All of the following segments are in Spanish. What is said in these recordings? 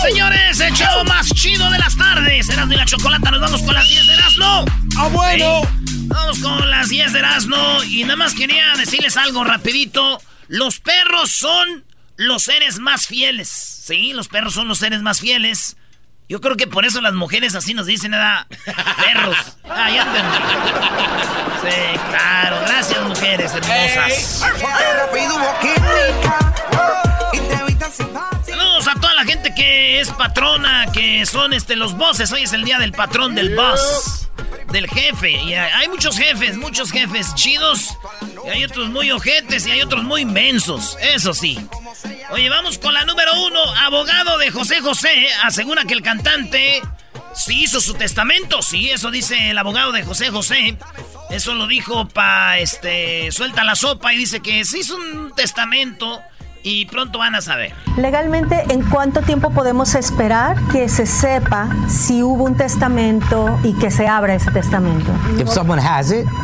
señores, el show más chido de las tardes. Erasmo y la chocolata, nos vamos con las 10 de Erasmo. ¡Ah, bueno! Vamos con las 10 de Erasmo. Y nada más quería decirles algo rapidito. Los perros son los seres más fieles. Sí, los perros son los seres más fieles. Yo creo que por eso las mujeres así nos dicen, nada, perros. Ah, ya entendí. Sí, claro. Gracias, mujeres hermosas. Saludos a toda la gente que es patrona, que son este los bosses. Hoy es el día del patrón del boss, del jefe. Y hay muchos jefes, muchos jefes chidos. Y hay otros muy ojetes y hay otros muy inmensos. Eso sí. Oye, vamos con la número uno. Abogado de José José asegura que el cantante sí hizo su testamento. Sí, eso dice el abogado de José José. Eso lo dijo pa este suelta la sopa y dice que se hizo un testamento y pronto van a saber. Legalmente, ¿en cuánto tiempo podemos esperar que se sepa si hubo un testamento y que se abra ese testamento?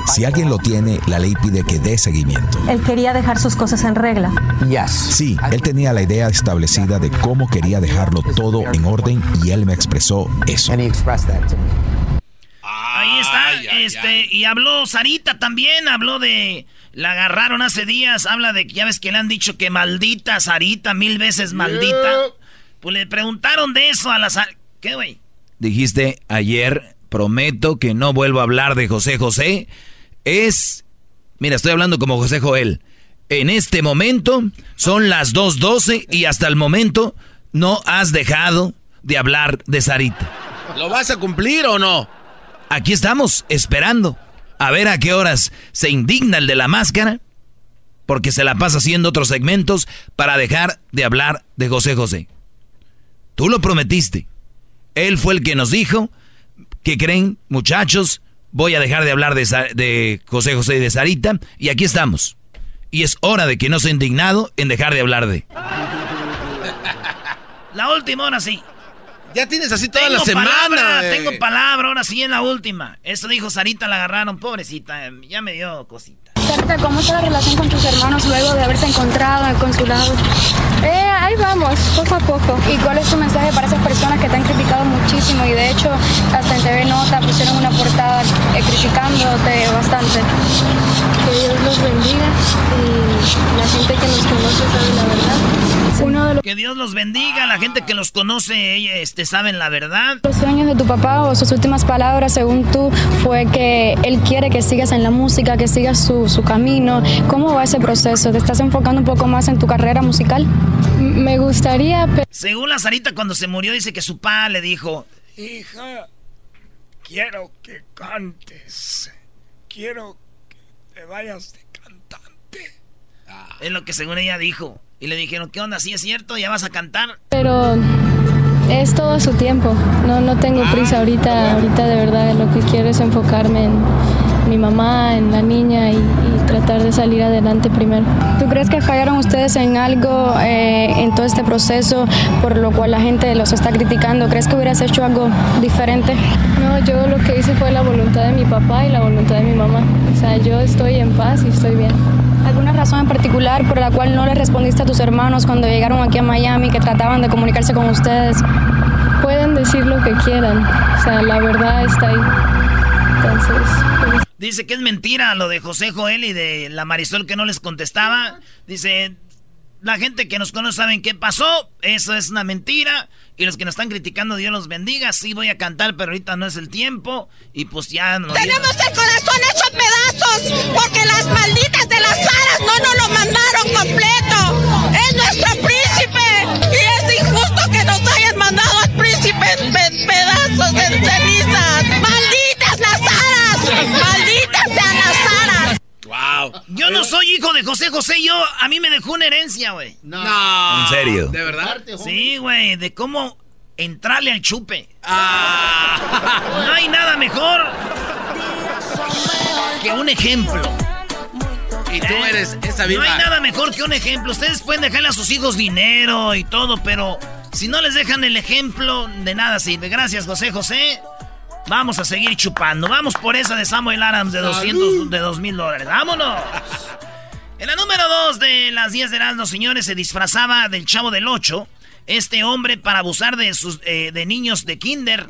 Si alguien lo tiene, la ley pide que dé seguimiento. Él quería dejar sus cosas en regla. Sí, él tenía la idea establecida de cómo quería dejarlo todo en orden y él me expresó eso. Ahí está, este, y habló Sarita también, habló de, la agarraron hace días, habla de que ya ves que le han dicho que maldita Sarita, mil veces maldita. Pues le preguntaron de eso a la Sar- ¿Qué, güey? Dijiste ayer, prometo que no vuelvo a hablar de José José. Es, mira, estoy hablando como José Joel. En este momento son las 2.12 y hasta el momento no has dejado de hablar de Sarita. ¿Lo vas a cumplir o no? Aquí estamos, esperando. A ver a qué horas se indigna el de la máscara, porque se la pasa haciendo otros segmentos para dejar de hablar de José José. Tú lo prometiste. Él fue el que nos dijo que creen, muchachos, voy a dejar de hablar de, José José y de Sarita, y aquí estamos. Y es hora de que no sea indignado en dejar de hablar de. La última, ahora sí. Ya tienes así toda tengo la semana. palabra, eh. tengo palabra, ahora sí en la última. Eso dijo Sarita, la agarraron, pobrecita, ya me dio cosita. Sarita, ¿cómo está la relación con tus hermanos luego de haberse encontrado en el consulado? Eh, ahí vamos, poco a poco. ¿Y cuál es tu mensaje para esas personas que te han criticado muchísimo y de hecho hasta en TV Nota pusieron una portada eh, criticándote bastante? Que Dios los bendiga y la gente que nos conoce sabe la verdad. Uno de los Que Dios los bendiga, la gente que los conoce, este, saben la verdad. Los sueños de tu papá o sus últimas palabras, según tú, fue que él quiere que sigas en la música, que sigas su, su camino. ¿Cómo va ese proceso? ¿Te estás enfocando un poco más en tu carrera musical? Me gustaría, pero Según la Sarita, cuando se murió, dice que su pa le dijo, Hija, quiero que cantes. Quiero que te vayas de cantante. es lo que según ella dijo. Y le dijeron, ¿qué onda? ¿Sí es cierto? ¿Ya vas a cantar? pero es todo su tiempo. No, no tengo prisa ahorita. Ahorita de verdad lo que quiero es enfocarme en mi mamá, en la niña y, y tratar de salir adelante primero. ¿Tú crees que fallaron ustedes en algo eh, en todo este proceso por lo cual la gente los está criticando? ¿Crees que hubieras hecho algo diferente? No, yo lo que hice fue la voluntad de mi papá y la voluntad de mi mamá. O sea, yo estoy en paz y estoy bien. ¿Alguna razón en particular por la cual no le respondiste a tus hermanos cuando llegaron aquí a Miami, que trataban de comunicarse con ustedes? Pueden decir lo que quieran, o sea, la verdad está ahí. Entonces, Dice que es mentira lo de José Joel y de la Marisol que no les contestaba. Dice, la gente que nos conoce saben qué pasó. Eso es una mentira. Y los que nos están criticando, Dios los bendiga. Sí voy a cantar, pero ahorita no es el tiempo. Y pues ya no. Tenemos el corazón hecho pedazos porque las malditas de las aras no nos lo mandaron completo. Es nuestro príncipe y es injusto que nos hayan mandado al príncipe pedazos en cenizas. ¡Malditas las aras! ¡Malditas sean las aras! Wow. Yo no soy hijo de José José. Yo, a mí me dejó una herencia, güey. No. ¿En serio? ¿De verdad? Sí, güey, de cómo entrarle al chupe. No hay nada mejor que un ejemplo. Y tú ¿Eh? eres esa No viva. hay nada mejor que un ejemplo. Ustedes pueden dejarle a sus hijos dinero y todo, pero si no les dejan el ejemplo, de nada sirve. Gracias, José José. Vamos a seguir chupando. Vamos por esa de Samuel Adams de 200, de 2 mil dólares. ¡Vámonos! En la número 2 de las 10 de Erasmus, señores, se disfrazaba del chavo del 8. Este hombre para abusar de sus eh, de niños de kinder.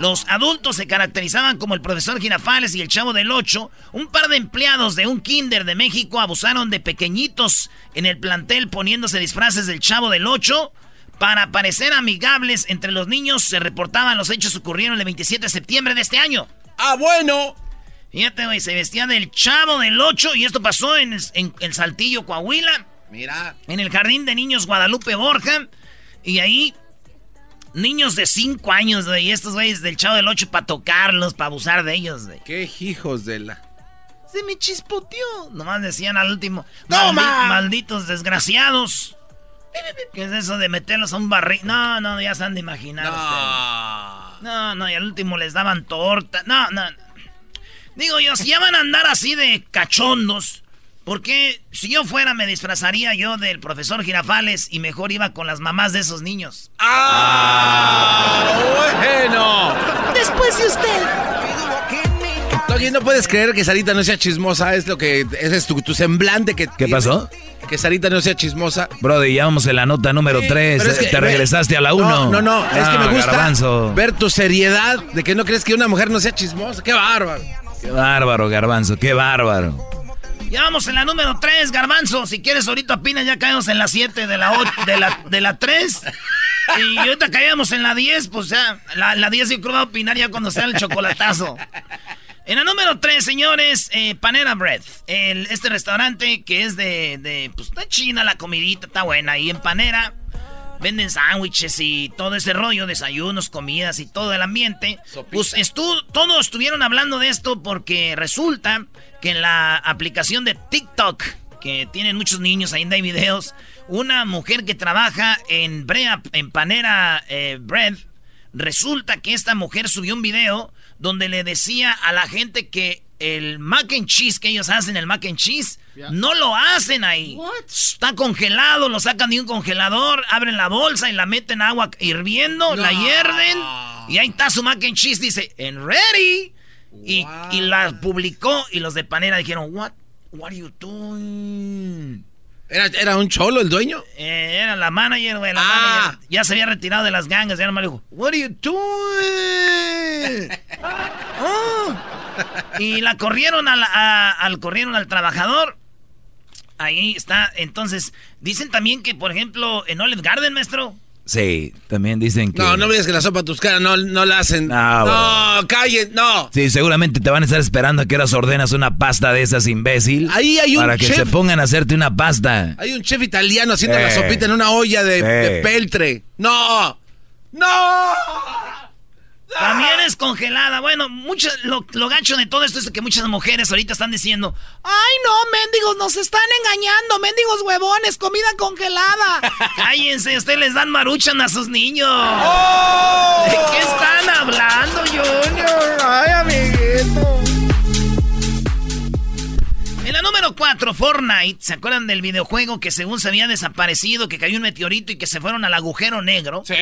Los adultos se caracterizaban como el profesor Girafales y el chavo del 8. Un par de empleados de un kinder de México abusaron de pequeñitos en el plantel poniéndose disfraces del chavo del 8. Para parecer amigables entre los niños, se reportaban los hechos ocurrieron el 27 de septiembre de este año. Ah, bueno. Fíjate, güey, se vestía del chavo del 8 y esto pasó en, en, en Saltillo, Coahuila. Mira. En el jardín de niños Guadalupe Borja. Y ahí, niños de 5 años, güey, y estos güeyes del chavo del 8 para tocarlos, para abusar de ellos, güey. Qué hijos de la. Se me chispoteó. Nomás decían al último. ¡No, "Maldi- ma!" Malditos desgraciados. ¿Qué es eso de meterlos a un barril? No, no, ya se han de imaginar. ustedes. No, no, y al último les daban torta. No, no. no. Digo yo, si ya van a andar así de cachondos, ¿por qué si yo fuera me disfrazaría yo del profesor Girafales y mejor iba con las mamás de esos niños? ¡Ah! ¡Bueno! Después de usted. Oye, no puedes creer que Sarita no sea chismosa. Es lo que. Ese es tu, tu semblante que. ¿Qué pasó? Que Sarita no sea chismosa. Brody, ya vamos en la nota número 3. Pero es que- Te regresaste a la 1. No, no, no. Es que me gusta Garbanzo. ver tu seriedad de que no crees que una mujer no sea chismosa. ¡Qué bárbaro! Qué bárbaro, Garbanzo, qué bárbaro. Ya vamos en la número 3, Garbanzo. Si quieres, ahorita opinas, ya caemos en la 7 de la, o- de la, de la 3. Y ahorita caíamos en la 10, pues ya. La, la 10 yo creo va a opinar ya cuando sea el chocolatazo. En la número 3, señores, eh, Panera Bread. El- este restaurante que es de, de, pues está china la comidita, está buena. Y en Panera venden sándwiches y todo ese rollo, desayunos, comidas y todo el ambiente. Pues estu- todos estuvieron hablando de esto porque resulta que en la aplicación de TikTok, que tienen muchos niños, ahí hay videos, una mujer que trabaja en Brea, en Panera eh, Bread, resulta que esta mujer subió un video donde le decía a la gente que el mac and cheese que ellos hacen, el mac and cheese, no lo hacen ahí. Está congelado, lo sacan de un congelador, abren la bolsa y la meten agua hirviendo, la hierven y ahí está su mac and cheese, dice, en ready. Y, y la publicó y los de Panera dijeron, what, what are you doing? ¿Era, era un cholo el dueño? Eh, era la manager, güey, la Ah. manager. Ya se había retirado de las gangas, ya nomás le dijo, what are you doing? Oh. Y la corrieron al, a- al corrieron al trabajador. Ahí está. Entonces, dicen también que, por ejemplo, en Olive Garden, maestro. Sí, también dicen que... No, no me digas que la sopa tuscana no, no la hacen. Ah, no, callen, no. Sí, seguramente te van a estar esperando a que horas ordenas una pasta de esas, imbécil. Ahí hay un Para que chef. se pongan a hacerte una pasta. Hay un chef italiano haciendo la Eh. sopita en una olla de, Eh. de peltre. ¡No! ¡No! También es congelada. Bueno, mucho, lo, lo gacho de todo esto es que muchas mujeres ahorita están diciendo: ¡Ay, no, mendigos, nos están engañando! ¡Mendigos huevones, comida congelada! Cállense, ustedes les dan maruchan a sus niños. ¿De qué están hablando, Junior? 4, Fortnite. ¿Se acuerdan del videojuego que según se había desaparecido, que cayó un meteorito y que se fueron al agujero negro? Sí.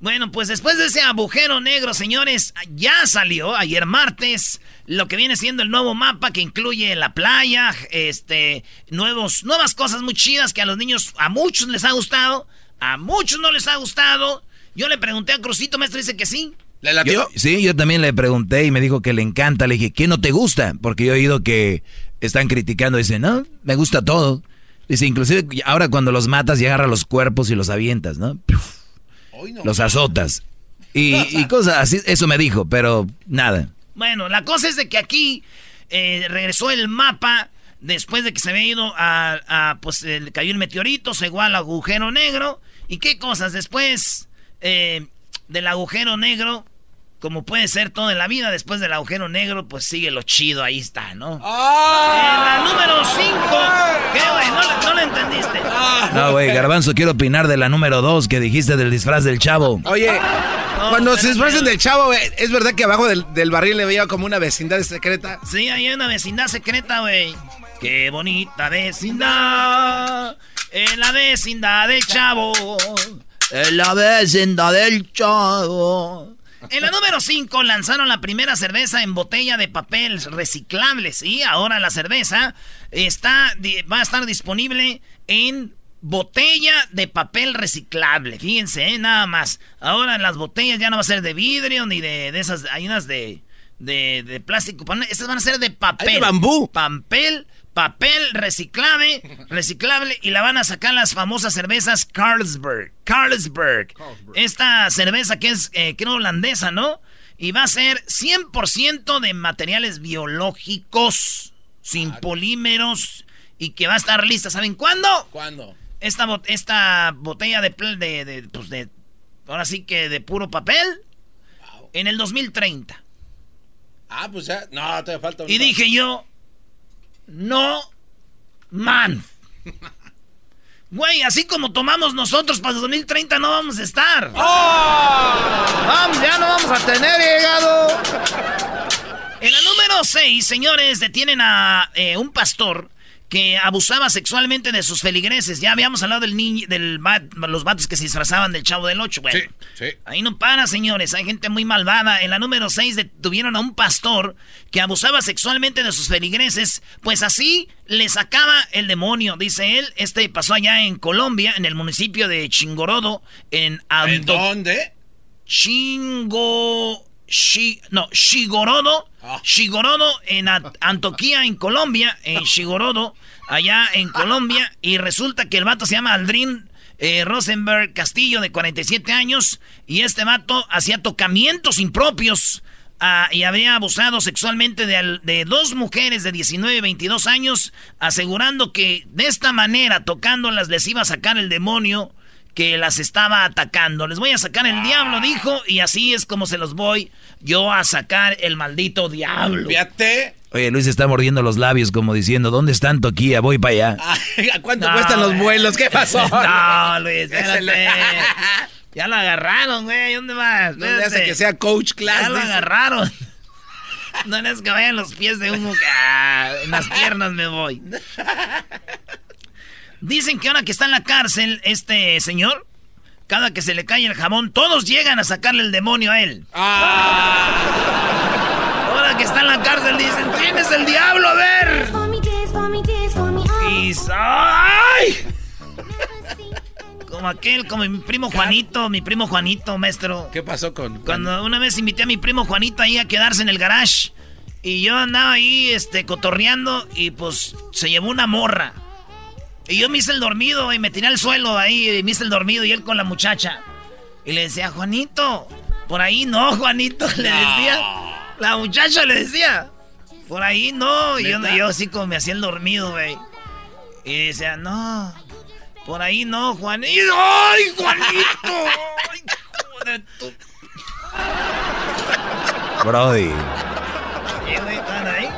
Bueno, pues después de ese agujero negro, señores, ya salió ayer martes lo que viene siendo el nuevo mapa que incluye la playa, este, nuevos, nuevas cosas muy chidas que a los niños, a muchos les ha gustado, a muchos no les ha gustado. Yo le pregunté a Crucito, maestro, dice que sí. ¿Le latió? Yo- sí, yo también le pregunté y me dijo que le encanta. Le dije, ¿qué no te gusta? Porque yo he oído que están criticando. Dice, no, me gusta todo. Dice, inclusive ahora cuando los matas y agarras los cuerpos y los avientas, ¿no? Los azotas. Y, y cosas así, eso me dijo, pero nada. Bueno, la cosa es de que aquí eh, regresó el mapa después de que se había ido a, a, pues el- cayó el meteorito, se igual al agujero negro. ¿Y qué cosas? Después eh, del agujero negro como puede ser todo en la vida, después del agujero negro, pues sigue lo chido, ahí está, ¿no? ¡Ah! En la número 5. ¿Qué, güey? ¿No, ¿No, le entendiste? No, güey, Garbanzo, quiero opinar de la número 2 que dijiste del disfraz del chavo. Oye, cuando se disfrazan del chavo, güey, ¿es verdad que abajo del, del barril le veía como una vecindad secreta? Sí, hay una vecindad secreta, güey. Qué bonita vecindad. En la vecindad del chavo. En la vecindad del chavo. En la número 5 lanzaron la primera cerveza en botella de papel reciclable, ¿sí? Ahora la cerveza está, va a estar disponible en botella de papel reciclable. Fíjense, ¿eh? nada más. Ahora las botellas ya no va a ser de vidrio ni de, de esas, hay unas de, de, de plástico. Estas van a ser de papel. de bambú. Papel papel reciclable, reciclable y la van a sacar las famosas cervezas Carlsberg. Carlsberg. Esta cerveza que es, eh, creo, holandesa, ¿no? Y va a ser 100% de materiales biológicos, sin polímeros y que va a estar lista. ¿Saben cuándo? ¿Cuándo? Esta, esta botella de, de, de, pues de, ahora sí que de puro papel, en el 2030. Ah, pues ya, no, te falta un Y dije yo, no man. Güey, así como tomamos nosotros para 2030 no vamos a estar. ¡Oh! Vamos, ya no vamos a tener llegado. En la número 6, señores, detienen a eh, un pastor que abusaba sexualmente de sus feligreses. Ya habíamos hablado del niño, del los vatos que se disfrazaban del chavo del 8. Bueno, sí, sí. Ahí no para, señores. Hay gente muy malvada. En la número 6 detuvieron a un pastor que abusaba sexualmente de sus feligreses. Pues así le sacaba el demonio, dice él. Este pasó allá en Colombia, en el municipio de Chingorodo. ¿En, ¿En dónde? Chingo... no, Shigorodo, ah. Shigorodo en Antoquía, en Colombia, en Shigorodo, allá en Colombia, y resulta que el vato se llama Aldrin eh, Rosenberg Castillo, de 47 años, y este vato hacía tocamientos impropios ah, y habría abusado sexualmente de, de, dos mujeres de 19 y 22 años, asegurando que de esta manera, tocándolas, les iba a sacar el demonio que las estaba atacando. Les voy a sacar el diablo, dijo, y así es como se los voy yo a sacar el maldito diablo. Fíjate. Oye, Luis está mordiendo los labios como diciendo, ¿dónde están Toquía? Voy para allá. ¿A cuánto cuestan los vuelos? ¿Qué pasó? No, Luis, espérate. ya lo agarraron, güey. ¿Dónde vas? ¿Dónde hace que sea coach class? Ya lo agarraron. No es que vayan los pies de humo ah, en las piernas me voy. Dicen que ahora que está en la cárcel este señor, cada que se le cae el jamón, todos llegan a sacarle el demonio a él. Ah. Ahora que está en la cárcel dicen, tienes el diablo, a ver. Y... ¡Ay! Como aquel, como mi primo Juanito, mi primo Juanito, maestro. ¿Qué pasó con...? Cuando una vez invité a mi primo Juanito ahí a quedarse en el garage. Y yo andaba ahí, este, cotorreando y pues se llevó una morra. Y yo me hice el dormido y me tiré al suelo ahí y me hice el dormido y él con la muchacha. Y le decía, Juanito, por ahí no, Juanito, le decía. La muchacha le decía, por ahí no. Y yo, yo así como me hacía el dormido, güey. Y decía, no, por ahí no, Juanito. ¡Ay, Juanito! ¡Ay, joder, tú! Brody. ¿Y ahí?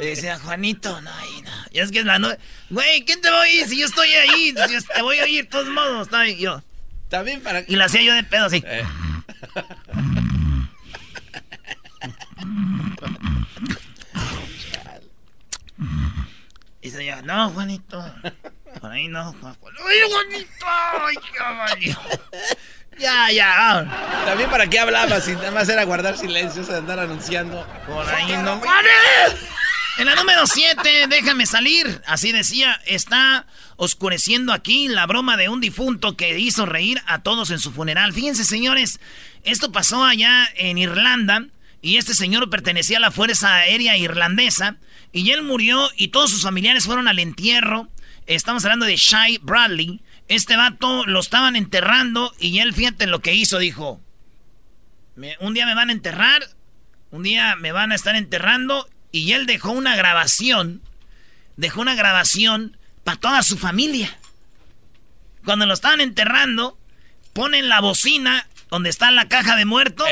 Y decía, Juanito, no, ahí no. Y es que es la noche. Güey, ¿quién te va a oír si yo estoy ahí? te voy a oír de todos modos. Ahí, yo. También para. Y la hacía yo de pedo así. Eh. y decía, no, Juanito. Por ahí no, ¡Ay, Juanito! ¡Ay, qué Ya, ya. También para qué hablabas si nada más era guardar silencio, de andar anunciando. Por ahí no. En la número 7, déjame salir. Así decía, está oscureciendo aquí la broma de un difunto que hizo reír a todos en su funeral. Fíjense, señores, esto pasó allá en Irlanda y este señor pertenecía a la Fuerza Aérea Irlandesa y él murió y todos sus familiares fueron al entierro. Estamos hablando de Shai Bradley. Este vato lo estaban enterrando y él, fíjate lo que hizo, dijo. Un día me van a enterrar, un día me van a estar enterrando y él dejó una grabación, dejó una grabación para toda su familia. Cuando lo estaban enterrando, ponen la bocina donde está la caja de muerto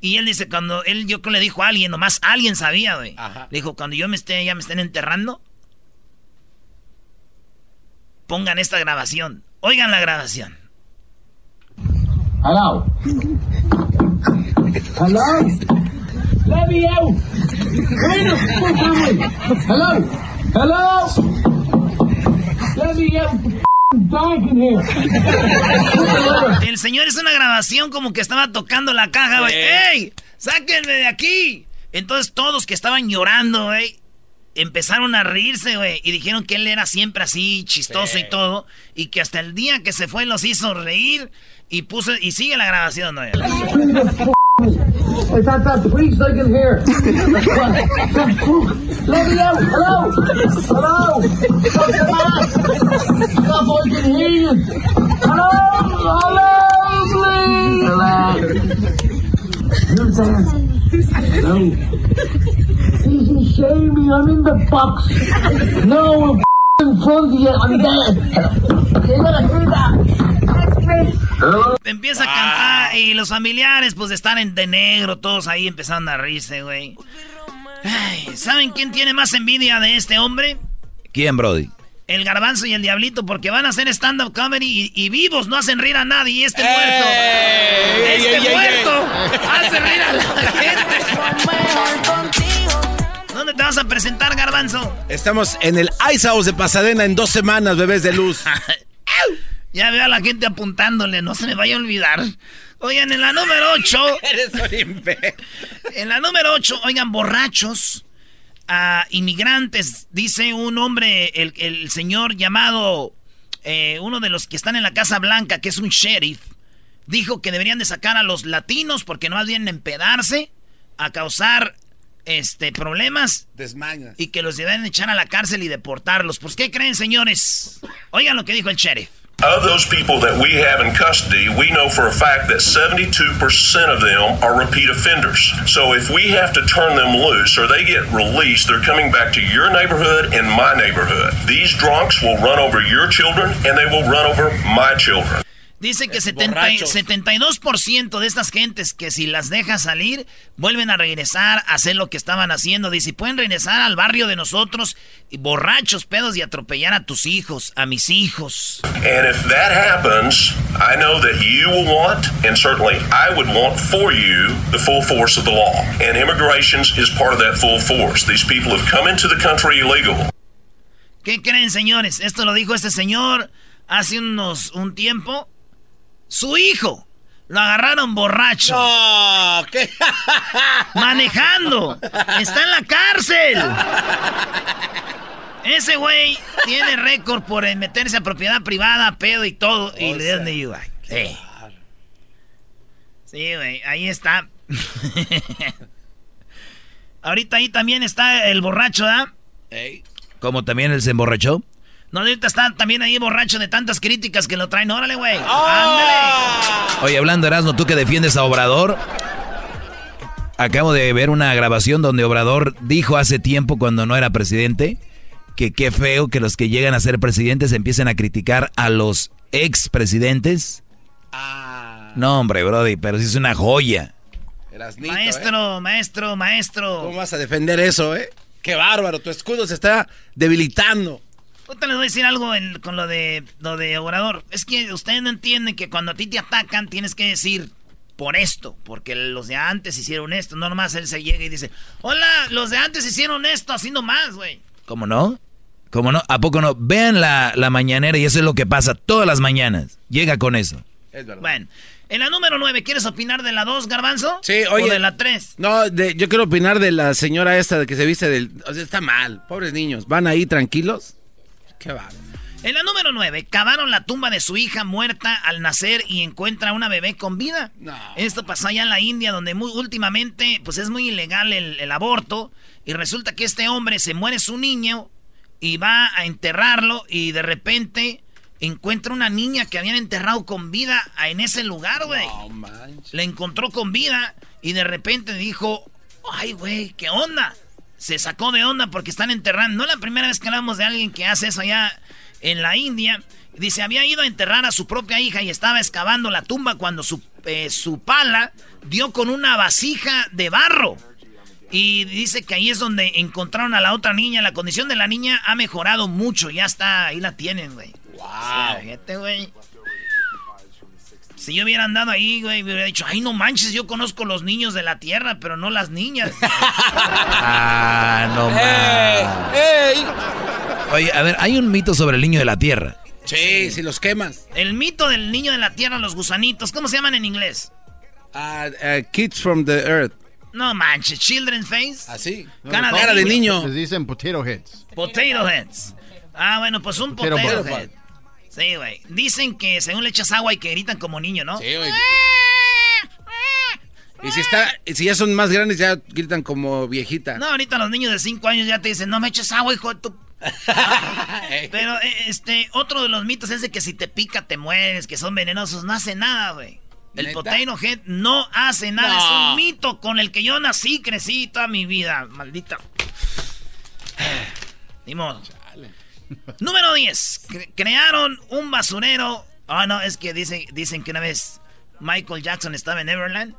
Y él dice, cuando él yo creo le dijo a alguien, nomás alguien sabía, güey. Le dijo, cuando yo me esté, ya me estén enterrando, pongan esta grabación. Oigan la grabación. Hello. Hello. Let me out. Where the fuck am I? Hello. Hello. Let me out. El señor es una grabación como que estaba tocando la caja, güey. ¡Ey! ¡Sáquenme de aquí! Entonces todos que estaban llorando, güey, empezaron a reírse, güey. Y dijeron que él era siempre así, chistoso y todo. Y que hasta el día que se fue los hizo reír. Y puso, y sigue la grabación, ¿no? It's that, that priest I can hear. Let me out. Hello. Hello. Stop the mask. Stop, I can hear you. Hello. Hello, please. Who's there? Hello. Easy, Shamey. I'm in the box. No, Empieza a cantar y los familiares pues están en de negro, todos ahí empezando a reírse, güey. Ay, ¿Saben quién tiene más envidia de este hombre? ¿Quién, Brody? El garbanzo y el diablito, porque van a hacer stand-up comedy y, y vivos no hacen reír a nadie. Y este muerto, este muerto, hace reír a la gente. ¿Dónde te vas a presentar, garbanzo? Estamos en el Ice House de Pasadena en dos semanas, bebés de luz. Ya veo a la gente apuntándole, no se me vaya a olvidar. Oigan, en la número 8. Eres En la número 8, oigan, borrachos, a inmigrantes, dice un hombre, el, el señor llamado, eh, uno de los que están en la Casa Blanca, que es un sheriff, dijo que deberían de sacar a los latinos porque no a empedarse, a causar este, problemas Desmañas. y que los deben echar a la cárcel y deportarlos. ¿Por qué creen, señores? Oigan lo que dijo el sheriff. Of those people that we have in custody, we know for a fact that 72% of them are repeat offenders. So if we have to turn them loose or they get released, they're coming back to your neighborhood and my neighborhood. These drunks will run over your children and they will run over my children. Dice que 70 borrachos. 72% de estas gentes que si las dejas salir, vuelven a regresar a hacer lo que estaban haciendo. Dice, pueden regresar al barrio de nosotros, y borrachos, pedos, y atropellar a tus hijos, a mis hijos. And if that happens, I know that you will want, and certainly I would want for you, the full force of the law. And immigrations is part of that full force. These people have come into the country illegal. ¿Qué creen, señores? Esto lo dijo este señor hace unos un tiempo. Su hijo lo agarraron borracho. No, ¿qué? Manejando. Está en la cárcel. Ese güey tiene récord por eh, meterse a propiedad privada, pedo y todo. y le de ayuda. Sí. Sí, güey, ahí está. Ahorita ahí también está el borracho, ¿ah? ¿Cómo también él se emborrachó? No, ahorita está también ahí borracho de tantas críticas que lo traen. Órale, güey. Oye, hablando Erasmo, tú que defiendes a Obrador, acabo de ver una grabación donde Obrador dijo hace tiempo cuando no era presidente que qué feo que los que llegan a ser presidentes empiecen a criticar a los expresidentes. No, hombre, Brody, pero sí es una joya. Erasnito, ¿eh? Maestro, maestro, maestro. ¿Cómo vas a defender eso, eh? Qué bárbaro, tu escudo se está debilitando. Ahorita les voy a decir algo en- con lo de, lo de Obrador. Es que ustedes no entienden que cuando a ti te atacan tienes que decir por esto, porque los de antes hicieron esto. No nomás él se llega y dice, hola, los de antes hicieron esto, haciendo más, güey. ¿Cómo no? ¿Cómo no? ¿A poco no? Vean la, la mañanera y eso es lo que pasa todas las mañanas. Llega con eso. Es verdad. Bueno, en la número 9, ¿quieres opinar de la 2, Garbanzo? Sí, oye. ¿O de la 3? No, de- yo quiero opinar de la señora esta de que se viste del... O sea, está mal. Pobres niños. ¿Van ahí tranquilos? Qué bárbaro. En la número 9, cavaron la tumba de su hija muerta al nacer y encuentra una bebé con vida. Esto pasó allá en la India, donde muy, últimamente pues es muy ilegal el, el aborto. Y resulta que este hombre se muere su niño y va a enterrarlo y de repente encuentra una niña que habían enterrado con vida en ese lugar, güey. La encontró con vida y de repente dijo, ay, güey, ¿qué onda? Se sacó de onda porque están enterrando. No es la primera vez que hablamos de alguien que hace eso allá en la India. Dice, había ido a enterrar a su propia hija y estaba excavando la tumba cuando su eh, su pala dio con una vasija de barro. Y dice que ahí es donde encontraron a la otra niña. La condición de la niña ha mejorado mucho. Ya está, ahí la tienen, güey. Wow. güey. Si yo hubiera andado ahí, güey, me hubiera dicho, ay, no manches, yo conozco los niños de la tierra, pero no las niñas. ah, no manches. Oye, a ver, hay un mito sobre el niño de la tierra. Sí, si los quemas. El mito del niño de la tierra, los gusanitos, ¿cómo se llaman en inglés? Uh, kids from the earth. No manches, children's face. Así. No, cara, de, niño. Les dicen potato heads. Potato heads. Ah, bueno, pues un potato, head. Sí, güey. Dicen que según le echas agua y que gritan como niño, ¿no? Sí, güey. Y si está, si ya son más grandes, ya gritan como viejita. No, ahorita los niños de 5 años ya te dicen, no me eches agua, hijo de tu. Pero eh, este, otro de los mitos es de que si te pica te mueres, que son venenosos, no hace nada, güey. El potato head no hace nada, es un mito con el que yo nací, crecí toda mi vida, maldita. Ni modo. Número 10. crearon un basurero. Ah, no, es que dicen, dicen que una vez Michael Jackson estaba en Everland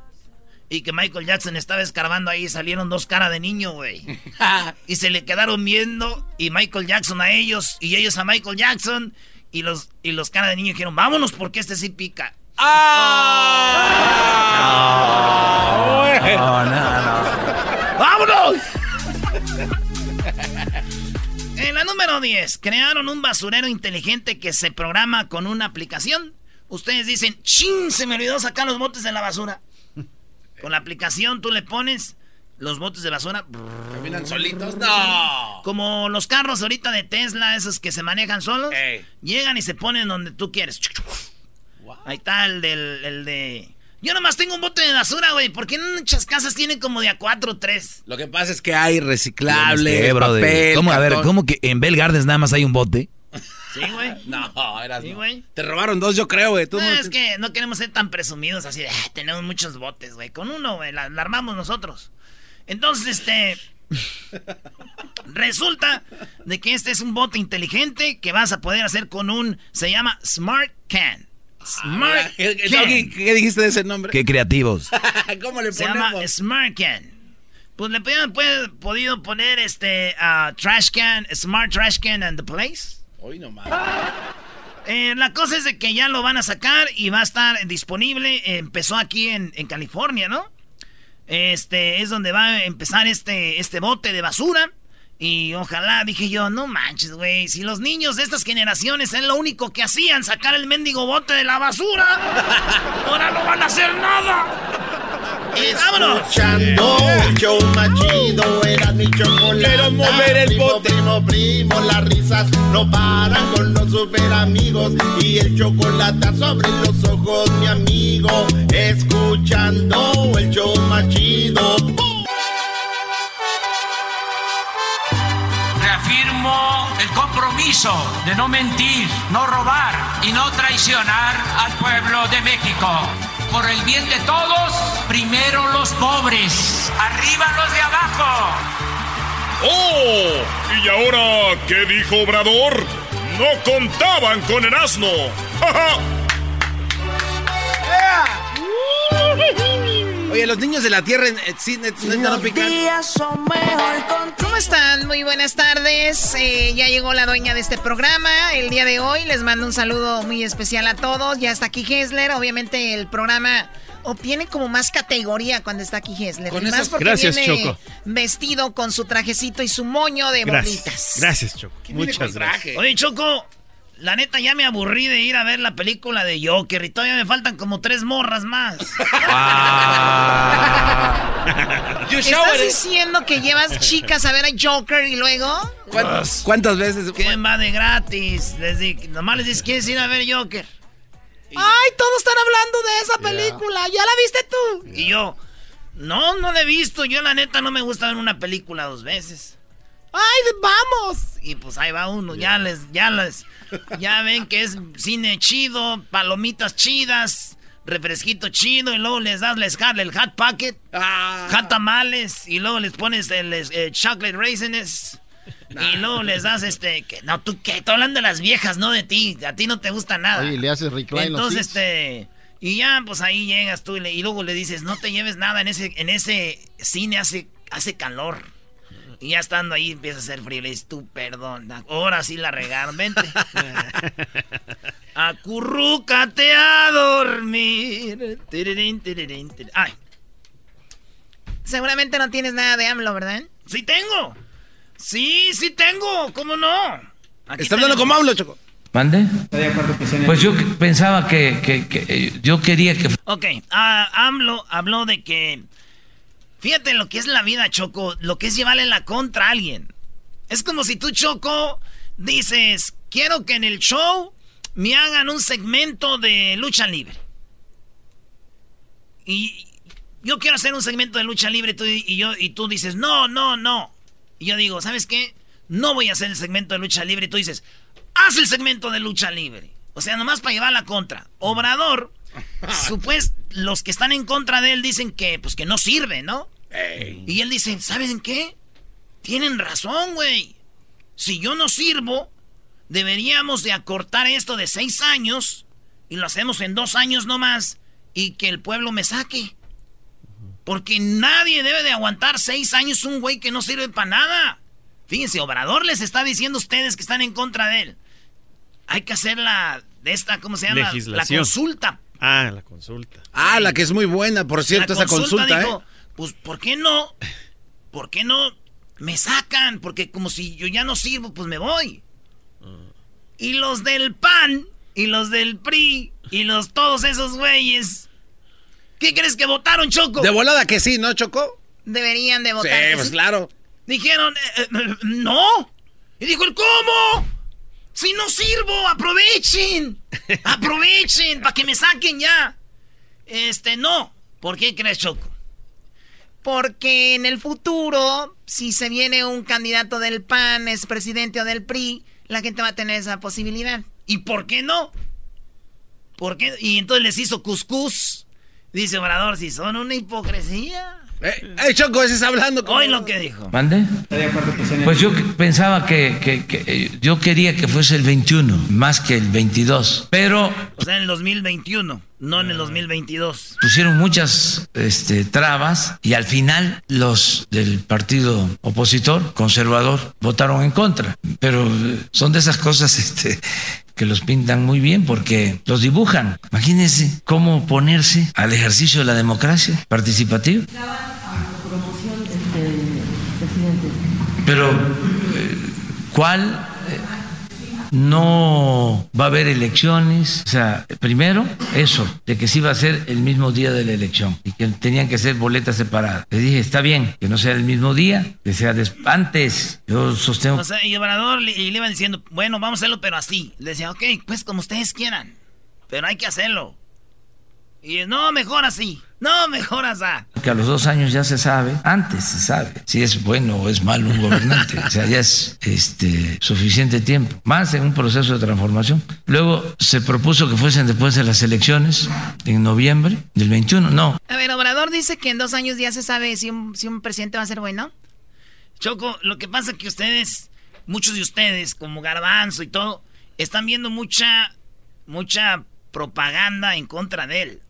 y que Michael Jackson estaba escarbando ahí y salieron dos caras de niño, güey. y se le quedaron viendo y Michael Jackson a ellos y ellos a Michael Jackson y los, y los caras de niño dijeron, vámonos porque este sí pica. ¡Ah! No, no, no. ¡Vámonos! Número 10, crearon un basurero inteligente que se programa con una aplicación. Ustedes dicen, ¡chin! Se me olvidó sacar los botes de la basura. Con la aplicación tú le pones los botes de basura. ¿Caminan solitos? ¡No! Como los carros ahorita de Tesla, esos que se manejan solos. Llegan y se ponen donde tú quieres. Ahí está el, del, el de... Yo nomás tengo un bote de basura, güey. ¿Por qué en muchas casas tienen como de a cuatro o tres? Lo que pasa es que hay reciclable, papel, ¿Cómo, a ver, ¿cómo que en Bell Gardens nada más hay un bote? Sí, güey. No, eras sí, güey. Te robaron dos, yo creo, güey. No, es que no queremos ser tan presumidos así de, ah, tenemos muchos botes, güey. Con uno, güey, la, armamos nosotros. Entonces, este... resulta de que este es un bote inteligente que vas a poder hacer con un... Se llama Smart Can. Smart ¿Qué, ¿Qué, dijiste de ese nombre? Qué creativos. ¿Cómo le ponemos? Se llama Smart Can. Pues le podían podido poner este uh, Trash Can, Smart Trash Can and the Place. Hoy nomás. Eh, la cosa es de que ya lo van a sacar y va a estar disponible. empezó aquí en, en, California, ¿no? Este es donde va a empezar este, este bote de basura. Y ojalá, dije yo, no manches, güey. Si los niños de estas generaciones es lo único que hacían, sacar el mendigo bote de la basura, ahora no van a hacer nada. ¡Vámonos! Escuchando el show machido, era mi chocolate. Quiero mover el primo, bote. Primo, primo, las risas no paran con los super amigos. Y el chocolate sobre los ojos, mi amigo. Escuchando el show machido. Reafirmo compromiso de no mentir, no robar y no traicionar al pueblo de México por el bien de todos, primero los pobres, arriba los de abajo. ¡Oh! ¿Y ahora qué dijo Obrador? No contaban con el asno. Oye, los niños de la tierra en, no pican. ¿Cómo están? Muy buenas tardes. Eh, ya llegó la dueña de este programa el día de hoy. Les mando un saludo muy especial a todos. Ya está aquí Hesler. Obviamente el programa obtiene como más categoría cuando está aquí Hesler. Con más porque gracias, viene Choco. vestido con su trajecito y su moño de gracias. Gracias, Choco. Muchas gracias. Oye, Choco. La neta, ya me aburrí de ir a ver la película de Joker y todavía me faltan como tres morras más. Ah. ¿Estás diciendo que llevas chicas a ver a Joker y luego? ¿Cuántas, veces? ¿Quién va de gratis? Les nomás les dices, ¿quieres ir a ver Joker? Ay, todos están hablando de esa película. ¿Ya la viste tú? Y yo, no, no la he visto. Yo la neta no me gusta ver una película dos veces. ¡Ay, vamos! Y pues ahí va uno, ya les, ya les, ya ven que es cine chido, palomitas chidas, refresquito chido, y luego les das les el hot pocket, ah. hot tamales, y luego les pones el eh, chocolate raisins. Y luego les das este. Que, no, tú que estoy hablando de las viejas, no de ti. A ti no te gusta nada. Oye, le haces recline Entonces, este. Y ya, pues ahí llegas tú y, luego le dices, no te lleves nada, en ese, en ese cine hace, hace calor. Y ya estando ahí empieza a hacer frío. Le dices, tú, perdón, ahora sí la regaron, vente. Acurrúcate a dormir. Ay. Seguramente no tienes nada de AMLO, ¿verdad? Sí tengo. Sí, sí tengo. ¿Cómo no? Está hablando como AMLO, Choco. ¿Mande? Pues yo pensaba que, eh, yo quería que... Ok, uh, AMLO habló de que... Fíjate lo que es la vida, Choco, lo que es llevarle la contra a alguien. Es como si tú, Choco, dices, quiero que en el show me hagan un segmento de lucha libre. Y yo quiero hacer un segmento de lucha libre y, yo, y tú dices, no, no, no. Y yo digo, ¿sabes qué? No voy a hacer el segmento de lucha libre. Y tú dices, haz el segmento de lucha libre. O sea, nomás para llevar la contra. Obrador, supuesto, los que están en contra de él dicen que, pues, que no sirve, ¿no? Y él dice, ¿saben qué? Tienen razón, güey. Si yo no sirvo, deberíamos de acortar esto de seis años y lo hacemos en dos años nomás y que el pueblo me saque. Porque nadie debe de aguantar seis años un güey que no sirve para nada. Fíjense, Obrador les está diciendo a ustedes que están en contra de él. Hay que hacer la, de esta, ¿cómo se llama? La consulta. Ah, la consulta. Ah, la que es muy buena, por cierto, esa consulta, dijo, ¿eh? Pues, ¿por qué no? ¿Por qué no me sacan? Porque como si yo ya no sirvo, pues me voy. Y los del PAN, y los del PRI, y los todos esos güeyes. ¿Qué crees que votaron, Choco? De volada que sí, ¿no, Choco? Deberían de votar. Sí, pues claro. Dijeron, eh, eh, no. Y dijo el, ¿cómo? Si no sirvo, aprovechen. Aprovechen para que me saquen ya. Este, no. ¿Por qué crees, Choco? Porque en el futuro, si se viene un candidato del PAN, es presidente o del PRI, la gente va a tener esa posibilidad. ¿Y por qué no? ¿Por qué? Y entonces les hizo cuscús. Dice Obrador, si son una hipocresía. Eh, eh, Choco, ese está hablando. Hoy lo que dijo. ¿Mande? Pues yo pensaba que, eh, yo quería que fuese el 21, más que el 22. Pero. O sea, en el 2021, no en el 2022. Pusieron muchas este, trabas y al final los del partido opositor, conservador, votaron en contra. Pero son de esas cosas este, que los pintan muy bien porque los dibujan. Imagínense cómo ponerse al ejercicio de la democracia participativa. Pero, eh, ¿cuál? No va a haber elecciones. O sea, primero, eso, de que sí va a ser el mismo día de la elección y que tenían que ser boletas separadas. Le dije, está bien, que no sea el mismo día, que sea antes. Yo sostengo. O sea, y Obrador le, le iba diciendo, bueno, vamos a hacerlo, pero así. Le decía, ok, pues como ustedes quieran, pero hay que hacerlo. Y no, mejor así. No, mejor así. Que a los dos años ya se sabe, antes se sabe, si es bueno o es malo un gobernante. o sea, ya es este, suficiente tiempo. Más en un proceso de transformación. Luego se propuso que fuesen después de las elecciones, en noviembre del 21. No. A ver, Obrador dice que en dos años ya se sabe si un, si un presidente va a ser bueno. Choco, lo que pasa es que ustedes, muchos de ustedes, como Garbanzo y todo, están viendo mucha, mucha propaganda en contra de él.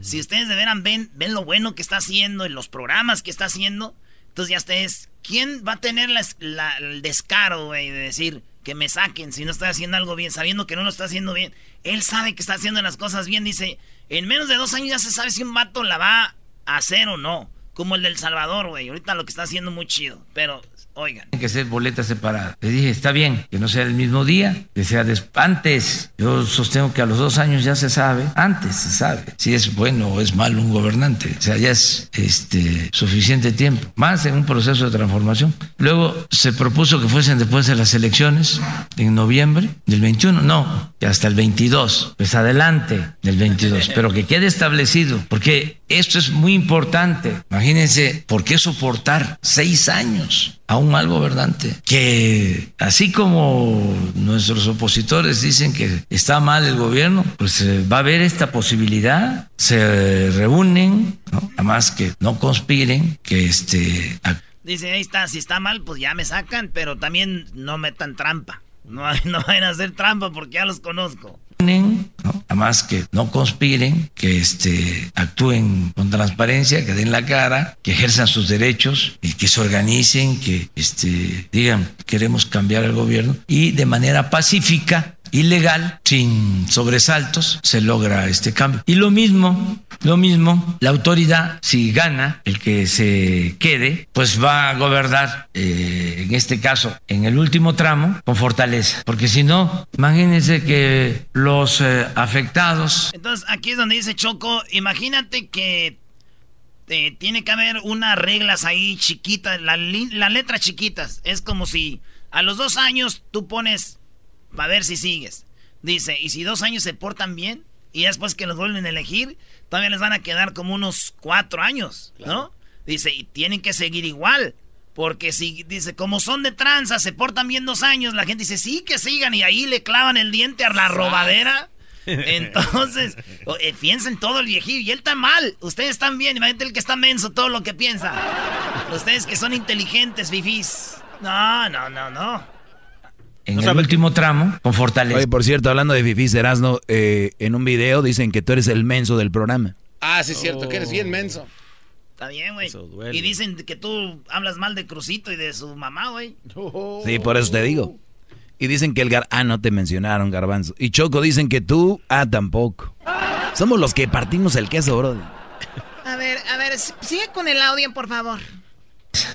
Si ustedes de veras ven, ven lo bueno que está haciendo en los programas que está haciendo, entonces ya ustedes, ¿quién va a tener el descaro, güey, de decir que me saquen si no estoy haciendo algo bien, sabiendo que no lo está haciendo bien? Él sabe que está haciendo las cosas bien, dice, en menos de dos años ya se sabe si un vato la va a hacer o no. Como el del Salvador, güey. Ahorita lo que está haciendo muy chido. Pero Oigan. Tiene que ser boletas separadas. Le dije, está bien, que no sea el mismo día, que sea antes. Yo sostengo que a los dos años ya se sabe, antes se sabe, si es bueno o es malo un gobernante. O sea, ya es este, suficiente tiempo, más en un proceso de transformación. Luego se propuso que fuesen después de las elecciones, en noviembre del 21, no, hasta el 22, pues adelante del 22, pero que quede establecido, porque esto es muy importante. Imagínense, ¿por qué soportar seis años a un mal gobernante? Que así como nuestros opositores dicen que está mal el gobierno, pues eh, va a haber esta posibilidad. Se reúnen, ¿no? además que no conspiren, que este... Dice, ahí está, si está mal, pues ya me sacan, pero también no metan trampa. No, no vayan a hacer trampa porque ya los conozco. ¿No? además que no conspiren, que este, actúen con transparencia, que den la cara, que ejerzan sus derechos y que se organicen, que este, digan queremos cambiar el gobierno y de manera pacífica ilegal, sin sobresaltos, se logra este cambio. Y lo mismo, lo mismo, la autoridad, si gana el que se quede, pues va a gobernar, eh, en este caso, en el último tramo, con fortaleza. Porque si no, imagínense que los eh, afectados... Entonces, aquí es donde dice Choco, imagínate que eh, tiene que haber unas reglas ahí chiquitas, las letras chiquitas. Es como si a los dos años tú pones a ver si sigues. Dice, y si dos años se portan bien, y después que los vuelven a elegir, todavía les van a quedar como unos cuatro años, ¿no? Dice, y tienen que seguir igual. Porque si, dice, como son de tranza, se portan bien dos años, la gente dice, sí, que sigan, y ahí le clavan el diente a la robadera. Entonces, eh, piensen todo el viejillo, y él está mal, ustedes están bien, imagínate el que está menso, todo lo que piensa. Ustedes que son inteligentes, fifís. No, no, no, no en el último tramo con fortaleza. Oye, por cierto, hablando de Fifi Serasno, eh, en un video dicen que tú eres el menso del programa. Ah, sí, es cierto, que eres bien menso. Está bien, güey. Y dicen que tú hablas mal de Crucito y de su mamá, güey. Sí, por eso te digo. Y dicen que el gar... Ah, no te mencionaron, Garbanzo. Y Choco dicen que tú... Ah, tampoco. Somos los que partimos el queso, bro. A ver, a ver, sigue con el audio, por favor.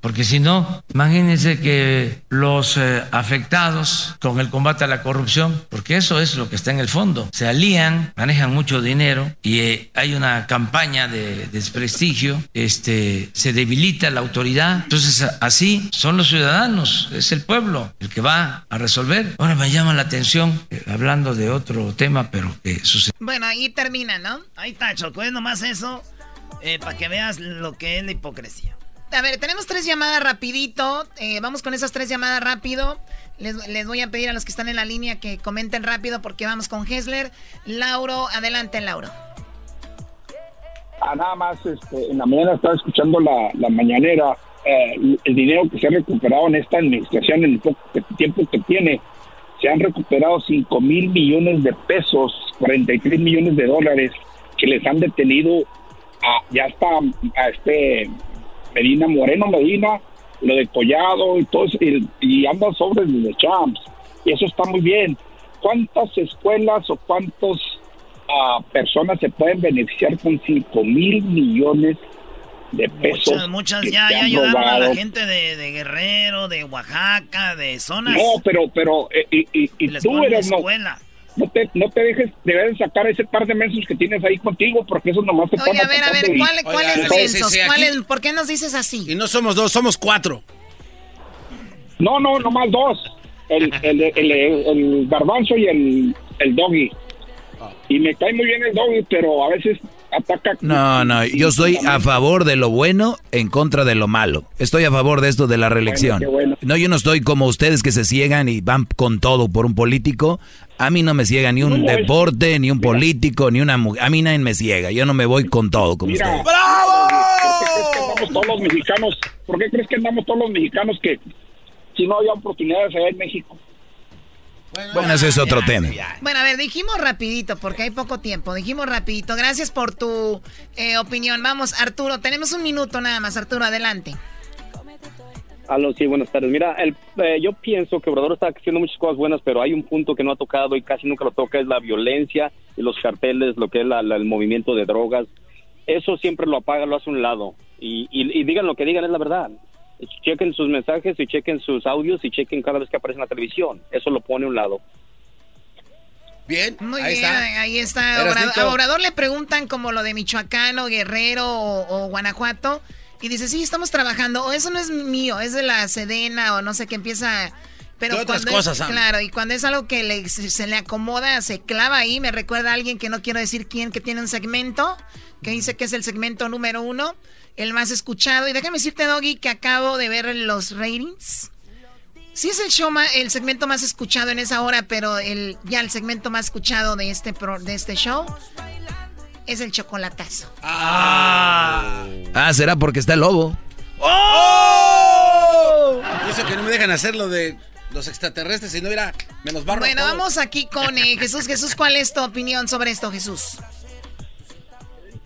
Porque si no, imagínense que los eh, afectados con el combate a la corrupción, porque eso es lo que está en el fondo, se alían, manejan mucho dinero y eh, hay una campaña de desprestigio, este, se debilita la autoridad. Entonces, así son los ciudadanos, es el pueblo el que va a resolver. Ahora me llama la atención, eh, hablando de otro tema, pero que sucede. Bueno, ahí termina, ¿no? Ahí está, Choco, es nomás eso, para que veas lo que es la hipocresía. A ver, tenemos tres llamadas rapidito. Eh, vamos con esas tres llamadas rápido. Les, voy a pedir a los que están en la línea que comenten rápido porque vamos con Hessler. Lauro, adelante, Lauro. Ah, nada más, este, en la mañana estaba escuchando la, mañanera. Eh, el dinero que se ha recuperado en esta administración en el poco tiempo que tiene, se han recuperado 5 mil millones de pesos, 43 millones de dólares que les han detenido a, ya está a este Medina Moreno Medina, lo de Collado y todo y, anda sobre de Champs. Y eso está muy bien. ¿Cuántas escuelas o cuántas ah, personas se pueden beneficiar con 5 mil millones de pesos? Muchas, muchas ya, ya ayudaron a la gente de, Guerrero, de Oaxaca, de zonas. No, pero, pero, eh, y, y, tú eres, no, no te, no te dejes, debes sacar ese par de mensos que tienes ahí contigo, porque eso nomás te Oye, a ver, a ver, ¿cuál, cuál es mensos? ¿Cuál ¿Por qué nos dices así? Y no somos dos, somos cuatro. No, no, nomás dos. El, el, el, el, garbanzo y el, el doggy. Ah. Y me cae muy bien el doggy, pero a veces no, no, yo estoy a favor de lo bueno en contra de lo malo. Estoy a favor de esto de la reelección. No, yo no estoy como ustedes que se ciegan y van con todo por un político. A mí no me ciega ni un deporte, ni un político, ni una mujer. A mí nadie me ciega. Yo no me voy con todo como ustedes. ¡Bravo! ¿Por qué crees que andamos todos los mexicanos? ¿Por qué crees que andamos todos los mexicanos que si no había oportunidades allá en México? Bueno, ese es otro tema. Bueno, a ver, dijimos rapidito, porque hay poco tiempo. Dijimos rapidito. Gracias por tu eh, opinión. Vamos, Arturo, tenemos un minuto nada más. Arturo, adelante. Aló, sí, buenas tardes. Mira, el, eh, yo pienso que Obrador está haciendo muchas cosas buenas, pero hay un punto que no ha tocado y casi nunca lo toca, es la violencia y los carteles, lo que es el movimiento de drogas. Eso siempre lo apaga, lo hace a un lado. Y, y digan lo que digan, es la verdad chequen sus mensajes y chequen sus audios y chequen cada vez que aparece en la televisión. Eso lo pone a un lado. Bien, Muy ahí bien, está. ahí está. A Obrador le preguntan como lo de Michoacán o Guerrero o, Guanajuato y dice, sí, estamos trabajando, o eso no es mío, es de la Sedena o no sé qué empieza... Pero otras cosas, Claro, y cuando es algo que le, se, le acomoda, se clava ahí, me recuerda a alguien que no quiero decir quién, que tiene un segmento, que dice que es el segmento número uno, el más escuchado. Y déjame decirte, Doggy, que acabo de ver los ratings. Sí es el show, el segmento más escuchado en esa hora, pero el, ya el segmento más escuchado de este, de este show es el chocolatazo. Ah, ah será porque está el lobo. ¡Oh! Eso que no me dejan hacer lo de los extraterrestres si no hubiera menos barro. Bueno, vamos aquí con eh, Jesús. Jesús, ¿cuál es tu opinión sobre esto, Jesús?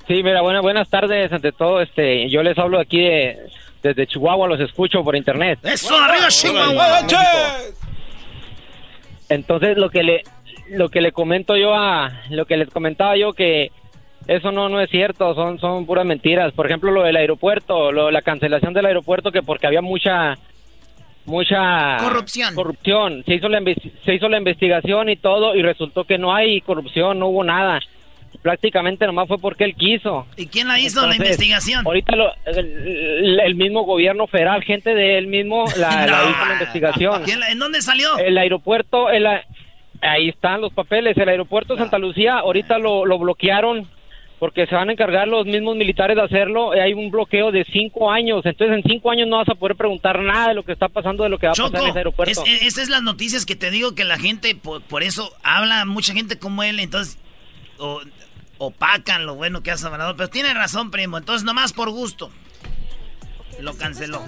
Sí, mira, buenas buenas tardes. Ante todo, este, yo les hablo aquí de, desde Chihuahua, los escucho por internet. ¡Eso, arriba Chihuahua! Entonces, lo que le lo que le comento yo a lo que les comentaba yo que eso no no es cierto, son son puras mentiras. Por ejemplo, lo del aeropuerto, lo, la cancelación del aeropuerto que porque había mucha mucha corrupción. Corrupción. Se hizo la se hizo la investigación y todo y resultó que no hay corrupción, no hubo nada. Prácticamente nomás fue porque él quiso. ¿Y quién la hizo la investigación? Ahorita lo, el, el, mismo gobierno federal, gente de él mismo la, la hizo la investigación. ¿En dónde salió? El aeropuerto, el, ahí están los papeles. El aeropuerto de Santa Lucía ahorita lo, lo bloquearon porque se van a encargar los mismos militares de hacerlo. Hay un bloqueo de cinco años, entonces en cinco años no vas a poder preguntar nada de lo que está pasando, de lo que va a pasar en ese aeropuerto. Es, esas es las noticias que te digo que la gente, por, por, eso habla mucha gente como él, entonces o, opacan lo bueno que hace Obrador. Pero tiene razón, primo, entonces nomás por gusto. Lo canceló.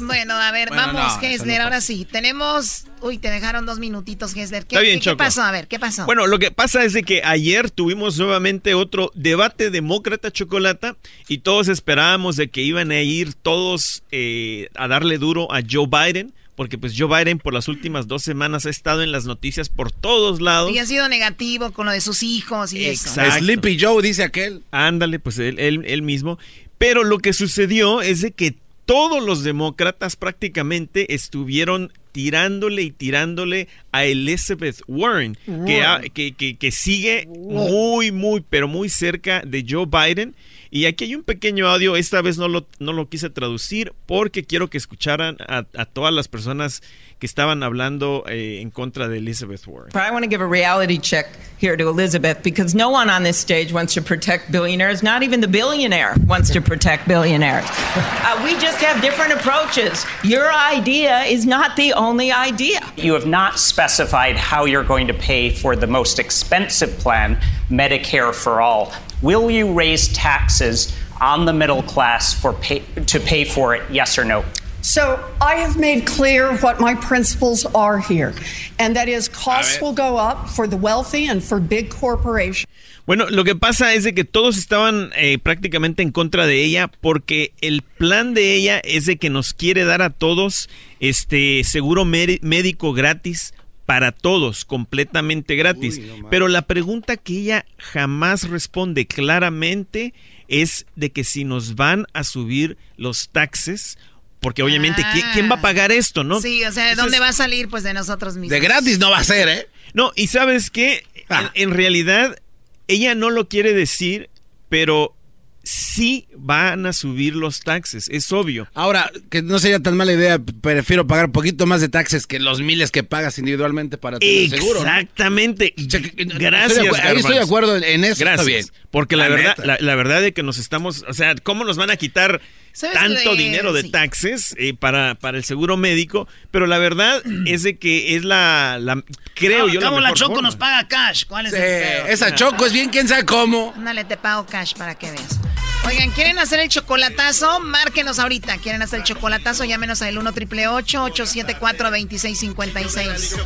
Bueno, a ver, vamos, no, ahora sí. Tenemos. Uy, te dejaron dos minutitos, Gessler. ¿Qué, Está bien, ¿qué, ¿qué pasó? A ver, ¿qué pasó? Bueno, lo que pasa es de que ayer tuvimos nuevamente otro debate demócrata chocolata y todos esperábamos de que iban a ir todos eh, a darle duro a Joe Biden porque pues Joe Biden por las últimas dos semanas ha estado en las noticias por todos lados. Y ha sido negativo con lo de sus hijos y Exacto. eso. Sleepy Joe, dice aquel. Ándale, pues él, él, él mismo. Pero lo que sucedió es de que todos los demócratas prácticamente estuvieron tirándole y tirándole a Elizabeth Warren, que, que, que, que, sigue muy, muy, pero muy cerca de Joe Biden. Y aquí hay un pequeño audio, esta vez no lo, no lo quise traducir porque quiero que escucharan a, a todas las personas que estaban hablando eh, en contra de Elizabeth Warren. I want to give a reality check here to Elizabeth because no one on this stage wants to protect billionaires, not even the billionaire wants to protect billionaires. Uh, we just have different approaches. Your idea is not the only idea. You have not specified how you're going to pay for the most expensive plan, Medicare for All. Will you raise taxes on the middle class for pay, to pay for it, yes or no? So I have made clear what my principles are here, and that is costs will go up for the wealthy and for big corporations. Bueno, lo que pasa es de que todos estaban eh, prácticamente en contra de ella porque el plan de ella es de que nos quiere dar a todos este seguro médico gratis para todos, completamente gratis. Uy, no Pero la pregunta que ella jamás responde claramente es de que si nos van a subir los taxes porque obviamente, ah. ¿quién, va a pagar esto, no? Sí, o sea, ¿de dónde va a salir? Pues de nosotros mismos. De gratis no va a ser, ¿eh? No, y sabes qué, ah. en, en, realidad, ella no lo quiere decir, pero sí van a subir los taxes, es obvio. Ahora, que no sería tan mala idea, prefiero pagar un poquito más de taxes que los miles que pagas individualmente para tener seguro. Exactamente. ¿no? Gracias. Estoy de, ahí estoy de acuerdo en eso. Gracias. Bien. Porque la, la verdad, la, la, verdad es que nos estamos, o sea, ¿cómo nos van a quitar tanto de, dinero de sí. taxes eh, para, para el seguro médico? Pero la verdad es de que es la, la creo no, yo. Como la, la Choco forma. nos paga cash. ¿Cuál es sí, el feo? Esa Choco es bien, quién sabe cómo. Ándale, te pago cash para que veas. Oigan, ¿quieren hacer el chocolatazo? Márquenos ahorita. ¿Quieren hacer el chocolatazo? Llámenos al 1 triple 874 2656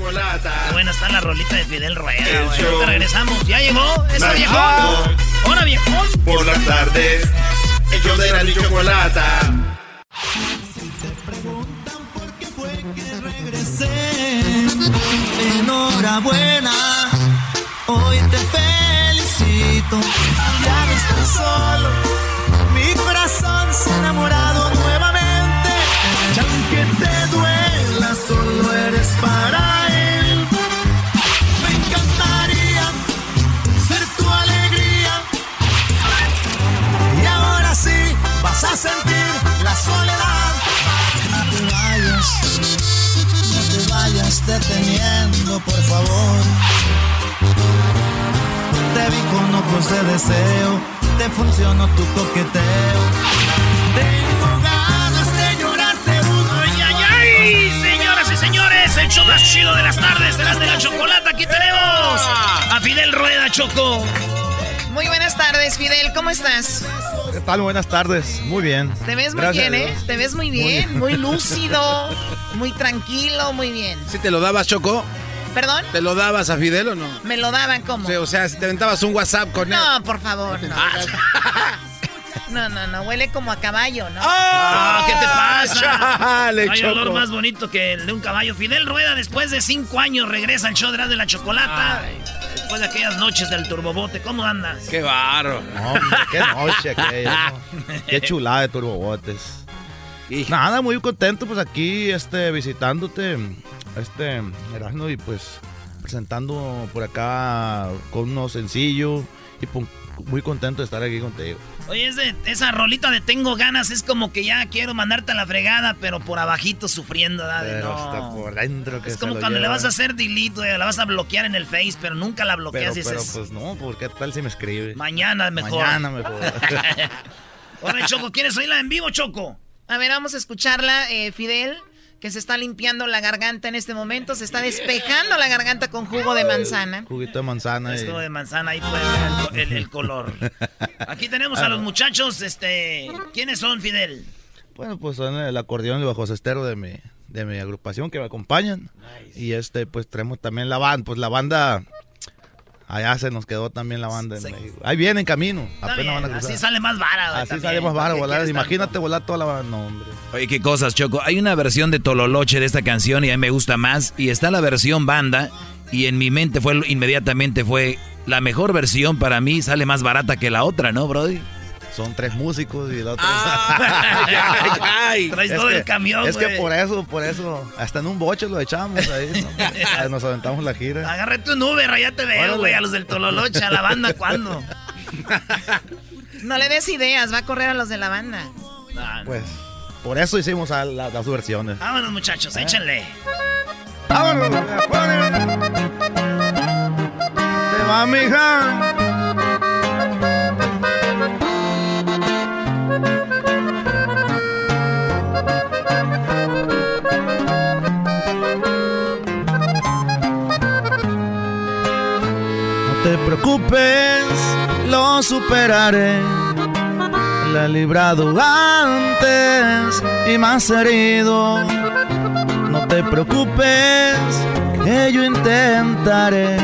Bueno, está la rolita de Fidel Rueda. Te regresamos. ¿Ya llegó? ¿Eso viejo? ¡Hola, viejón! Por las tardes, el show de la chocolata. Si te preguntan por qué fue que regresé, enhorabuena, hoy te felicito. Ya no estoy solo, mi corazón se ha enamorado vayas deteniendo, por favor. Te vi con ojos de deseo, te funcionó tu coqueteo. Tengo ganas de llorarte uno. ¡Ay, ay, ay! Señoras y señores, el show más chido de las tardes de las de la chocolate. Aquí tenemos a Fidel Rueda Choco. Muy buenas tardes, Fidel. ¿Cómo estás? ¿Qué tal? Buenas tardes. Muy bien. Te ves muy bien, ¿eh? Te ves muy bien, muy, lúcido, muy tranquilo, muy bien. ¿Sí te lo dabas, Choco? ¿Perdón? ¿Te lo dabas a Fidel o no? ¿Me lo daban como? o sea, si te aventabas un WhatsApp con él. No, por favor, no. No, no, no, huele como a caballo, ¿no? ¡Ah! ¿Qué te pasa? Chale, Hay Choco. olor más bonito que el de un caballo. Fidel Rueda, después de cinco años, regresa al show de de la chocolata. Después de aquellas noches del turbobote, ¿cómo andas? Qué barro. Hombre, qué noche aquella. Qué chulada de turbobotes. Nada, muy contento pues aquí este visitándote este Erasmo y pues presentando por acá con uno sencillo y pues, muy contento de estar aquí contigo. Oye, esa rolita de Tengo Ganas es como que ya quiero mandarte a la fregada, pero por abajito sufriendo, Pero no. hasta por dentro que Es como cuando le vas a hacer delete, güey, la vas a bloquear en el Face, pero nunca la pero, bloqueas y pero dices, pues no, porque tal si me escribe. mañana mejor. Mañana mejor. Ahora, Choco, ¿quieres oírla en vivo, Choco? A ver, vamos a escucharla, eh, Fidel, que se está limpiando la garganta en este momento. Se está despejando la garganta con jugo de manzana. Juguito de manzana. y- Esto de manzana, ahí puedes ver el, el- el color. Aquí tenemos a los muchachos, este... ¿Quiénes son, Fidel? Bueno, pues son el acordeón y bajo cestero de mi, de mi agrupación que me acompañan. Y este, pues traemos también la banda, pues la banda, allá se nos quedó también la banda. en México. Ahí viene en camino, apenas bien, van a cruzar. así sale más vara, Así también. sale más ¿Para vara volar. Imagínate volar toda la banda. No, hombre. Oye, qué cosas, Choco. Hay una versión de Tololoche de esta canción y a mí me gusta más. Y está la versión banda. Y en mi mente fue inmediatamente fue la mejor versión para mí. Sale más barata que la otra, ¿no, Brody? Son tres músicos y el otro. Traes Es todo que- el camión, Es que por eso, por eso, hasta en un boche lo echamos ahí. ¿no? Nos aventamos la gira. Agárrate un Uber, allá te veo, güey, a los del Tololoche, a la banda, ¿cuándo? No le des ideas, va a correr a los de la banda. Pues, por eso hicimos a la- las versiones. Vámonos, muchachos, échenle. ¡Vámonos! Te va, mija. Preocupes, lo superaré. La he librado antes y más herido. No te preocupes, que yo intentaré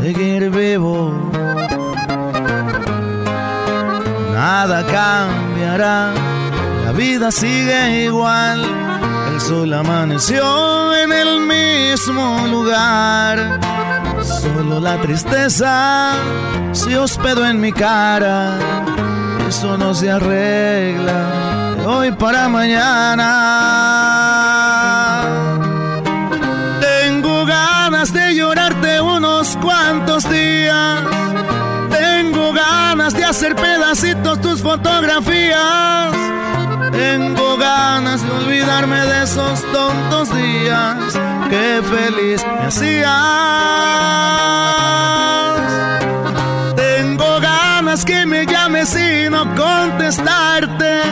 seguir vivo. Nada cambiará, la vida sigue igual. El sol amaneció en el mismo lugar. Solo la tristeza se hospedó en mi cara. Eso no se arregla de hoy para mañana. Tengo ganas de llorarte unos cuantos días. Tengo ganas de hacer pedacitos tus fotografías. Tengo ganas de olvidarme de esos tontos días que feliz me hacías. Tengo ganas que me llames y no contestarte.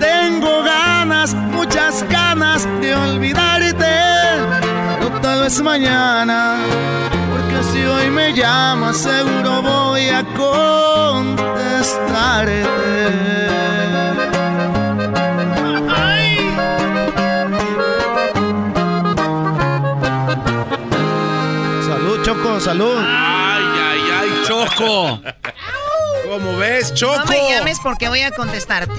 Tengo ganas, muchas ganas de olvidarte. Pero tal vez mañana, porque si hoy me llamas, seguro voy a contestarte. Salud. Ay, ay, ay, Choco. ¿Cómo ves, Choco? No me llames porque voy a contestarte.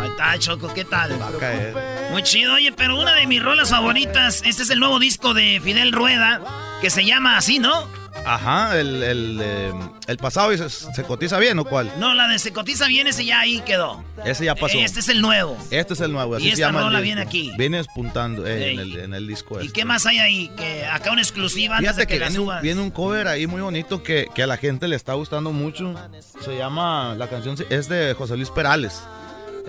Ahí está, Choco, ¿qué tal? Muy chido, oye, pero una de mis rolas favoritas, este es el nuevo disco de Fidel Rueda, que se llama así, ¿no? Ajá, el, el, eh, el pasado se, se cotiza bien o cuál? No, la de Se Cotiza Bien, ese ya ahí quedó. Ese ya pasó. Este es el nuevo. Este es el nuevo, así Y se esta llama disco. viene aquí. Viene espuntando eh, en, el, en el disco. ¿Y este. qué más hay ahí? Que acá una exclusiva antes Fíjate de que, que la viene subas. viene un cover ahí muy bonito que, que a la gente le está gustando mucho. Se llama, la canción es de José Luis Perales.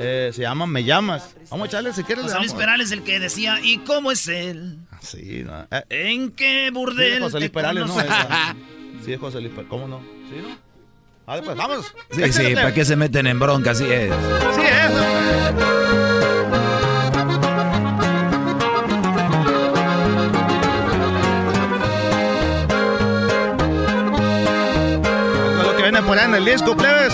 Eh, se llama Me Llamas. Vamos a echarle si quieres. José Luis damos. Perales el que decía, ¿y cómo es él? Sí, no, eh, ¿En qué sí, es burdel José Luis Perales, no. esa. Sí, es José Luis Perales. ¿Cómo no? Sí, ¿no? Vale, pues vamos. Sí, sí. ¿para qué se meten en bronca? Así es. Sí, eso. Con lo que por ahí en el disco, plebes.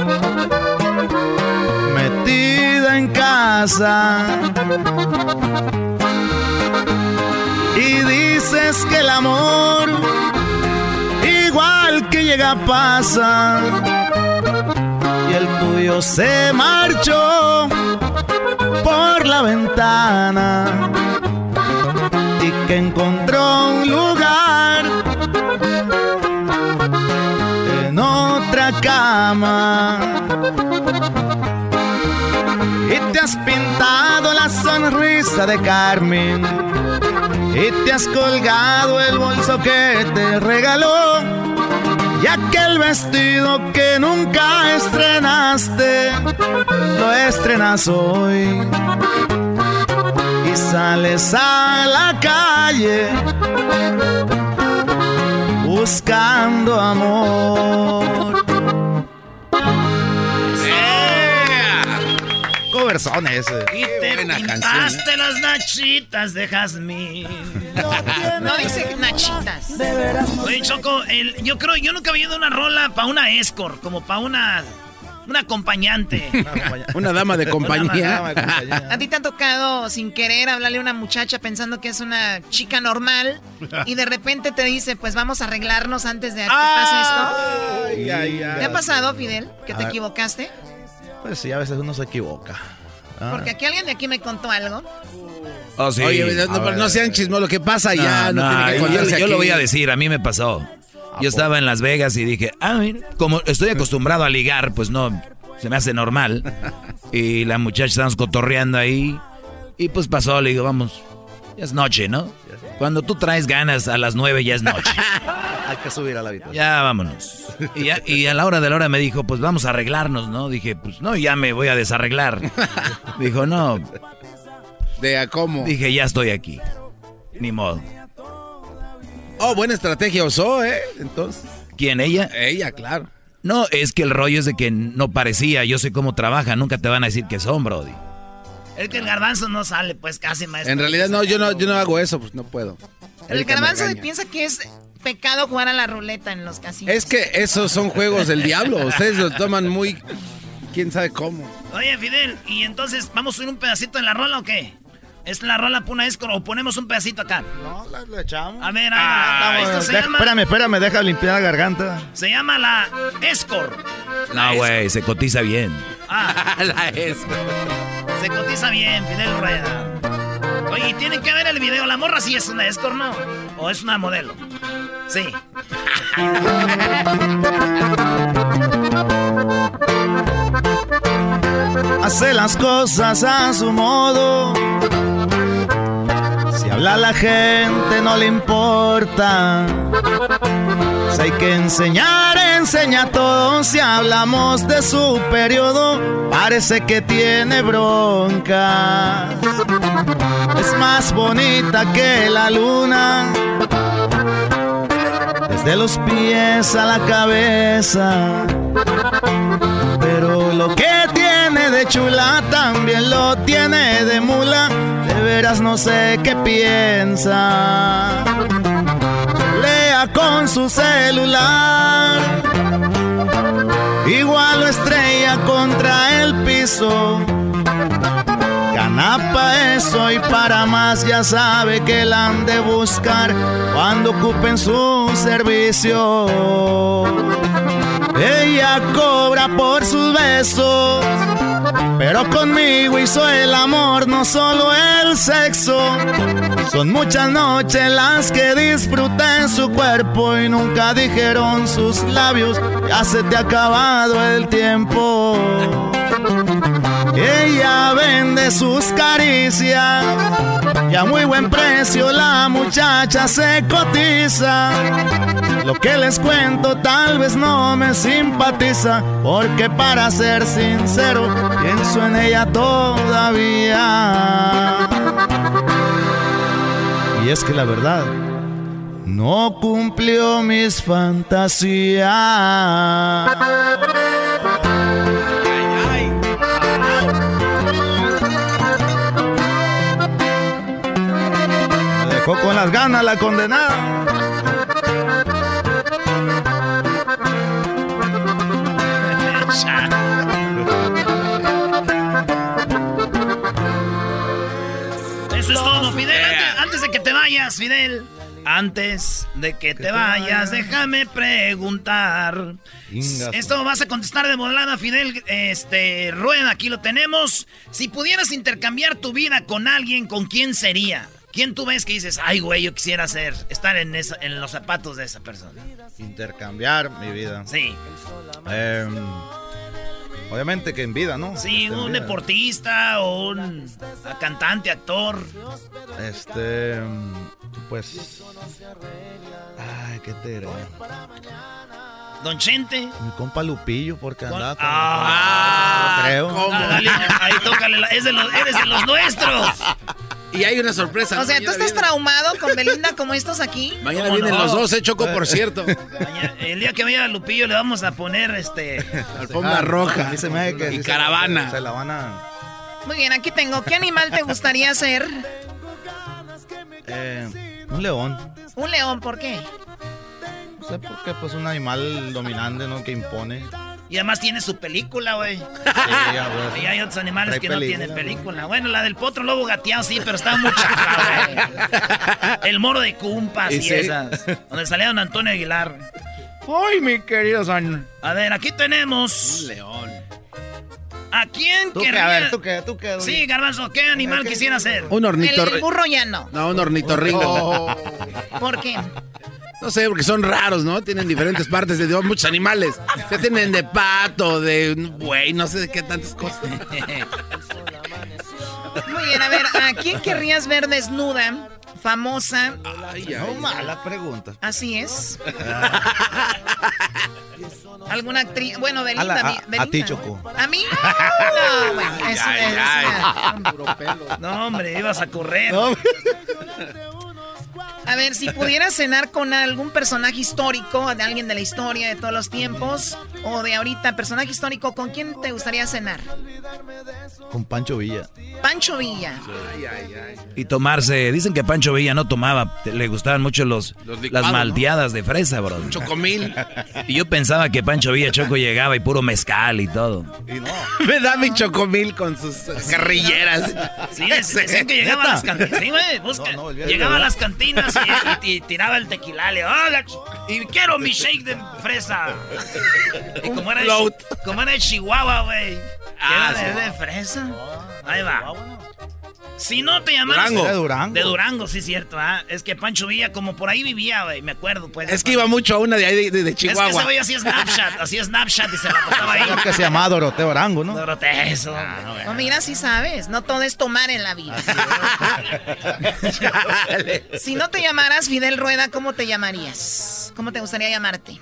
en casa. Y dices que el amor, igual que llega, pasa. Y el tuyo se marchó por la ventana. Y que encontró un lugar en otra cama. Y te has pintado la sonrisa de Carmen y te has colgado el bolso que te regaló y aquel vestido que nunca estrenaste, lo estrenas hoy. Y sales a la calle buscando amor. Coversón ese. Y te buena pintaste las nachitas de jazmín. No dice nachitas. Oye, Choco, el- yo creo, yo nunca había ido a una rola para una escort, como para una, una acompañante. Una dama de compañía. ¿A ti te ha tocado sin querer hablarle a una muchacha pensando que es una chica normal y de repente te dice, pues vamos a arreglarnos antes de que pase esto? Ay, ay, ay. ¿Te ha pasado, Fidel, que te equivocaste? Pues sí, a veces uno se equivoca. Ah. Porque aquí alguien de aquí me contó algo. Oh, sí. Oye, no, sean chismos, lo que pasa ya no, tiene que yo, contarse yo lo aquí. voy a decir, a mí me pasó. Yo estaba en Las Vegas y dije, ah, mira, como estoy acostumbrado a ligar, pues no, se me hace normal. Y la muchacha estábamos cotorreando ahí. Y pues pasó, le digo, vamos, ya es noche, ¿no? Cuando tú traes ganas a las nueve ya es noche. Hay que subir a la habitación. Ya vámonos. Y, ya- y a la hora de la hora me dijo, pues vamos a arreglarnos, ¿no? Dije, pues no, ya me voy a desarreglar. Dijo, no. ¿De a cómo? Dije, ya estoy aquí. Ni modo. Oh, buena estrategia usó, ¿eh? Entonces. ¿Quién, ella? Ella, claro. No, es que el rollo es de que no parecía. Yo sé cómo trabaja. Nunca te van a decir que son, Brody. Es que el garbanzo no sale, pues casi maestro. En realidad no, yo no, yo no hago eso, pues no puedo. El me garbanzo piensa que es pecado jugar a la ruleta en los casinos. Es que esos son juegos del diablo. Ustedes lo toman muy. quién sabe cómo. Oye, Fidel, ¿y entonces vamos a subir un pedacito en la rola o qué? ¿Es la rola para una escort o ponemos un pedacito acá? No, la, la echamos. A ver, ahí va. Esto se Deja- llama, Espérame, espérame, deja limpiar la garganta. se llama la escort. No, güey, se cotiza bien. Ah, la escort. Se cotiza bien, Fidel Rueda. Oye, y tienen que ver el video. La morra sí es una escort, ¿no? ¿O es una modelo? Sí. Hace las cosas a su modo. Habla la gente no le importa. Si hay que enseñar, enseña todo. Si hablamos de su periodo, parece que tiene bronca. Es más bonita que la luna. Desde los pies a la cabeza. Pero lo que tiene de chula también lo tiene de mula. De veras no sé qué piensa. Lea con su celular. Igual lo estrella contra el piso. Gana pa' eso y para más ya sabe que la han de buscar cuando ocupen su servicio. Ella cobra por sus besos Pero conmigo hizo el amor, no solo el sexo. Son muchas noches las que disfruté su cuerpo y nunca dijeron sus labios, ya se te ha acabado el tiempo. Ella vende sus caricias y a muy buen precio la muchacha se cotiza. Lo que les cuento tal vez no me simpatiza, porque para ser sincero, pienso en ella todavía. Y es que la verdad, no cumplió mis fantasías. Dejó con las ganas la condenada. Eso es todo, Fidel. Antes, antes de que te vayas, Fidel. Antes de que te vayas, déjame preguntar. Esto vas a contestar de volada, Fidel. Este, Rueda, aquí lo tenemos. Si pudieras intercambiar tu vida con alguien, ¿con quién sería? ¿Quién tú ves que dices, ay, güey, yo quisiera ser, estar en, esa- en los zapatos de esa persona? Intercambiar mi vida. Sí. Em, obviamente que en vida, ¿no? Sí, Este, un deportista o un cantante, actor. Este, em, pues. Ay, ¿qué te? Don Chente. Mi compa Lupillo, porque andaba con. Ah, creo. Ah, dale, ahí tócale, la- es de los, eres de los nuestros. Y hay una sorpresa. O sea, ¿tú estás viene- traumado con Belinda como estos aquí? Mañana ¿Cómo vienen no? los dos, eh, Choco, por cierto. Mañana- el día que vaya Lupillo le vamos a poner este. Alfombra roja. A mí se me hace que Y caravana. Se, la van a. Muy bien, aquí tengo. ¿Qué animal te gustaría ser? eh, un león. Un león, ¿por qué? No sé por qué, pues un animal dominante, ¿no? Que impone. Y además tiene su película, güey. Y hay otros animales Trae que no película. tienen película. Bueno, la del potro lobo gateado sí, pero está muy chafa, güey. El moro de Cumpas Y y, sí. esas. Donde salía don Antonio Aguilar. Ay, mi querido San. A ver, aquí tenemos. León. ¿A quién ¿Tú querría? A ver, ¿tú qué? ¿Tú qué? Sí, Garbanzo, ¿qué animal quisiera ser? Un ornitorrinco. el burro ya no. No, un ornitorrinco. ¿Por qué? No sé, porque son raros, ¿no? Tienen diferentes partes de de muchos animales. Ya tienen de pato, de buey, no sé de qué tantas cosas. Muy bien, a ver, ¿a quién querrías ver desnuda, famosa? No, mala pregunta. Así es. ¿Alguna actriz? Bueno, A, Belinda. la- mi- a- a Belinda, ti, ¿no? Choco. ¿A mí? No, bueno, eso Ay, es- ay. No, hombre, ibas a correr. A ver, si pudieras cenar con algún personaje histórico, de alguien de la historia de todos los tiempos, o de ahorita, personaje histórico, ¿con quién te gustaría cenar? Con Pancho Villa. Pancho Villa. Y tomarse, dicen que Pancho Villa no tomaba, le gustaban mucho los, las ¿no? malteadas de fresa, bro. Chocomil. Y yo pensaba que Pancho Villa Choco llegaba y puro mezcal y todo. Y no. Me da mi chocomil con sus carrilleras. Sí, es- decían que llegaba a las cantinas. Sí, güey, busca. No, no, olvídate, llegaba a las cantinas y, y- y tiraba el tequila. Le, "Hola, ch- y quiero mi shake de fresa. Y como era, como era de Chihuahua, güey. Ah, era de, sí. de fresa. Ahí va. Si no te llamaras. Durango. De Durango. De Durango, sí, cierto. ¿ah? Es que Pancho Villa, como por ahí vivía, güey. Me acuerdo, pues. Es que iba mucho a una de ahí de, de- de Es que ese Chihuahua. güey hacía Snapchat. Hacía Snapchat y se la pasaba ahí. Creo que se llama Doroteo Arango, ¿no? Dorote, eso. No, mira, sí sabes, no todo es tomar en la vida. si no te llamaras Fidel Rueda, ¿cómo te llamarías? ¿Cómo te gustaría llamarte?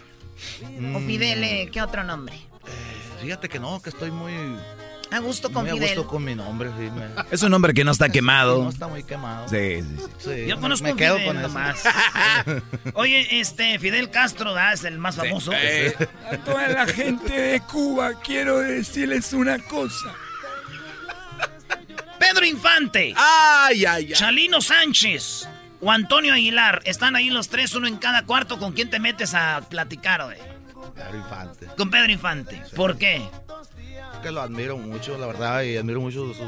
O Fidel, eh, ¿qué otro nombre? Fíjate que no, que estoy muy, A gusto con muy a Fidel. gusto con mi nombre. Sí, me- Es un hombre que no está no quemado. está muy quemado. Sí, sí, sí. Sí, Yo me- conozco me un quedo Fidel con nomás. Oye, este, Fidel Castro, ¿da? Es el más famoso. Eh, A toda la gente de Cuba quiero decirles una cosa. Pedro Infante, Ay, ay, ay. Chalino Sánchez o Antonio Aguilar. Están ahí los tres, uno en cada cuarto. ¿Con quién te metes a platicar, güey? Pedro Infante. Con Pedro Infante. ¿Por qué? Que lo admiro mucho, la verdad, y admiro mucho sus, sus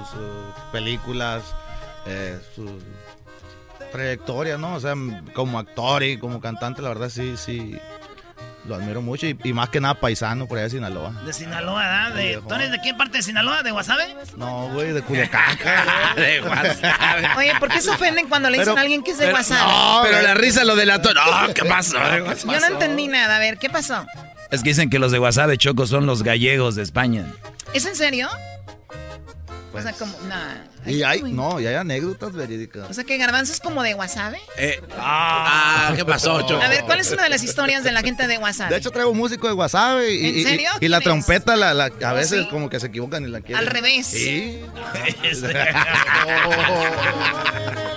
películas, eh, su trayectoria, ¿no? O sea, como actor y como cantante, la verdad, sí, sí. lo admiro mucho y, más que nada paisano por allá de Sinaloa. De Sinaloa, ¿verdad? De, ¿Tú eres de qué parte de Sinaloa? ¿De Guasave? No, güey, de Culiacán. de Guasave. Oye, ¿por qué se ofenden cuando le dicen a alguien que es de Guasave? No, pero la risa lo delató. No, ¿qué pasó? Yo no entendí nada. A ver, ¿qué pasó? Es que dicen que los de Guasave, Choco, son los gallegos de España. ¿Es en serio? o sea, como, nada. Y hay, no, y hay anécdotas verídicas. O sea, que Garbanzo es como de Wasabe. Eh, ah, ¿qué pasó, Choco? A ver, ¿cuál es una de las historias de la gente de Wasabe? De hecho, traigo músico de Wasabe. Y, ¿En serio? Y, la trompeta, la, la, a veces como que se equivocan y la quieren. Al revés. Sí.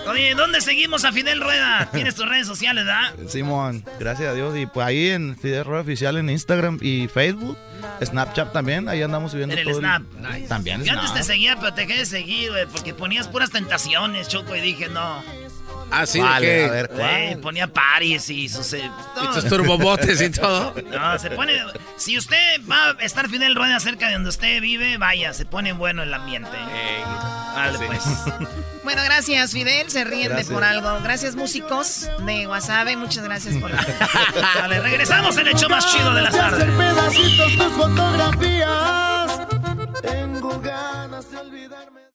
Oye, ¿dónde seguimos a Fidel Rueda? Tienes tus redes sociales, ¿verdad? Simón, gracias a Dios. Y pues ahí en Fidel Rueda Oficial en Instagram y Facebook. Snapchat también, ahí andamos subiendo en el Snap. También Yo antes te seguía, pero te dejé de seguir, güey, porque ponías puras tentaciones, Choco, y dije, no. Ah, sí, vale, A ver, ¿cuál? ponía paris y sus... Eh, y sus turbobotes y todo. No, se pone... Si usted va a estar Fidel Rueda cerca de donde usted vive, vaya, se pone bueno el ambiente. vale, pues. Bueno, gracias, Fidel. Se ríen de por algo. Gracias, músicos de Wasabe. Muchas gracias por... vale, regresamos en el show más chido de las tardes. pedacitos tus fotografías. Tengo ganas de olvidarme.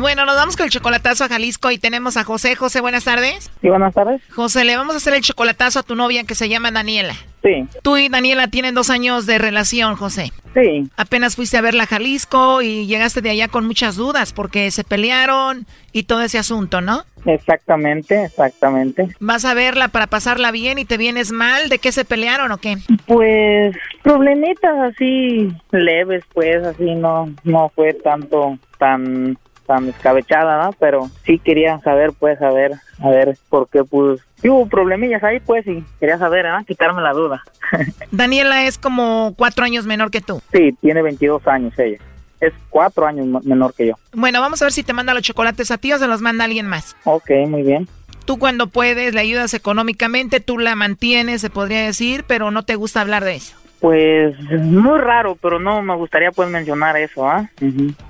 Bueno, nos vamos con el chocolatazo a Jalisco y tenemos a José. José, buenas tardes. Sí, buenas tardes. José, le vamos a hacer el chocolatazo a tu novia que se llama Daniela. Sí. Tú y Daniela tienen dos años de relación, José. Sí. Apenas fuiste a verla a Jalisco y llegaste de allá con muchas dudas porque se pelearon y todo ese asunto, ¿no? Exactamente, exactamente. Vas a verla para pasarla bien y te vienes mal. ¿De qué se pelearon o qué? Pues problemitas así leves, pues así no no fue tanto tan tan escabechada, ¿no? Pero sí quería saber, pues, a ver, a ver por qué, pues, hubo problemillas ahí, pues, y quería saber, ¿ah? Quitarme la duda. Daniela es como cuatro años menor que tú. Sí, tiene 22 años ella. Es cuatro años menor que yo. Bueno, vamos a ver si te manda los chocolates a ti o se los manda alguien más. Ok, muy bien. Tú cuando puedes le ayudas económicamente, tú la mantienes, se podría decir, pero no te gusta hablar de eso. Pues muy raro, pero no me gustaría pues mencionar eso, ¿ah?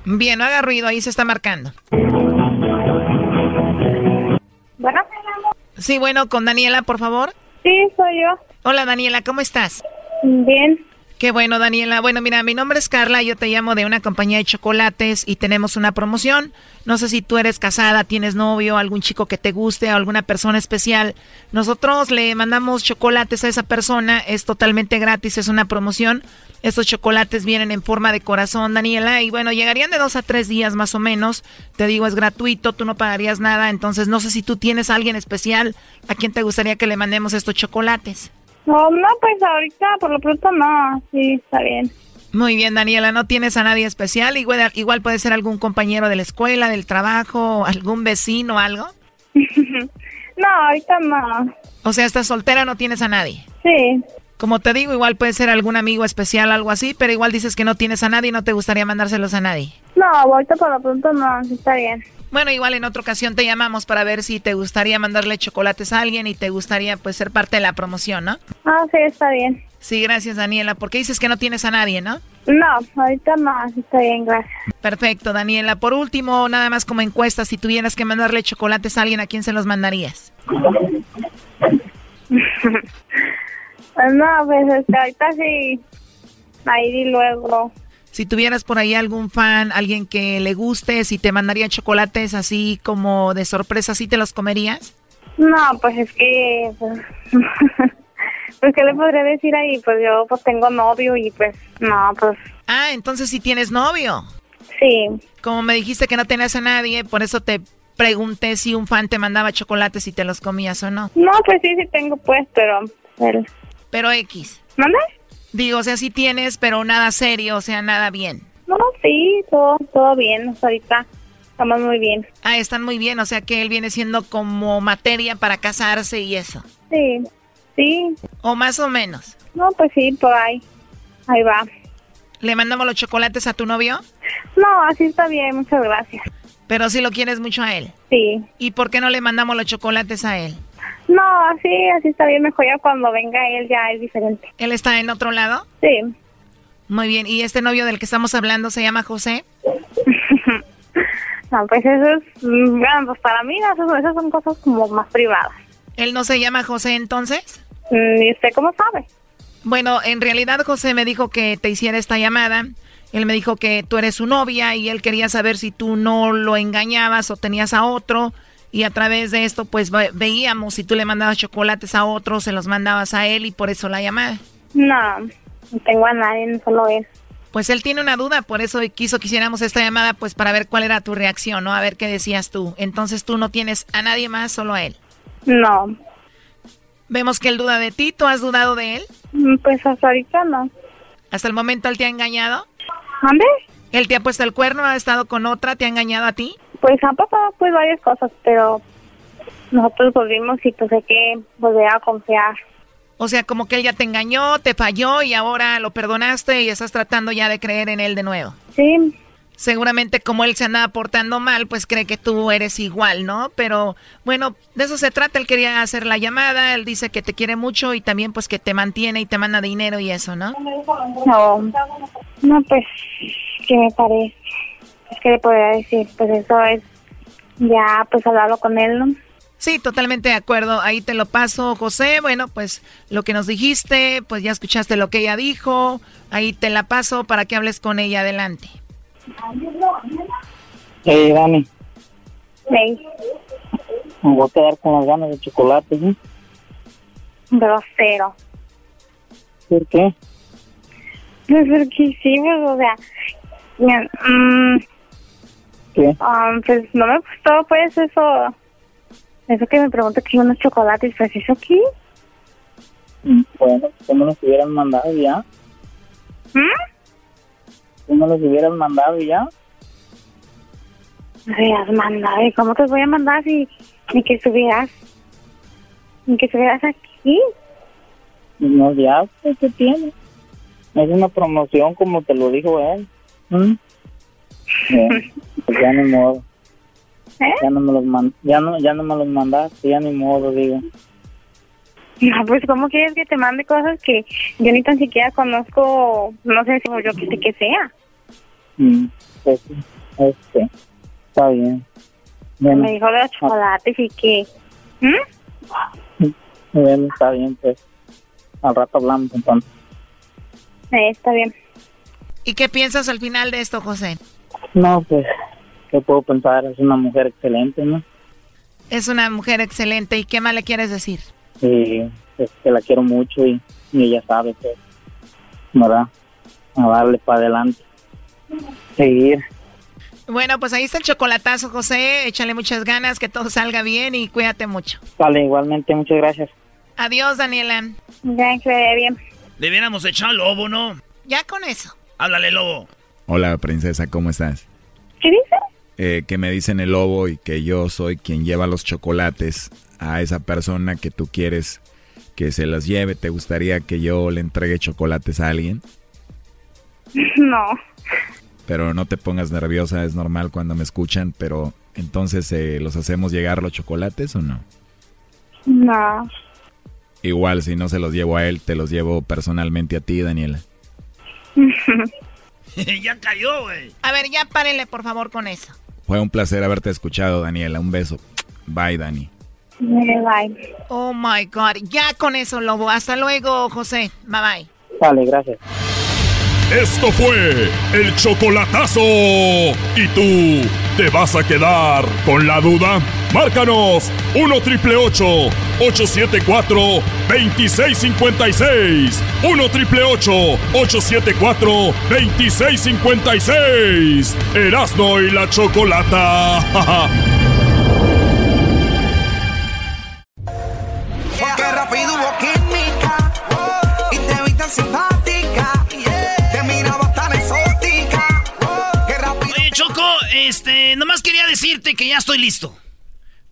Bien, no haga ruido, ahí se está marcando. Bueno, Sí, bueno, con Daniela, por favor. sí, soy yo. Hola Daniela, ¿cómo estás? Bien. Qué bueno, Daniela. Bueno, mira, mi nombre es Carla, yo te llamo de una compañía de chocolates y tenemos una promoción. No sé si tú eres casada, tienes novio, algún chico que te guste alguna persona especial. Nosotros le mandamos chocolates a esa persona, es totalmente gratis, es una promoción. Estos chocolates vienen en forma de corazón, Daniela, y bueno, llegarían de dos a tres días más o menos. Te digo, es gratuito, tú no pagarías nada, entonces no sé si tú tienes a alguien especial a quien te gustaría que le mandemos estos chocolates. No, no, pues ahorita por lo pronto no. Sí, está bien. Muy bien, Daniela, ¿no tienes a nadie especial? Igual, igual puede ser algún compañero de la escuela, del trabajo, algún vecino, algo. no, ahorita no. O sea, estás soltera, no tienes a nadie. Sí. Como te digo, igual puede ser algún amigo especial, algo así, pero igual dices que no tienes a nadie y no te gustaría mandárselos a nadie. No, ahorita por lo pronto no. Sí, está bien. Bueno, igual en otra ocasión te llamamos para ver si te gustaría mandarle chocolates a alguien y te gustaría pues ser parte de la promoción, ¿no? Ah, sí, está bien. Sí, gracias Daniela, porque dices que no tienes a nadie, ¿no? No, ahorita no. Está bien, gracias. Perfecto, Daniela. Por último, nada más como encuesta, si tuvieras que mandarle chocolates a alguien, ¿a quién se los mandarías? Pues no, pues este, ahorita sí. Ahí y luego. Si tuvieras por ahí algún fan, alguien que le guste, si te mandaría chocolates así como de sorpresa, ¿sí te los comerías? No, pues es que. Pues, ¿qué le podré decir ahí? Pues yo pues tengo novio y pues, no, pues. Ah, entonces sí tienes novio. Sí. Como me dijiste que no tenías a nadie, por eso te pregunté si un fan te mandaba chocolates y te los comías o no. No, pues sí, sí tengo pues, pero. Pero, Pero X. ¿Mande? Digo, o sea, sí tienes, pero nada serio, o sea, nada bien. No, sí, todo, todo bien. ahorita estamos muy bien. Ah, están muy bien, o sea que él viene siendo como materia para casarse y eso. Sí, sí. O más o menos. No, pues sí, por ahí. Ahí va. ¿Le mandamos los chocolates a tu novio? No, así está bien, muchas gracias. Pero si lo quieres mucho a él. Sí. ¿Y por qué no le mandamos los chocolates a él? No, así, así está bien. Mejor ya cuando venga él ya es diferente. ¿Él está en otro lado? Sí. Muy bien. ¿Y este novio del que estamos hablando se llama José? no, pues eso es, mm, bueno, pues para mí esas, son cosas como más privadas. ¿Él no se llama José entonces? Mm, ¿Y usted cómo sabe? Bueno, en realidad José me dijo que te hiciera esta llamada. Él me dijo que tú eres su novia y él quería saber si tú no lo engañabas o tenías a otro y a través de esto pues veíamos si tú le mandabas chocolates a otros, se los mandabas a él y por eso la llamada. No, no tengo a nadie, solo es. Pues él tiene una duda, por eso quiso que hiciéramos esta llamada pues para ver cuál era tu reacción, ¿no? A ver qué decías tú. Entonces tú no tienes a nadie más, solo a él. No. Vemos que él duda de ti, ¿tú has dudado de él? Mm, pues hasta ahorita no. ¿Hasta el momento él te ha engañado? ¿Dónde? ¿Él te ha puesto el cuerno, ha estado con otra, te ha engañado a ti? Pues han pasado pues varias cosas, pero nosotros volvimos y pues hay que volver a confiar. O sea, como que él ya te engañó, te falló y ahora lo perdonaste y estás tratando ya de creer en él de nuevo. Sí. Seguramente como él se andaba portando mal, pues cree que tú eres igual, ¿no? Pero bueno, de eso se trata. Él quería hacer la llamada, él dice que te quiere mucho y también pues que te mantiene y te manda dinero y eso, ¿no? No, no pues, ¿qué me parece? Es que le podría decir, pues eso es ya pues hablarlo con él, ¿no? Sí, totalmente de acuerdo. Ahí te lo paso, José. Bueno, pues lo que nos dijiste, pues ya escuchaste lo que ella dijo. Ahí te la paso para que hables con ella adelante. Hey, Dani. Hey. Me voy a quedar con las ganas de chocolate, ¿sí? Grosero. ¿Por qué? Pues porque sí, pues, o sea, mmm, ¿Qué? Um, pues no me gustó, pues eso. Eso que me pregunta que unos chocolates, pues eso aquí. Bueno, ¿cómo los hubieran mandado ya? ¿Mm? ¿Cómo los hubieran mandado ya? Has mandado, ¿y cómo te voy a mandar si ni que estuvieras, ni que estuvieras aquí? No, ya, pues, ¿qué tiene? Es una promoción como te lo dijo él. ¿Mm? Pues ya ni modo. ¿Eh? Ya no me los man ya no ya no me los mandaste, ya ni modo, digo. No, pues ¿cómo quieres que te mande cosas que yo ni tan siquiera conozco, no sé si yo que sé que sea? Mm, pues, este, está bien. Bueno, Me dijo de los chocolates y que... ¿Mm? bueno, está bien, pues. Al rato hablamos entonces. Eh, está bien. ¿Y qué piensas al final de esto, José? No, pues, ¿qué puedo pensar? Es una mujer excelente, ¿no? Es una mujer excelente. ¿Y qué más le quieres decir? Y es que la quiero mucho y, y ella sabe que, ¿verdad? A darle para adelante. Seguir. Bueno, pues ahí está el chocolatazo, José. Échale muchas ganas, que todo salga bien y cuídate mucho. Vale, igualmente, muchas gracias. Adiós, Daniela. Ya, que vaya bien. Debiéramos echar lobo, ¿no? Ya con eso. Háblale, lobo. Hola, princesa, ¿cómo estás? ¿Qué dice? Eh, que me dicen el lobo y que yo soy quien lleva los chocolates a esa persona que tú quieres que se los lleve. ¿Te gustaría que yo le entregue chocolates a alguien? No. Pero no te pongas nerviosa, es normal cuando me escuchan, pero entonces eh, ¿los hacemos llegar los chocolates o no? No. Igual, si no se los llevo a él, te los llevo personalmente a ti, Daniela. ya cayó, güey. A ver, ya párenle por favor con eso. Fue un placer haberte escuchado, Daniela. Un beso. Bye, Dani. Bye. Oh my God. Ya con eso, Lobo. Hasta luego, José. Bye bye. Vale, gracias. Esto fue el chocolatazo. ¿Y tú te vas a quedar con la duda? Márcanos 1 triple 874 2656. 1 triple 874 2656. Erasno y la chocolata. Porque rápido hubo química y te vi tan este, nomás quería decirte que ya estoy listo.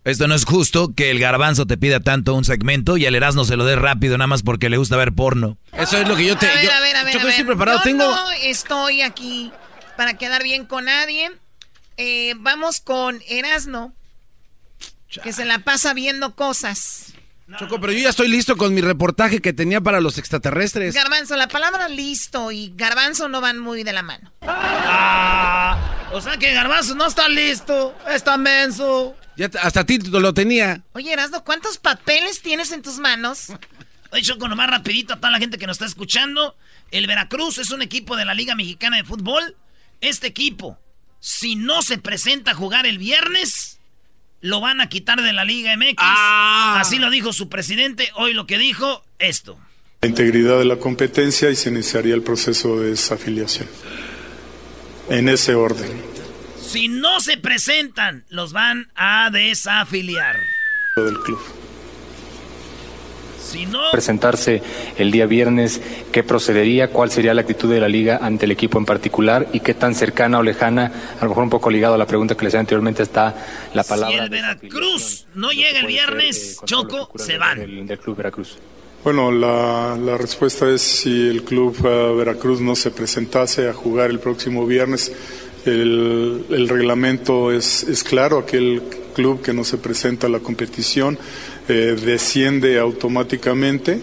Esto no es justo que el garbanzo te pida tanto un segmento y al Erasmo se lo dé rápido nada más porque le gusta ver porno. Eso es lo que yo te... A ver, yo- a ver, a ver, Choco, a ver. estoy preparado. Yo Tengo... no estoy aquí para quedar bien con nadie. Eh, vamos con Erasno, que se la pasa viendo cosas. Choco, pero yo ya estoy listo con mi reportaje que tenía para los extraterrestres. Garbanzo, la palabra listo y garbanzo no van muy de la mano. Ah, o sea que Garbanzo no está listo, está menso. Ya hasta ti lo tenía. Oye, Erasno, ¿cuántos papeles tienes en tus manos? Oye, Choco, nomás rapidito a toda la gente que nos está escuchando. El Veracruz es un equipo de la Liga Mexicana de Fútbol. Este equipo, si no se presenta a jugar el viernes, lo van a quitar de la Liga MX. Así lo dijo su presidente. Hoy lo que dijo, esto. la integridad de la competencia y se iniciaría el proceso de desafiliación. En ese orden. Si no se presentan, los van a desafiliar. Del club. Si no, presentarse el día viernes, qué procedería, cuál sería la actitud de la liga ante el equipo en particular y qué tan cercana o lejana, a lo mejor un poco ligado a la pregunta que les hacía anteriormente, está la si palabra el Veracruz no llega el viernes, Choco, se van. del, del club Veracruz. Bueno, la, la respuesta es si el club eh, Veracruz no se presentase a jugar el próximo viernes, el, el reglamento es, es claro, aquel club que no se presenta a la competición eh, desciende automáticamente.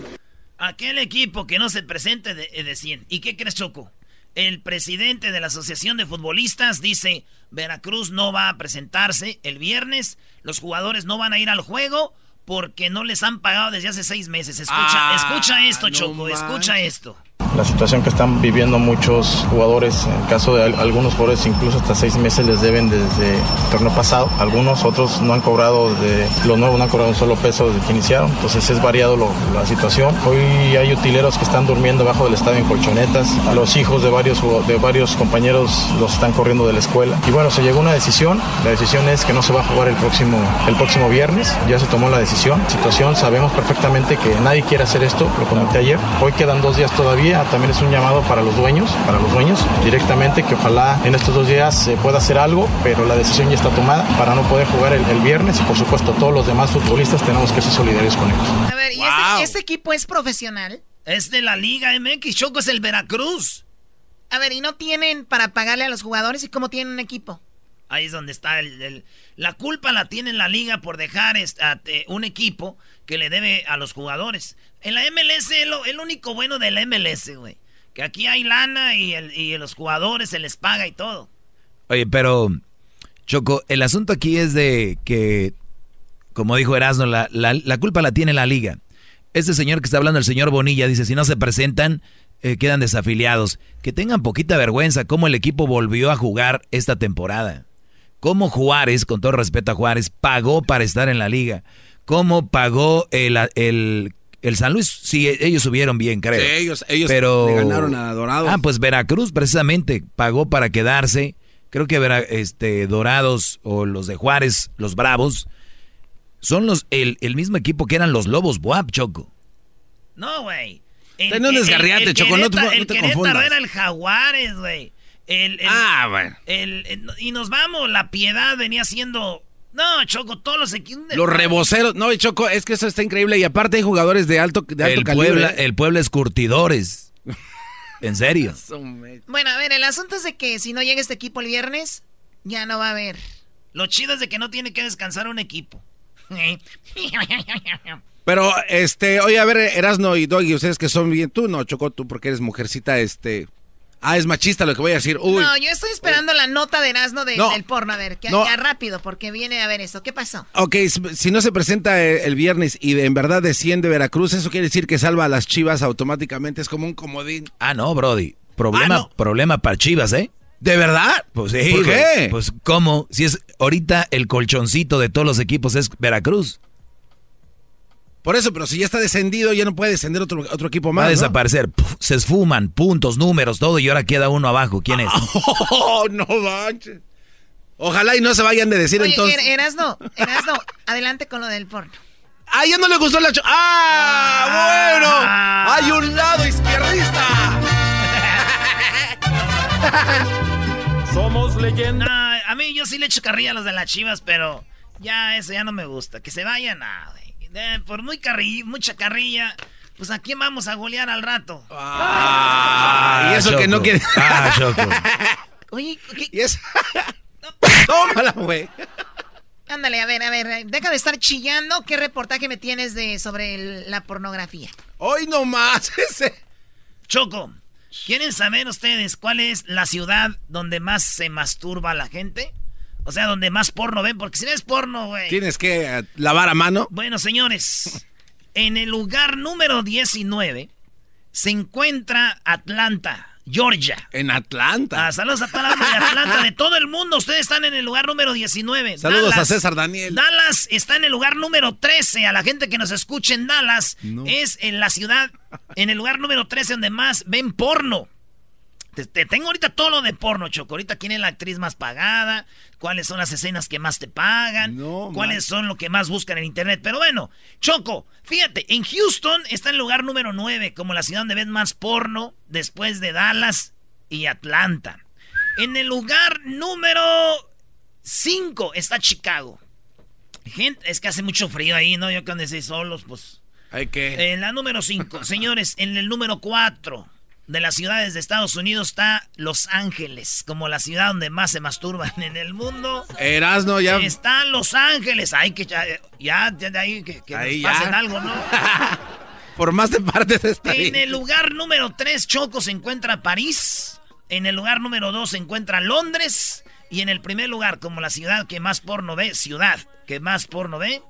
Aquel equipo que no se presente eh, de 100. ¿Y qué crees, Choco? El presidente de la Asociación de Futbolistas dice, Veracruz no va a presentarse el viernes, los jugadores no van a ir al juego porque no les han pagado desde hace seis meses. Escucha, Ah, escucha esto, no Choco, escucha esto. La situación que están viviendo muchos jugadores, en el caso de al- algunos jugadores incluso hasta seis meses les deben desde el torneo pasado. Algunos otros no han cobrado de lo nuevo, no han cobrado un solo peso desde que iniciaron. Entonces es variado la situación. Hoy hay utileros que están durmiendo bajo del estadio en colchonetas. Los hijos de varios, de varios compañeros los están corriendo de la escuela. Y bueno, se llegó a una decisión. La decisión es que no se va a jugar el próximo, el próximo viernes. Ya se tomó la decisión. Situación, sabemos perfectamente que nadie quiere hacer esto. Lo comenté ayer. Hoy quedan dos días todavía. También es un llamado para los dueños, para los dueños directamente, que ojalá en estos dos días se pueda hacer algo, pero la decisión ya está tomada para no poder jugar el, el viernes y por supuesto todos los demás futbolistas tenemos que ser solidarios con ellos. A ver, ¿y este, este equipo es profesional? Es de la Liga MX, Choco es el Veracruz. A ver, ¿y no tienen para pagarle a los jugadores? ¿Y cómo tienen un equipo? Ahí es donde está el, la culpa la tiene la liga por dejar un equipo que le debe a los jugadores. En la MLS, lo- el único bueno de la MLS, güey. Que aquí hay lana y, los jugadores se les paga y todo. Oye, pero, Choco, el asunto aquí es de que, como dijo Erasmo, la, la- la culpa la tiene la liga. Este señor que está hablando, el señor Bonilla, dice, si no se presentan, eh, quedan desafiliados. Que tengan poquita vergüenza cómo el equipo volvió a jugar esta temporada. Cómo Juárez, con todo respeto a Juárez, pagó para estar en la liga. Cómo pagó el, el, el San Luis. Sí, ellos subieron bien, creo. Sí, ellos- ellos Pero... le ganaron a Dorados. Ah, pues Veracruz precisamente pagó para quedarse. Creo que Vera- este, Dorados o los de Juárez, los Bravos, son los el, el mismo equipo que eran los Lobos Buap, Choco. No, güey. El- Ten un desgarriate, el Choco, no te- no te El Querétaro confundas. era el Jaguares, güey. El- el- Ah, bueno. el- el- y nos vamos, la piedad venía siendo... No, Choco, todos los equipos... Los reboceros. No, y Choco, es que eso está increíble. Y aparte hay jugadores de alto, de alto El calibre. Puebla, el Puebla es curtidores. en serio. Bueno, a ver, el asunto es de que si no llega este equipo el viernes, ya no va a haber. Lo chido es de que no tiene que descansar un equipo. Pero, este, oye, a ver, Erasno y Doggy, ustedes que son bien. Tú no, Choco, tú porque eres mujercita, este. Ah, es machista lo que voy a decir. Uy. No, yo estoy esperando la nota de Erasmo de- No. del porno. A ver, que No. ya rápido, porque viene a ver esto. ¿Qué pasó? Ok, si- no se presenta eh, el viernes y en verdad desciende Veracruz, eso quiere decir que salva a las chivas automáticamente. Es como un comodín. Ah, no, Brody. Problema, Ah, no. problema para Chivas, ¿eh? ¿De verdad? Pues sí. ¿Por qué? Pues, ¿cómo? Si es ahorita el colchoncito de todos los equipos es Veracruz. Por eso, pero si ya está descendido, ya no puede descender otro, otro equipo más. Va a ¿no? desaparecer. Puf, se esfuman, puntos, números, todo, y ahora queda uno abajo. ¿Quién es? Oh, no manches. Ojalá y no se vayan de decir Oye, entonces. Er- Erasno, Erasno, adelante con lo del porno. ¡Ah, ya no le gustó la... cho- ¡Ah, bueno! ¡Hay un lado izquierdista! Somos leyenda. Nah, a mí yo sí le echo carrilla a los de las chivas, pero ya eso ya no me gusta. Que se vayan a. por muy carrilla, mucha carrilla. Pues a quién vamos a golear al rato. Ah, y eso que no quiere. Ah, Choco. Oye, ¿qué? Y eso... Tómala, güey. Ándale, a ver, a ver, deja de estar chillando. ¿Qué reportaje me tienes de sobre el- la pornografía? Hoy no más ese. Choco, ¿quieren saber ustedes cuál es la ciudad donde más se masturba la gente? O sea, donde más porno ven, porque si no es porno, güey. Tienes que eh, lavar a mano. Bueno, señores, en el lugar número 19 se encuentra Atlanta, Georgia. En Atlanta. Ah, saludos a banda de Atlanta, de todo el mundo. Ustedes están en el lugar número 19. Saludos Dallas. a César Daniel. Dallas está en el lugar número 13. A la gente que nos escuche en Dallas, es en la ciudad, en el lugar número 13 donde más ven porno. Te, te tengo ahorita todo lo de porno, Choco. Ahorita quién es la actriz más pagada, cuáles son las escenas que más te pagan, cuáles son lo que más buscan en internet. Pero bueno, Choco, fíjate, en Houston está en el lugar número 9, como la ciudad donde ven más porno, después de Dallas y Atlanta. En el lugar número 5 está Chicago. Gente, es que hace mucho frío ahí, ¿no? Yo cuando estoy solos, pues... Hay que... En la número 5, señores, en el número 4 de las ciudades de Estados Unidos está Los Ángeles, como la ciudad donde más se masturban en el mundo. Erasno ya. Está Los Ángeles, hay que ya, ya ahí que, que Ahí nos ya. pasen algo, ¿no? Por más de partes está En el lugar número 3, Choco, se encuentra París. En el lugar número 2 se encuentra Londres. Y en el primer lugar, como la ciudad que más porno ve, ciudad que más porno ve,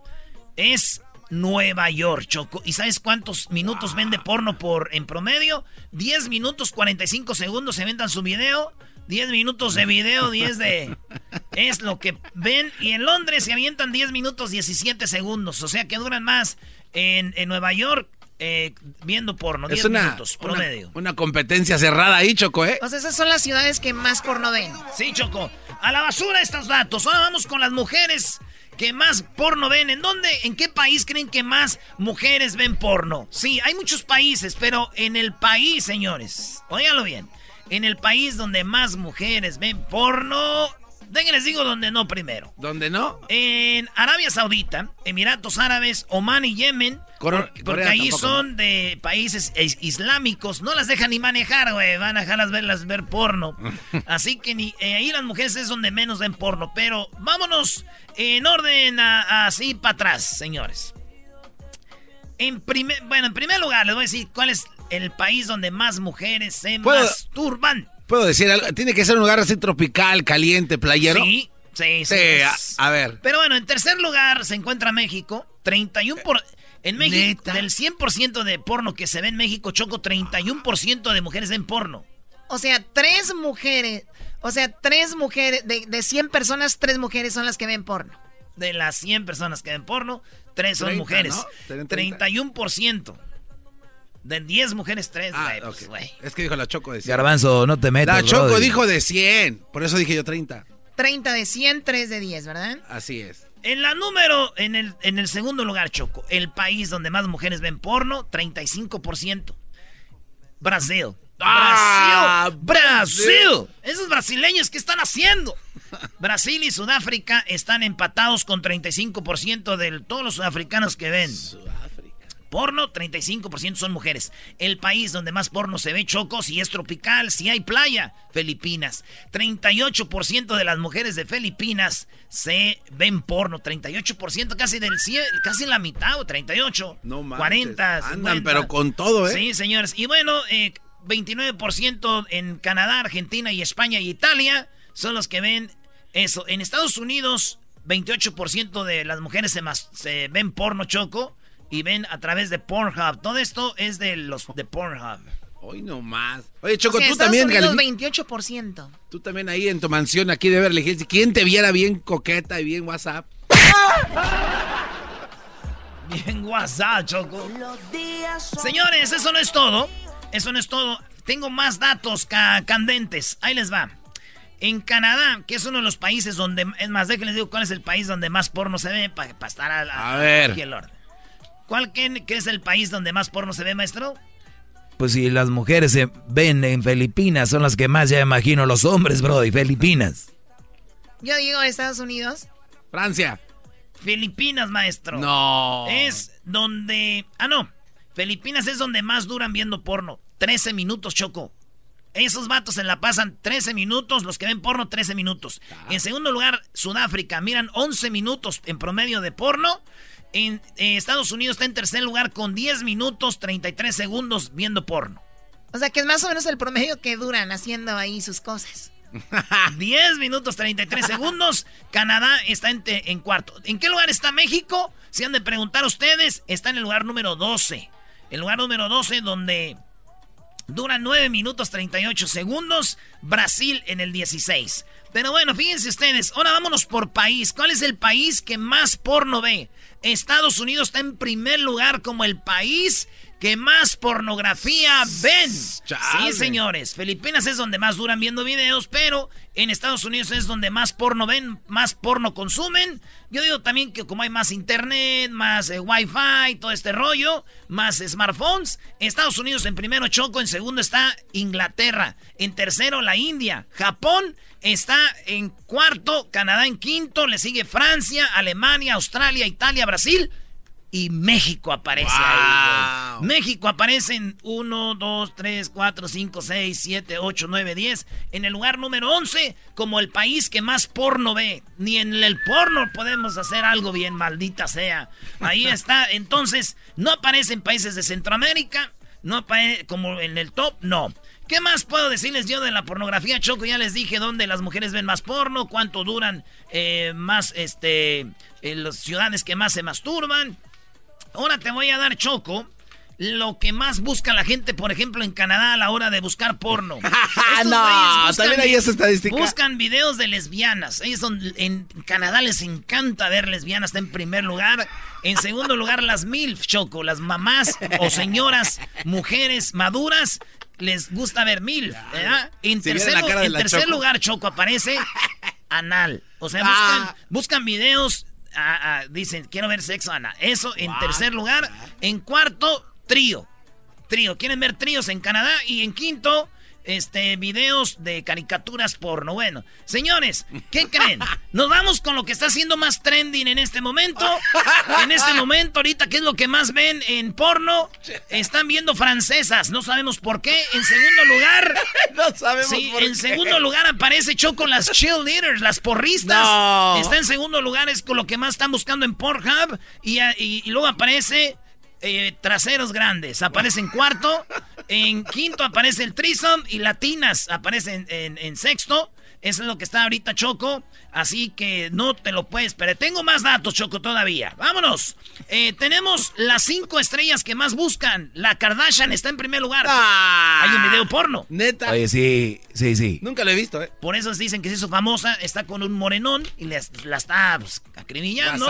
es Nueva York, Choco. ¿Y sabes cuántos minutos vende porno por en promedio? 10 minutos 45 segundos se vendan su video. 10 minutos de video, 10 de... Es lo que ven. Y en Londres se avientan 10 minutos 17 segundos. O sea que duran más en, en Nueva York eh, viendo porno. 10 Es una, minutos una, promedio. una competencia cerrada ahí, Choco, ¿eh? O sea, esas son las ciudades que más porno ven. Sí, Choco. A la basura estos datos. Ahora vamos con las mujeres que más porno ven. ¿En dónde, en qué país creen que más mujeres ven porno? Sí, hay muchos países, pero en el país, señores, óiganlo bien. En el país donde más mujeres ven porno, déjenles digo donde no primero. ¿Dónde no? En Arabia Saudita, Emiratos Árabes, Omán y Yemen. Porque Corea ahí tampoco, son de países is- islámicos. No las dejan ni manejar, güey. Van a dejarlas verlas ver porno. Así que ni, eh, ahí las mujeres es donde menos ven porno. Pero vámonos en orden a- así para atrás, señores. En primer, bueno, en primer lugar les voy a decir cuál es el país donde más mujeres se ¿Puedo- masturban. Puedo decir algo. Tiene que ser un lugar así tropical, caliente, playero. Sí, sí, sí. Sí, es- a, a ver. Pero bueno, en tercer lugar se encuentra México. 31 por... En México, ¿Neta? del 100% de porno que se ve en México, Choco, 31% de mujeres ven porno. O sea, tres mujeres. O sea, tres mujeres. De, de 100 personas, tres mujeres son las que ven porno. De las 100 personas que ven porno, 3 son 30, mujeres. ¿no? Serían 30. 31%. De 10 mujeres, 3, Ah, güey. pues, ok. güey. Es que dijo la Choco de 100. Garbanzo, no te metas. La Choco brody. dijo de 100. Por eso dije yo 30. 30 de 100, 3 de 10, ¿verdad? Así es. En la número, en el, en el segundo lugar, Choco, el país donde más mujeres ven porno, 35%. Brasil. Ah, Brasil. Brasil. Esos brasileños, ¿qué están haciendo? Brasil y Sudáfrica están empatados con 35% de todos los sudafricanos que ven. Porno, 35% son mujeres. El país donde más porno se ve, Choco, si es tropical, si hay playa, Filipinas. 38% de las mujeres de Filipinas se ven porno. 38%, casi del 100, casi la mitad, o 38. No manches. 40, Andan, 50. pero con todo, ¿eh? Sí, señores. Y bueno, eh, 29% en Canadá, Argentina y España y Italia son los que ven eso. En Estados Unidos, 28% de las mujeres se, mas- se ven porno choco y ven a través de Pornhub. Todo esto es de los de Pornhub. Hoy no más. Oye, Choco, o sea, tú Estados también, Unidos, califi- 28%. tú también ahí en tu mansión aquí de Beverly Hills. ¿Quién te viera bien coqueta y bien WhatsApp? Bien WhatsApp, Choco. Señores, eso no es todo. Eso no es todo. Tengo más datos ca- candentes. Ahí les va. En Canadá, que es uno de los países donde... Es más, déjenles digo cuál es el país donde más porno se ve para estar a, A ver. aquí el orden. ¿Cuál que, que es el país donde más porno se ve, maestro? Pues si las mujeres se ven en Filipinas, son las que más ya imagino los hombres, bro, y Filipinas. Yo digo Estados Unidos. Francia. Filipinas, maestro. No. Es donde... Ah, no. Filipinas es donde más duran viendo porno. 13 minutos, Choco. Esos vatos se la pasan 13 minutos, los que ven porno 13 minutos. En segundo lugar, Sudáfrica, miran 11 minutos en promedio de porno. En eh, Estados Unidos está en tercer lugar con 10 minutos 33 segundos viendo porno. O sea que es más o menos el promedio que duran haciendo ahí sus cosas. 10 minutos 33 segundos. Canadá está en, en, cuarto. ¿En qué lugar está México? Si han de preguntar ustedes, está en el lugar número 12. El lugar número 12 donde Dura 9 minutos 38 segundos. Brasil en el 16. Pero bueno, fíjense ustedes. Ahora vámonos por país. ¿Cuál es el país que más porno ve? Estados Unidos está en primer lugar como el país que más pornografía ven. Sí, señores. Filipinas es donde más duran viendo videos, pero en Estados Unidos es donde más porno ven, más porno consumen. Yo digo también que como hay más internet, más eh, wifi, todo este rollo, más smartphones, Estados Unidos en primero Choco, en segundo está Inglaterra, en tercero la India, Japón está en cuarto, Canadá en quinto, le sigue Francia, Alemania, Australia, Italia, Brasil y México aparece ahí. México aparece en 1, 2, 3, 4, 5, 6, 7, 8, 9, 10. En el lugar número 11 como el país que más porno ve. Ni en el porno podemos hacer algo bien, maldita sea. Ahí está. Entonces, no aparece en países de Centroamérica. No aparece como en el top, no. ¿Qué más puedo decirles yo de la pornografía, Choco? Ya les dije dónde las mujeres ven más porno, cuánto duran eh, más, este, en las ciudades que más se masturban. Ahora te voy a dar choco. Lo que más busca la gente, por ejemplo, en Canadá a la hora de buscar porno. no, también hay esa estadística. Buscan videos de lesbianas. Ellos son, en Canadá les encanta ver lesbianas. Está en primer lugar. En segundo lugar, las MILF, Choco. Las mamás o señoras, mujeres maduras, les gusta ver. En, tercer, en tercer lugar, Choco, aparece anal. O sea, buscan, ah. buscan videos Ah, ah, dicen, quiero ver sexo, Ana. Eso en tercer lugar. En cuarto, trío. Trío. Quieren ver tríos en Canadá. Y en quinto, este, videos de caricaturas porno. Bueno, señores, ¿qué creen? Nos vamos con lo que está haciendo más trending en este momento. En este momento, ahorita, ¿qué es lo que más ven en porno? Están viendo francesas, no sabemos por qué. En segundo lugar, no sabemos sí, en segundo lugar aparece Choco las cheerleaders, las porristas. Está en segundo lugar, es con lo que más están buscando en Pornhub. Y, y, luego aparece eh, traseros grandes, aparece en cuarto. En quinto aparece el Trisom y Latinas aparece en, sexto. Eso es lo que está ahorita Choco. Así que no te lo puedes pero Tengo más datos, Choco, todavía. Vámonos. Eh, tenemos las cinco estrellas que más buscan. La Kardashian está en primer lugar. Ah. Hay un video porno. Neta. Oye, sí, sí, sí. Nunca lo he visto, ¿eh? Por eso dicen que se hizo famosa. Está con un morenón y la está pues, acribillando.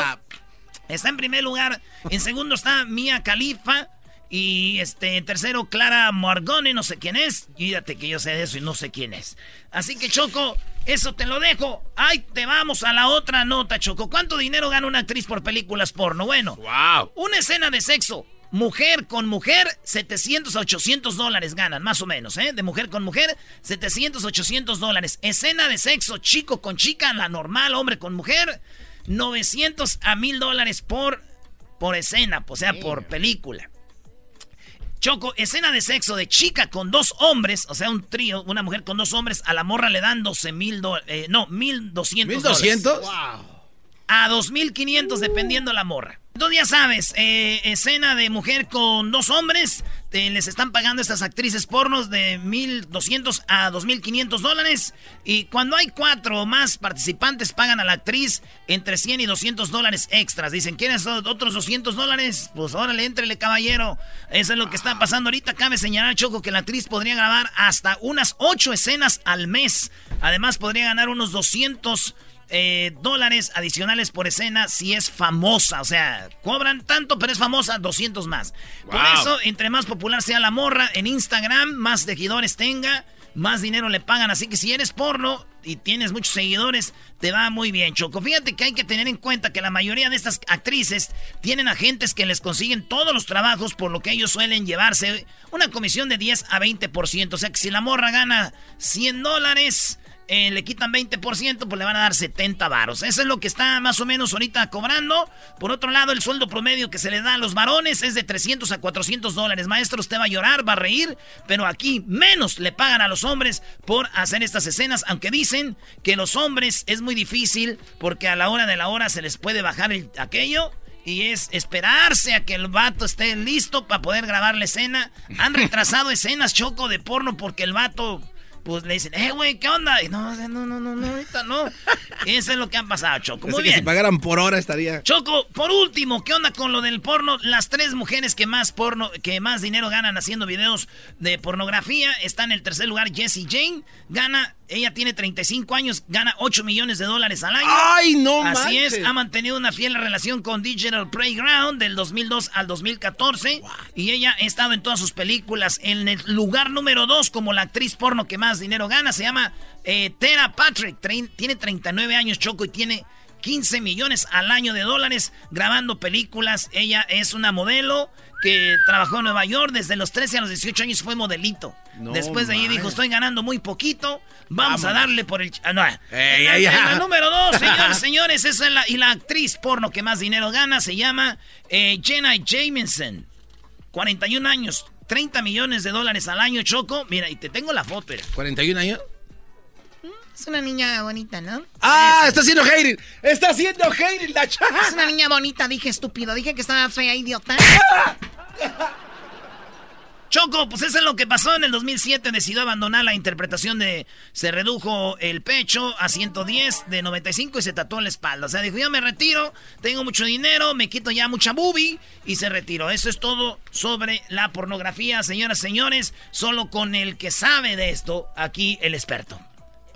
Está en primer lugar. En segundo está Mia Khalifa. Y este, tercero, Clara Morgone, no sé quién es. Fíjate que yo sé de eso y no sé quién es. Así que, Choco, eso te lo dejo. Ay, te vamos a la otra nota, Choco. ¿Cuánto dinero gana una actriz por películas porno? Bueno, wow. una escena de sexo. Mujer con mujer, 700 a 800 dólares ganan, más o menos, ¿eh? De mujer con mujer, 700 a 800 dólares. Escena de sexo, chico con chica, la normal, hombre con mujer, 900 a 1000 dólares por, por escena, o sea, por película. Choco, escena de sexo de chica con dos hombres, o sea, un trío, una mujer con dos hombres, a la morra le dan 12 mil dólares, eh, no, 1200 ¿1200? Wow. A 2500 dependiendo la morra. Entonces ya sabes, eh, escena de mujer con dos hombres, les están pagando estas actrices pornos de 1.200 a 2.500 dólares. Y cuando hay cuatro o más participantes, pagan a la actriz entre 100 y 200 dólares extras. Dicen, ¿quieres otros 200 dólares? Pues órale, entrele, caballero. Eso es lo que está pasando ahorita. Cabe señalar, Choco, que la actriz podría grabar hasta unas 8 escenas al mes. Además, podría ganar unos 200 eh, dólares adicionales por escena si es famosa. O sea, cobran tanto, pero es famosa, 200 más. Por eso, entre más popular sea la morra en Instagram, más seguidores tenga, más dinero le pagan. Así que si eres porno y tienes muchos seguidores, te va muy bien, Choco. Fíjate que hay que tener en cuenta que la mayoría de estas actrices tienen agentes que les consiguen todos los trabajos, por lo que ellos suelen llevarse una comisión de 10 a 20%. O sea que si la morra gana 100 dólares eh, le quitan 20%, pues le van a dar 70 varos. Eso es lo que está más o menos ahorita cobrando. Por otro lado, el sueldo promedio que se le da a los varones es de 300 a 400 dólares. Maestro, usted va a llorar, va a reír, pero aquí menos le pagan a los hombres por hacer estas escenas, aunque dicen que los hombres es muy difícil porque a la hora de la hora se les puede bajar el, aquello. Y es esperarse a que el vato esté listo para poder grabar la escena. Han retrasado escenas, choco, de porno porque el vato pues le dicen, eh, güey, ¿qué onda? Y no, no, no, no, no, ahorita no. Eso es lo que han pasado, Choco. Muy bien. si pagaran por hora estaría. Choco, por último, ¿qué onda con lo del porno? Las tres mujeres que más porno, que más dinero ganan haciendo videos de pornografía están en el tercer lugar. Jessie Jane gana ella tiene 35 años, gana 8 millones de dólares al año. ¡Ay, no Así es, ha mantenido una fiel relación con Digital Playground del 2002 al 2014. Y ella ha estado en todas sus películas. En el lugar número 2 como la actriz porno que más dinero gana, se llama eh, Tera Patrick. tiene 39 años, Choco, y tiene 15 millones al año de dólares grabando películas. Ella es una modelo que trabajó en Nueva York. Desde los 13 a los 18 años fue modelito. Después de ahí dijo, estoy ganando muy poquito. Vamos, a darle por el... Ah, no. la número 2, señores, señores, esa es la, y la actriz porno que más dinero gana se llama eh, Jenna Jameson. 41 años, 30 millones de dólares al año, Choco. Mira, y te tengo la foto. ¿41 años? Es una niña bonita, ¿no? ¡Ah! Está haciendo hating. Está haciendo hating la chava. Es una niña bonita, dije estúpido. Dije que estaba fea, idiota. Choco, pues eso es lo que pasó en el 2007. Decidió abandonar la interpretación de. Se redujo el pecho a 110 de 95 y se tatuó la espalda. O sea, dijo: Yo me retiro, tengo mucho dinero, me quito ya mucha boobie y se retiró. Eso es todo sobre la pornografía, señoras y señores. Solo con el que sabe de esto, aquí el experto.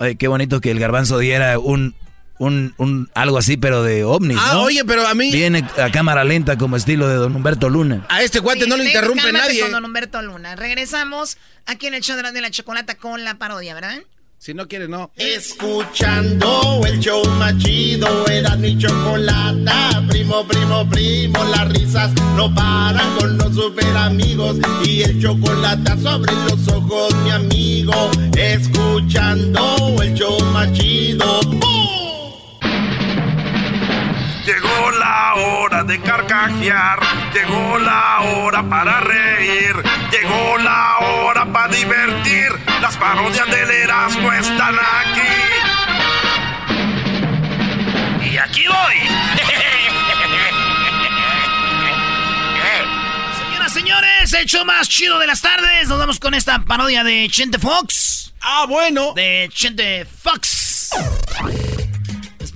Oye, qué bonito que el garbanzo diera un, un, un algo así, pero de ovnis, ah, oye, pero a mí... Viene a cámara lenta como estilo de Don Humberto Luna. A este cuate no le interrumpe nadie. con Don Humberto Luna. Regresamos aquí en el show de la chocolata con la parodia, ¿verdad? Si no quiere, no. Escuchando el show machido, era mi chocolata. Primo, primo, primo, las risas no paran con los super amigos. Y el chocolate sobre los ojos, mi amigo. Escuchando el show machido. Llegó la hora de carcajear, llegó la hora para reír, llegó la hora para divertir. Las parodias del Erasmo están aquí. Y aquí voy. Señoras, señores, el show más chido de las tardes. Nos vamos con esta parodia de Chente Fox. Ah, bueno. De Chente Fox.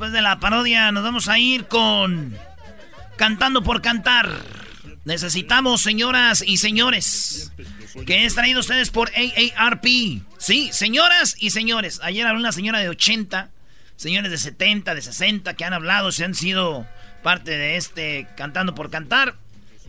Después de la parodia nos vamos a ir con Cantando por Cantar. Necesitamos, señoras y señores, que es traído ustedes por AARP. Sí, señoras y señores. Ayer habló una señora de 80, señores de 70, de 60 que han hablado, se han sido parte de este Cantando por Cantar,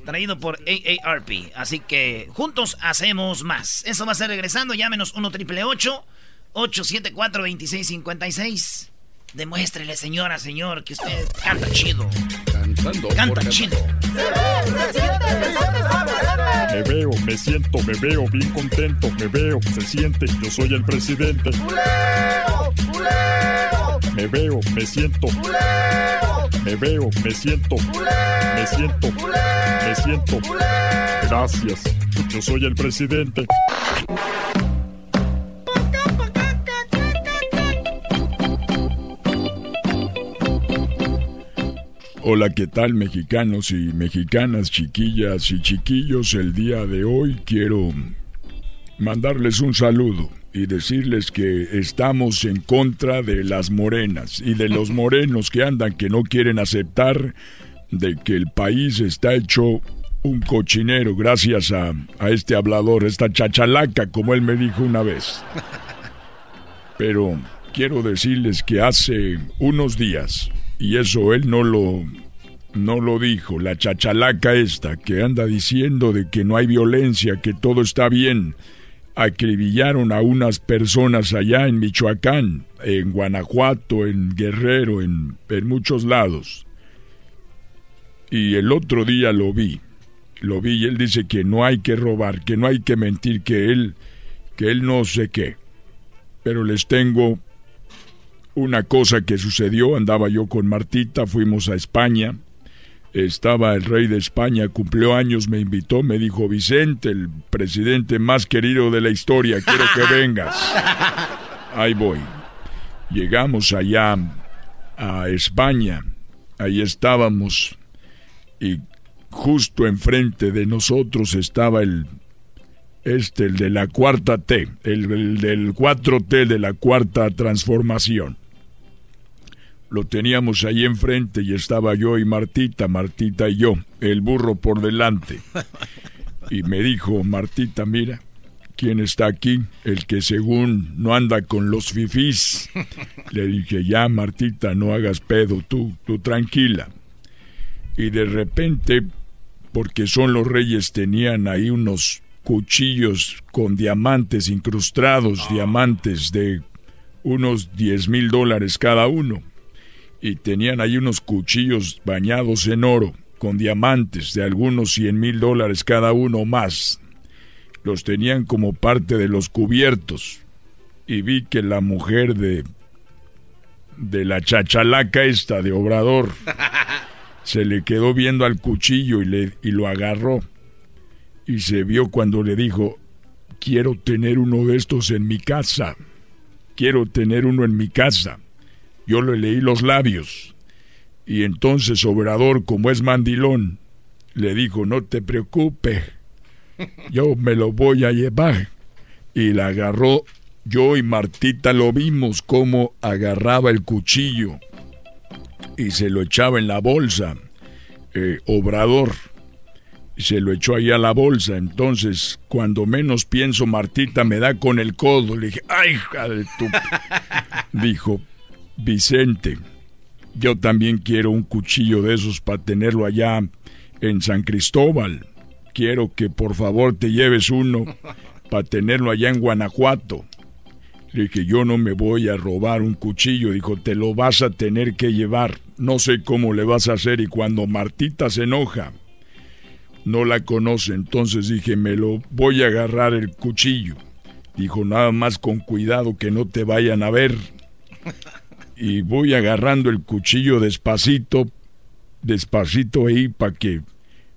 traído por AARP. Así que juntos hacemos más. Eso va a ser regresando. Llámenos 1 triple 874 2656 Demuéstrele, señora, señor, que usted canta chido. Cantando. Canta chido. Me veo, me siento, me veo bien contento. Me veo, se siente, yo soy el presidente. Me veo, me siento. Me veo, me siento. Me siento. Me siento. Gracias. Yo soy el presidente. Hola, ¿qué tal mexicanos y mexicanas, chiquillas y chiquillos? El día de hoy quiero mandarles un saludo y decirles que estamos en contra de las morenas y de los morenos que andan que no quieren aceptar de que el país está hecho un cochinero gracias a, a este hablador, esta chachalaca, como él me dijo una vez. Pero quiero decirles que hace unos días y eso él no lo, no lo dijo. La chachalaca esta que anda diciendo de que no hay violencia, que todo está bien. acribillaron a unas personas allá en Michoacán, en Guanajuato, en Guerrero, en, en muchos lados. Y el otro día lo vi, lo vi y él dice que no hay que robar, que no hay que mentir, que él, que él no sé qué. Pero les tengo una cosa que sucedió, andaba yo con Martita, fuimos a España, estaba el rey de España, cumplió años, me invitó, me dijo, Vicente, el presidente más querido de la historia, quiero que vengas. Ahí voy. Llegamos allá a España, ahí estábamos y justo enfrente de nosotros estaba el este, el de la cuarta T, el, el del 4T de la cuarta transformación. Lo teníamos ahí enfrente y estaba yo y Martita, Martita y yo, el burro por delante. Y me dijo, Martita, mira, ¿quién está aquí? El que según no anda con los fifís. Le dije, ya, Martita, no hagas pedo, tú, tú tranquila. Y de repente, porque son los reyes, tenían ahí unos cuchillos con diamantes incrustados, diamantes de unos 10 mil dólares cada uno y tenían ahí unos cuchillos bañados en oro, con diamantes de algunos cien mil dólares cada uno más. Los tenían como parte de los cubiertos. Y vi que la mujer de. de la chachalaca esta de Obrador se le quedó viendo al cuchillo y, le, y lo agarró. Y se vio cuando le dijo: Quiero tener uno de estos en mi casa. Quiero tener uno en mi casa. Yo le leí los labios. Y entonces Obrador, como es mandilón, le dijo, no te preocupes, yo me lo voy a llevar. Y la agarró, yo y Martita lo vimos cómo agarraba el cuchillo y se lo echaba en la bolsa. Eh, Obrador se lo echó ahí a la bolsa. Entonces, cuando menos pienso, Martita me da con el codo. Le dije, ¡ay, hija de tu... Dijo, Vicente, yo también quiero un cuchillo de esos para tenerlo allá en San Cristóbal. Quiero que por favor te lleves uno para tenerlo allá en Guanajuato. Le dije, yo no me voy a robar un cuchillo. Dijo, te lo vas a tener que llevar. No sé cómo le vas a hacer. Y cuando Martita se enoja, no la conoce. Entonces dije, me lo voy a agarrar el cuchillo. Dijo, nada más con cuidado que no te vayan a ver y voy agarrando el cuchillo despacito, despacito ahí para que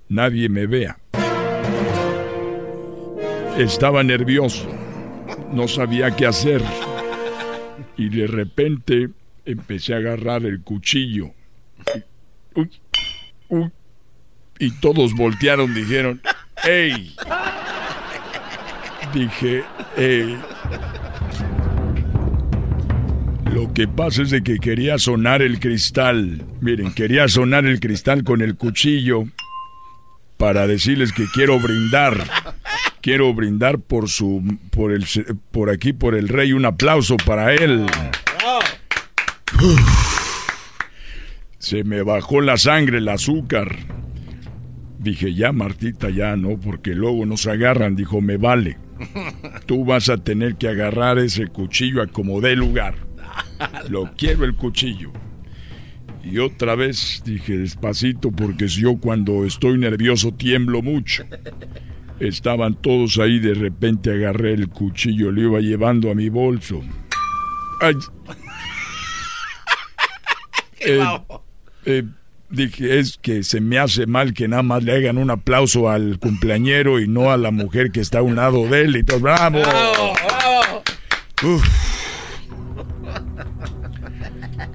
nadie me vea. Estaba nervioso, no sabía qué hacer y de repente empecé a agarrar el cuchillo. y todos voltearon, dijeron, ¡Ey! Dije, ¡Ey! Lo que pasa es de que quería sonar el cristal. Miren, quería sonar el cristal con el cuchillo para decirles que quiero brindar. Quiero brindar por su por el por aquí por el rey un aplauso para él. Se me bajó la sangre, el azúcar. Dije, ya Martita, ya no, porque luego nos agarran. Dijo, me vale. Tú vas a tener que agarrar ese cuchillo a como dé lugar. Lo quiero el cuchillo. Y otra vez dije despacito porque yo cuando estoy nervioso tiemblo mucho. Estaban todos ahí, de repente agarré el cuchillo, lo iba llevando a mi bolso. Ay. Eh, eh, dije, es que se me hace mal que nada más le hagan un aplauso al cumpleañero y no a la mujer que está a un lado de él y todo. ¡Bravo! ¡Bravo! bravo.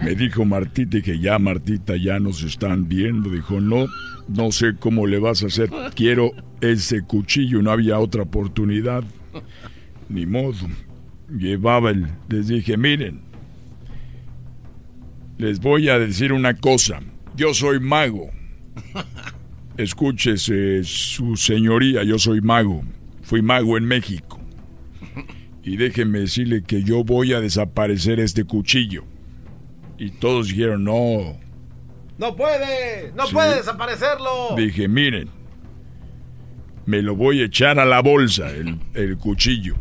Me dijo Martita que ya Martita ya nos están viendo. Dijo, no, no sé cómo le vas a hacer. Quiero ese cuchillo. No había otra oportunidad. Ni modo. Llevaba el... Les dije, miren, les voy a decir una cosa. Yo soy mago. Escúchese, su señoría, yo soy mago. Fui mago en México. Y déjenme decirle que yo voy a desaparecer este cuchillo. Y todos dijeron, no. No puede, no puede desaparecerlo. Dije, miren, me lo voy a echar a la bolsa, el, el cuchillo.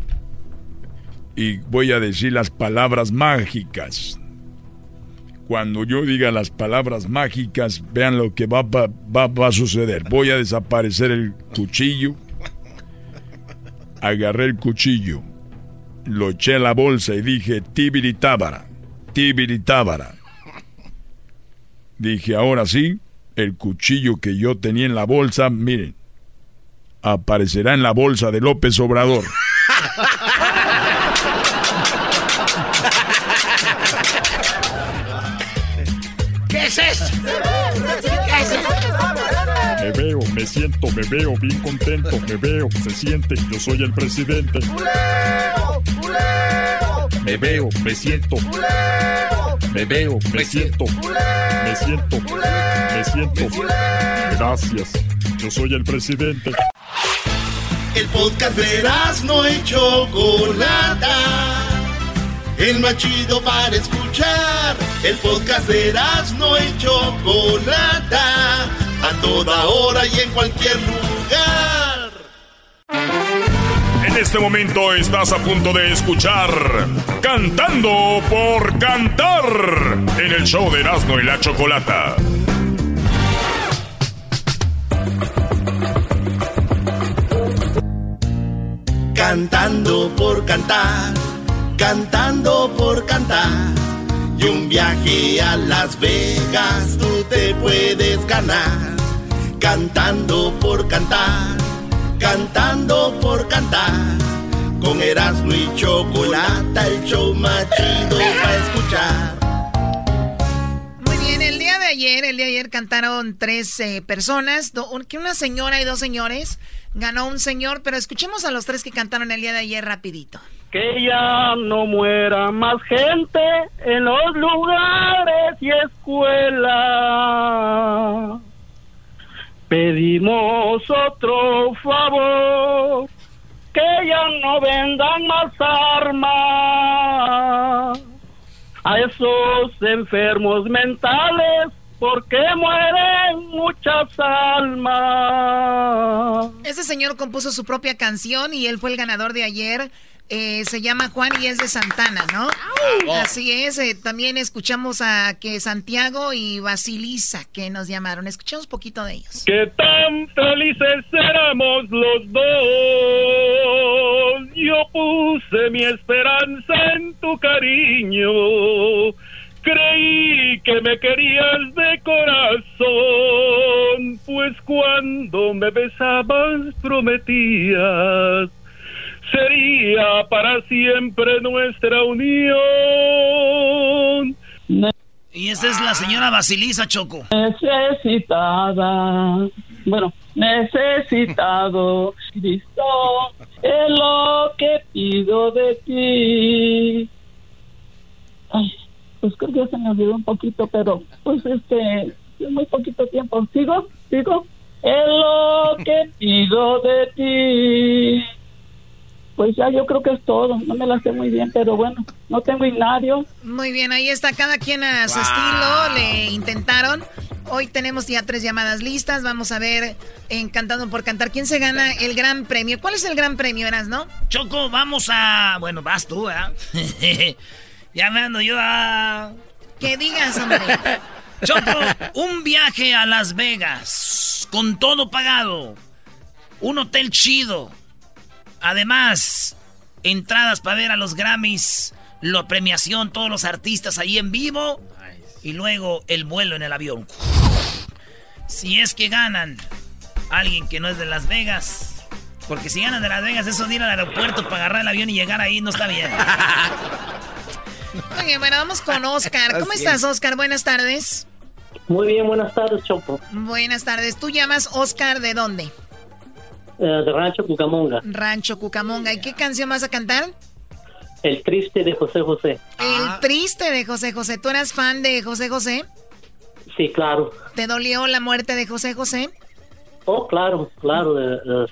y voy a decir las palabras mágicas. Cuando yo diga las palabras mágicas, vean lo que va, va, va a suceder. Voy a desaparecer el cuchillo. Agarré el cuchillo, lo eché a la bolsa y dije, tibiritábara, tibiritábara. Dije, ahora sí, el cuchillo que yo tenía en la bolsa, miren, aparecerá en la bolsa de López Obrador. ¿Qué es eso? ¿Qué es eso? Me veo, me siento, me veo bien contento, me veo, se siente, yo soy el presidente. Me veo, me siento. Me veo, me siento. Me siento, me siento. Gracias, yo soy el presidente. El podcast de no hecho Chocolata. El más chido para escuchar. El podcast de no hecho Chocolata. A toda hora y en cualquier lugar. En este momento estás a punto de escuchar Cantando por Cantar en el show de Erasmo y la Chocolata. Cantando por cantar, cantando por cantar. Y un viaje a Las Vegas tú te puedes ganar. Cantando por cantar, cantando por cantar. Con Erasmo y Chocolata, el show más chido para escuchar. Muy bien, el día de ayer, el día de ayer cantaron tres eh, personas, que una señora y dos señores. Ganó un señor, pero escuchemos a los tres que cantaron el día de ayer rapidito. Que ya no muera más gente en los lugares y escuelas. Pedimos otro favor, que ya no vendan más armas a esos enfermos mentales porque mueren muchas almas. Ese señor compuso su propia canción y él fue el ganador de ayer. Eh, se llama Juan y es de Santana, ¿no? Así es. Eh, también escuchamos a que Santiago y Basilisa que nos llamaron. Escuchamos un poquito de ellos. Que tan felices éramos los dos. Yo puse mi esperanza en tu cariño Creí que me querías de corazón, pues cuando me besabas prometías sería para siempre nuestra unión. Y esa es la señora Basilisa Choco. Necesitada, bueno, necesitado, Cristo, es lo que pido de ti. Ay pues creo que ya se me olvidó un poquito, pero pues este, muy poquito tiempo. ¿Sigo? ¿Sigo? Es lo que pido de ti. Pues ya yo creo que es todo. No me la sé muy bien, pero bueno, no tengo inario. Muy bien, ahí está cada quien a su estilo. Le intentaron. Hoy tenemos ya tres llamadas listas. Vamos a ver, encantado por Cantar, ¿quién se gana el gran premio? ¿Cuál es el gran premio, Eras, no? Choco, vamos a... Bueno, vas tú, ¿eh? Ya me ando yo a... Que digas, hombre. Choco, un viaje a Las Vegas, con todo pagado. Un hotel chido. Además, entradas para ver a los Grammys, la premiación, todos los artistas ahí en vivo. Y luego el vuelo en el avión. Si es que ganan alguien que no es de Las Vegas. Porque si ganan de Las Vegas, eso de ir al aeropuerto para agarrar el avión y llegar ahí no está bien. Oye, bueno, vamos con Oscar. ¿Cómo estás, Oscar? Buenas tardes. Muy bien, buenas tardes, Chopo. Buenas tardes. ¿Tú llamas Oscar de dónde? Eh, de Rancho Cucamonga. Rancho Cucamonga. ¿Y qué canción vas a cantar? El triste de José José. El ah. triste de José José. ¿Tú eras fan de José José? Sí, claro. ¿Te dolió la muerte de José José? Oh, claro, claro,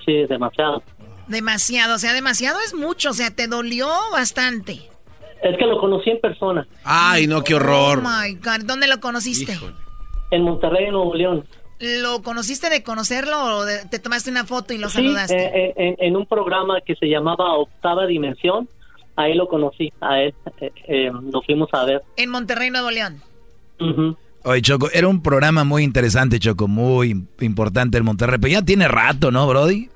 sí, demasiado. Demasiado, o sea, demasiado es mucho, o sea, te dolió bastante. Es que lo conocí en persona. Ay, no, qué horror. Oh my God, ¿dónde lo conociste? En Monterrey, Nuevo León. ¿Lo conociste de conocerlo o te tomaste una foto y lo saludaste? Eh, eh, en, un programa que se llamaba Octava Dimensión, ahí lo conocí, a él, eh, eh, nos fuimos a ver. En Monterrey, Nuevo León. Oye, Choco, era un programa muy interesante, Choco, muy importante el Monterrey, pero ya tiene rato, ¿no, Brody?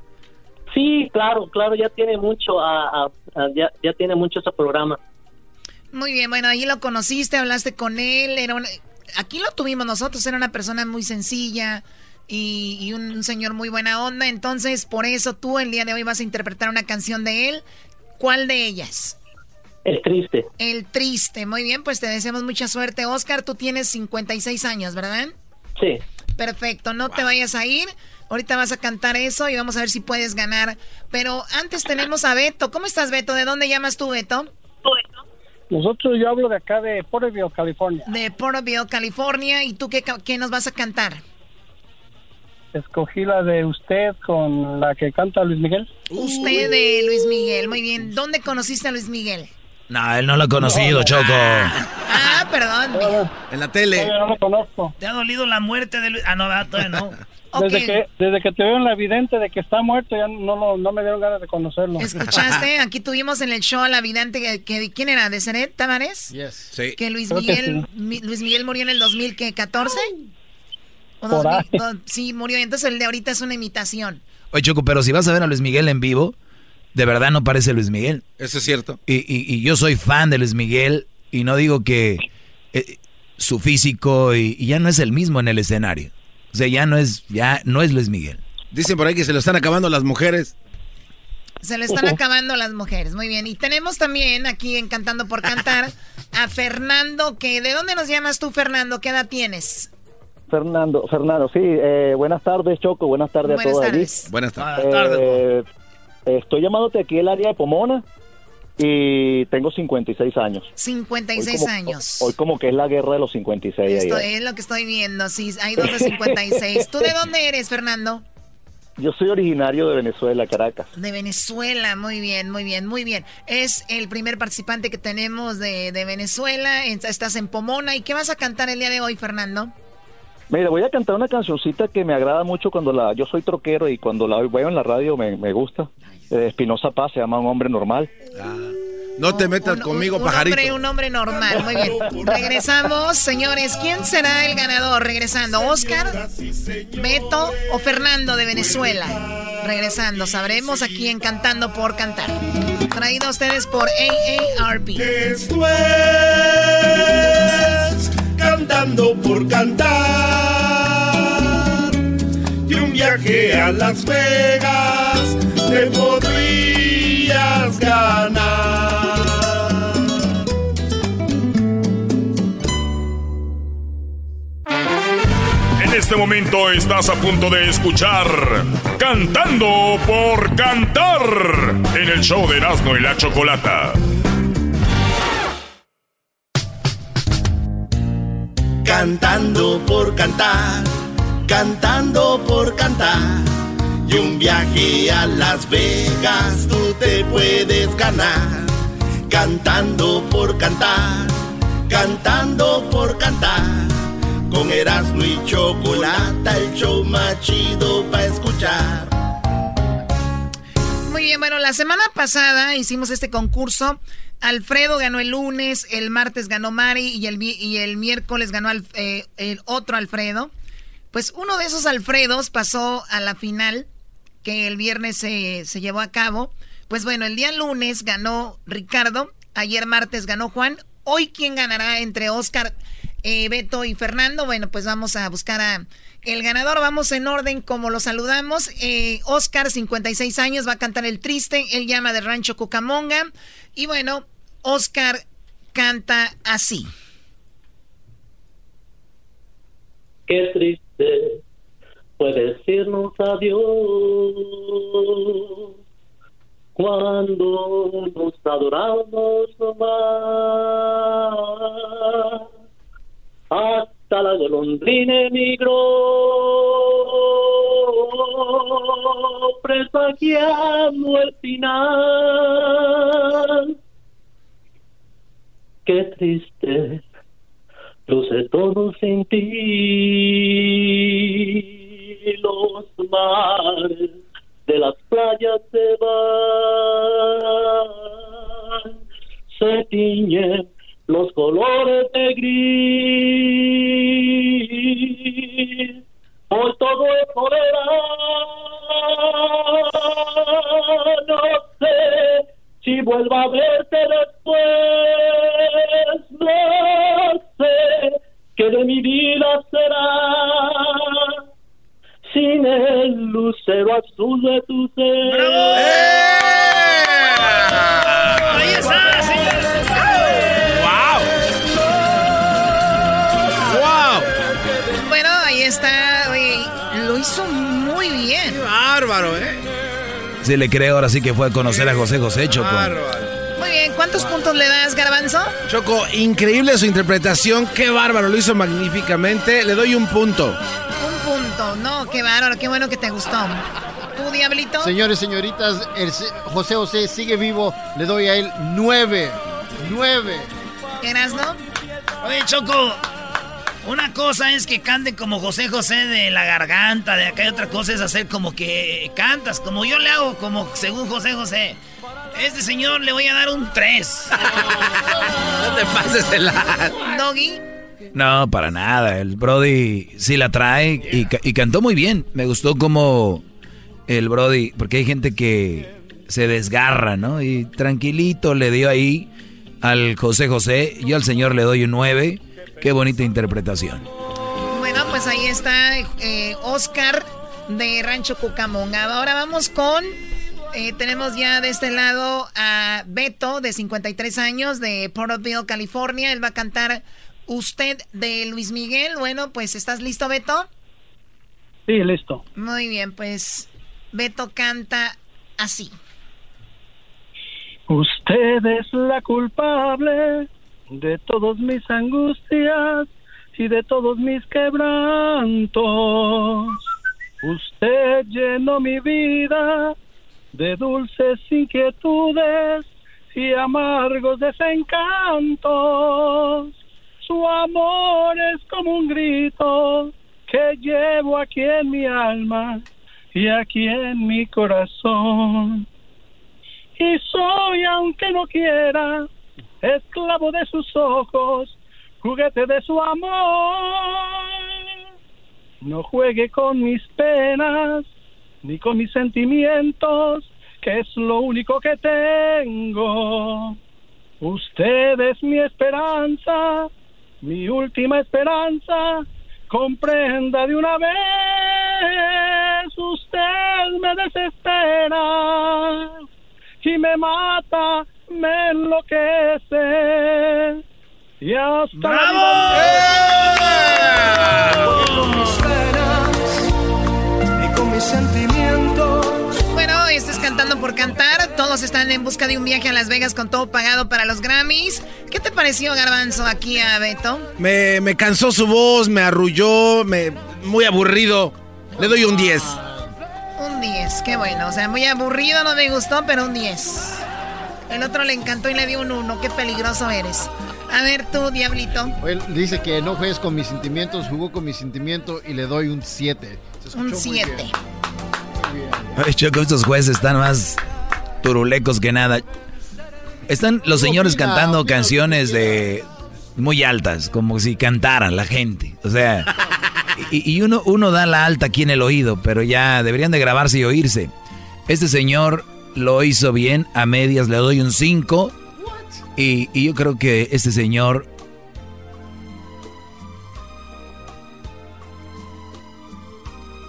Sí, claro, claro, ya tiene mucho, ya, ya tiene mucho ese programa. Muy bien, bueno, ahí lo conociste, hablaste con él, era aquí lo tuvimos nosotros, era una persona muy sencilla y, un, señor muy buena onda, entonces por eso tú el día de hoy vas a interpretar una canción de él. ¿Cuál de ellas? El triste. El triste, muy bien, pues te deseamos mucha suerte. Oscar, tú tienes 56 años, ¿verdad? Sí. Perfecto, no te vayas a ir. Ahorita vas a cantar eso y vamos a ver si puedes ganar. Pero antes tenemos a Beto. ¿Cómo estás, Beto? ¿De dónde llamas tú, Beto? Nosotros, yo hablo de acá de Porterville, California. De Porterville, California. ¿Y tú qué, qué nos vas a cantar? Escogí la de usted con la que canta Luis Miguel. Usted de Luis Miguel, muy bien. ¿Dónde conociste a Luis Miguel? No, él no lo ha conocido, Choco. Ah, perdón. en la tele. no lo conozco. ¿Te ha dolido la muerte de Luis? Ah, no, todavía no. Desde, que, desde que te veo en la evidente de que está muerto, ya no, no me dieron ganas de conocerlo. ¿Escuchaste? Aquí tuvimos en el show a la vidente que, ¿quién era? ¿De Seret Tavares? Yes. Sí. Que Luis Miguel, Luis Miguel murió en el 2014. ¿O sí, murió. Entonces el de ahorita es una imitación. Oye, Choco, pero si vas a ver a Luis Miguel en vivo, de verdad no parece Luis Miguel. Eso es cierto. Y, y, yo soy fan de Luis Miguel y no digo que eh, su físico y, ya no es el mismo en el escenario. O sea, ya no es, ya no es Luis Miguel. Dicen por ahí que se lo están acabando las mujeres. Se le están acabando las mujeres, muy bien. Y tenemos también aquí en Cantando por Cantar a Fernando, que ¿de dónde nos llamas tú, Fernando? ¿Qué edad tienes? Fernando, Fernando, sí, eh, buenas tardes, Choco, buenas tardes a todos tardes. Buenas tardes. Eh, estoy llamándote aquí el área de Pomona y tengo 56 años. 56 años. Hoy como que es la guerra de los 56. Esto es lo que estoy viendo, sí, hay dos de 56. ¿Tú de dónde eres, Fernando? Yo soy originario de Venezuela, Caracas. De Venezuela, muy bien, muy bien, muy bien. Es el primer participante que tenemos de, de Venezuela. Estás en Pomona. ¿Y qué vas a cantar el día de hoy, Fernando? Mira, voy a cantar una cancioncita que me agrada mucho cuando la... Yo soy troquero y cuando la veo en la radio me, gusta. Espinosa Paz se llama Un Hombre Normal. Ah, no te metas conmigo, un pajarito. Hombre, un hombre normal, muy bien. Regresamos, señores. ¿Quién será el ganador? Regresando, ¿Oscar, Beto o Fernando de Venezuela? Regresando, sabremos aquí en Cantando por Cantar. Traído a ustedes por AARP. Esto cantando por cantar. A Las Vegas te podrías ganar. En este momento estás a punto de escuchar Cantando por Cantar en el show de Erasmo y la Chocolata. cantando por cantar, cantando por cantar. Y un viaje a Las Vegas tú te puedes ganar, cantando por cantar, cantando por cantar. Con Erasmo y Chocolata, el show más chido para escuchar. Muy bien, bueno, la semana pasada hicimos este concurso Alfredo ganó el lunes, el martes ganó Mari y el, y el miércoles ganó eh, el otro Alfredo. Pues uno de esos Alfredos pasó a la final que el viernes se, llevó a cabo. Pues bueno, el día lunes ganó Ricardo, ayer martes ganó Juan. Hoy, ¿quién ganará entre Oscar, eh, Beto y Fernando? Bueno, pues vamos a buscar a el ganador. Vamos en orden como lo saludamos. Eh, Oscar, 56 años, va a cantar El Triste. Él llama de Rancho Cucamonga. Y bueno, Oscar canta así. Qué triste puede decirnos adiós cuando nos adoramos más. Hasta la golondrina emigró, presagiando el final. Qué triste luce todo sin ti. Los mares de las playas se van tiñen los colores de gris. Hoy todo es no sé si vuelvo a verte después, no sé qué de mi vida será sin el lucero azul de tu ser. ¡Ahí está, señores! ¡Wow! ¡Wow! Bueno, ahí está. Oye, lo hizo muy bien. ¡Qué bárbaro, eh! Sí le creo, ahora sí que fue a conocer a José José Choco. Muy bien, ¿cuántos puntos le das, Garbanzo? Choco, increíble su interpretación, qué bárbaro, lo hizo magníficamente. Le doy un punto. Un punto, no, qué bárbaro, qué bueno que te gustó. ¿Tú, Diablito? Señores, señoritas, el José José sigue vivo. Le doy a él nueve. Nueve. ¿Eras, no? Oye, Choco, una cosa es que cante como José José de la garganta, de acá y otra cosa es hacer como que cantas, como yo le hago, como según José José. Este señor le voy a dar un 3. No te pases de la... Doggy. No, para nada. El Brody sí la trae y, ca- y cantó muy bien. Me gustó como el Brody, porque hay gente que se desgarra, ¿no? Y tranquilito le dio ahí al José José. Yo al señor le doy un 9. Qué bonita interpretación. Bueno, pues ahí está eh, Oscar de Rancho Cucamonga. Ahora vamos con. eh, tenemos ya de este lado a Beto, de 53 años, de Porterville, California. Él va a cantar Usted de Luis Miguel. Bueno, pues ¿estás listo, Beto? Sí, listo. Muy bien, pues Beto canta así. Usted es la culpable de todos mis angustias y de todos mis quebrantos. Usted llenó mi vida de dulces inquietudes y amargos desencantos. Su amor es como un grito que llevo aquí en mi alma y aquí en mi corazón. Y soy, aunque no quiera, esclavo de sus ojos, juguete de su amor. No juegue con mis penas, ni con mis sentimientos, que es lo único que tengo. Usted es mi esperanza, mi última esperanza. Comprenda de una vez, usted me desespera y me mata, me enloquece. Y hasta y con mis sentimientos. Bueno, estás cantando por cantar. Todos están en busca de un viaje a Las Vegas con todo pagado para los Grammys. ¿Qué te pareció, Garbanzo, aquí a Beto? Me, me cansó su voz, me arrulló, me, muy aburrido. Le doy un 10. Un 10, qué bueno. O sea, muy aburrido, no me gustó, pero un 10. El otro le encantó y le dio un 1. Qué peligroso eres. A ver tú, Diablito. Él dice que no juegues con mis sentimientos, jugó con mis sentimientos y le doy un 7. Un 7. Ay, Choco, estos jueces están más turulecos que nada. Están los señores Opina, cantando opina, canciones de muy altas, como si cantaran la gente. O sea, y, y uno, uno da la alta aquí en el oído, pero ya deberían de grabarse y oírse. Este señor lo hizo bien, a medias le doy un 5. Y, y yo creo que este señor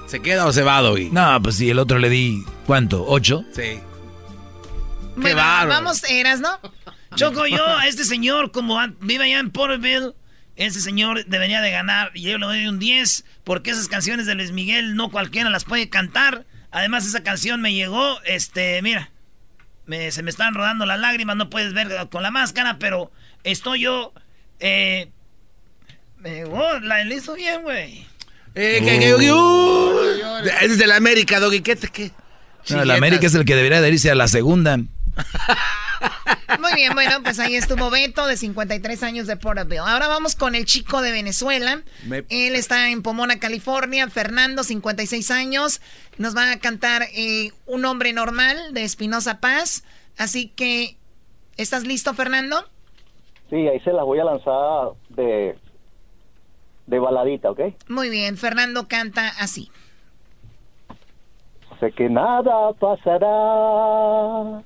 ¿Se queda o se va, Doggy? No, pues si el otro le di, ¿cuánto? ¿Ocho? Sí. Bueno, bárbaro. vamos, eras, ¿no? Choco, yo a este señor, como vive allá en Porterville, ese señor debería de ganar. Y yo le doy un 10, porque esas canciones de Luis Miguel no cualquiera las puede cantar. Además, esa canción me llegó, este, mira, me- se me están rodando las lágrimas, no puedes ver con la máscara, pero estoy yo, eh, me llegó, la le hizo bien, güey. Eh, que, que, uh, es de la América, Doggy. ¿Qué te qué? No, el América es el que debería de irse a la segunda. Muy bien, bueno, pues ahí estuvo Beto, de 53 años de Porterville. Ahora vamos con el chico de Venezuela. Me- Él está en Pomona, California. Fernando, 56 años. Nos va a cantar eh, Un hombre normal de Espinosa Paz. Así que, ¿estás listo, Fernando? Sí, ahí se las voy a lanzar de, de baladita, ¿ok? Muy bien, Fernando canta así. Sé que nada pasará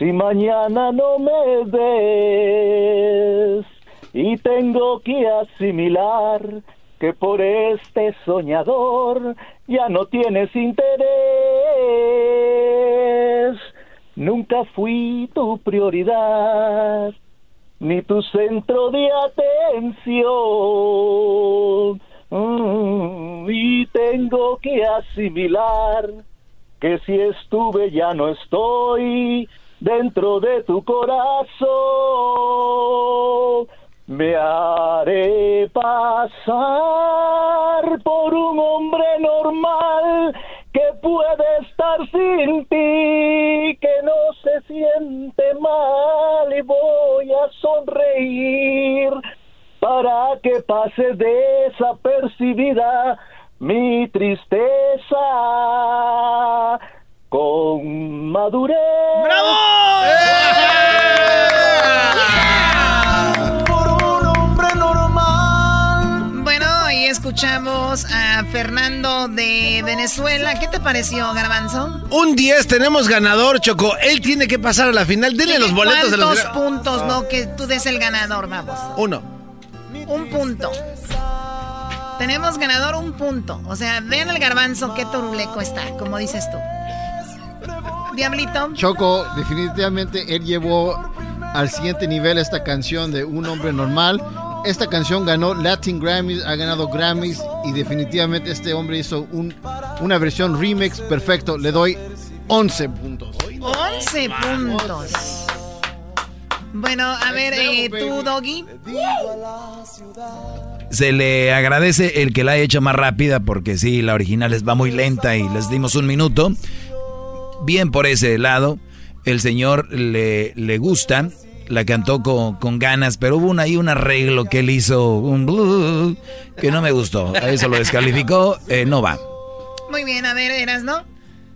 si mañana no me ves y tengo que asimilar que por este soñador ya no tienes interés. Nunca fui tu prioridad, ni tu centro de atención. Mm, y tengo que asimilar que si estuve ya no estoy dentro de tu corazón. Me haré pasar por un hombre normal que puede estar sin ti, que no se siente mal y voy a sonreír para que pase desapercibida mi tristeza con madurez. ¡Bravo! Por un hombre normal. Bueno, ahí escuchamos a Fernando de Venezuela. ¿Qué te pareció, Garbanzo? Un 10, tenemos ganador, Choco. Él tiene que pasar a la final. Denle los boletos de los... ¿Cuántos puntos, no? Que tú des el ganador, vamos. Uno. Un punto. Tenemos ganador un punto. O sea, vean el garbanzo qué toruleco está, como dices tú. Diablito. Choco, definitivamente él llevó al siguiente nivel esta canción de Un hombre normal. Esta canción ganó Latin Grammys, ha ganado Grammys y definitivamente este hombre hizo un, una versión remix perfecto. Le doy 11 puntos. 11 puntos. Bueno, a ver, eh, tú, Doggy. Se le agradece el que la haya hecho más rápida porque sí, la original les va muy lenta y les dimos un minuto. Bien por ese lado. El señor le, le gusta, la cantó con, con ganas, pero hubo un, ahí un arreglo que él hizo, un blues, que no me gustó. A eso lo descalificó, eh, no va. Muy bien, a ver, eras, ¿no?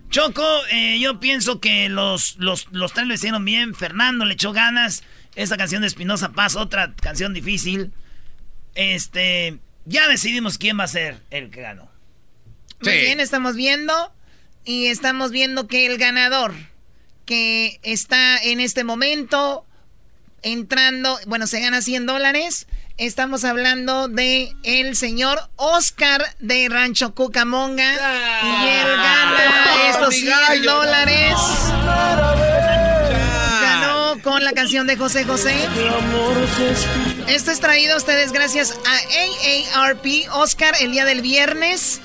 Choco, eh, yo pienso que los, los, los tres lo hicieron bien. Fernando le echó ganas. Esa canción de Espinosa Paz, otra canción difícil. Este, ya decidimos quién va a ser el que ganó. Muy bien, estamos viendo. Y estamos viendo que el ganador que está en este momento entrando, bueno, se gana 100 dólares. Estamos hablando de el señor Oscar de Rancho Cucamonga. y él gana estos 100 dólares. Ganó con la canción de José José. Esto es traído a ustedes gracias a AARP. Oscar, el día del viernes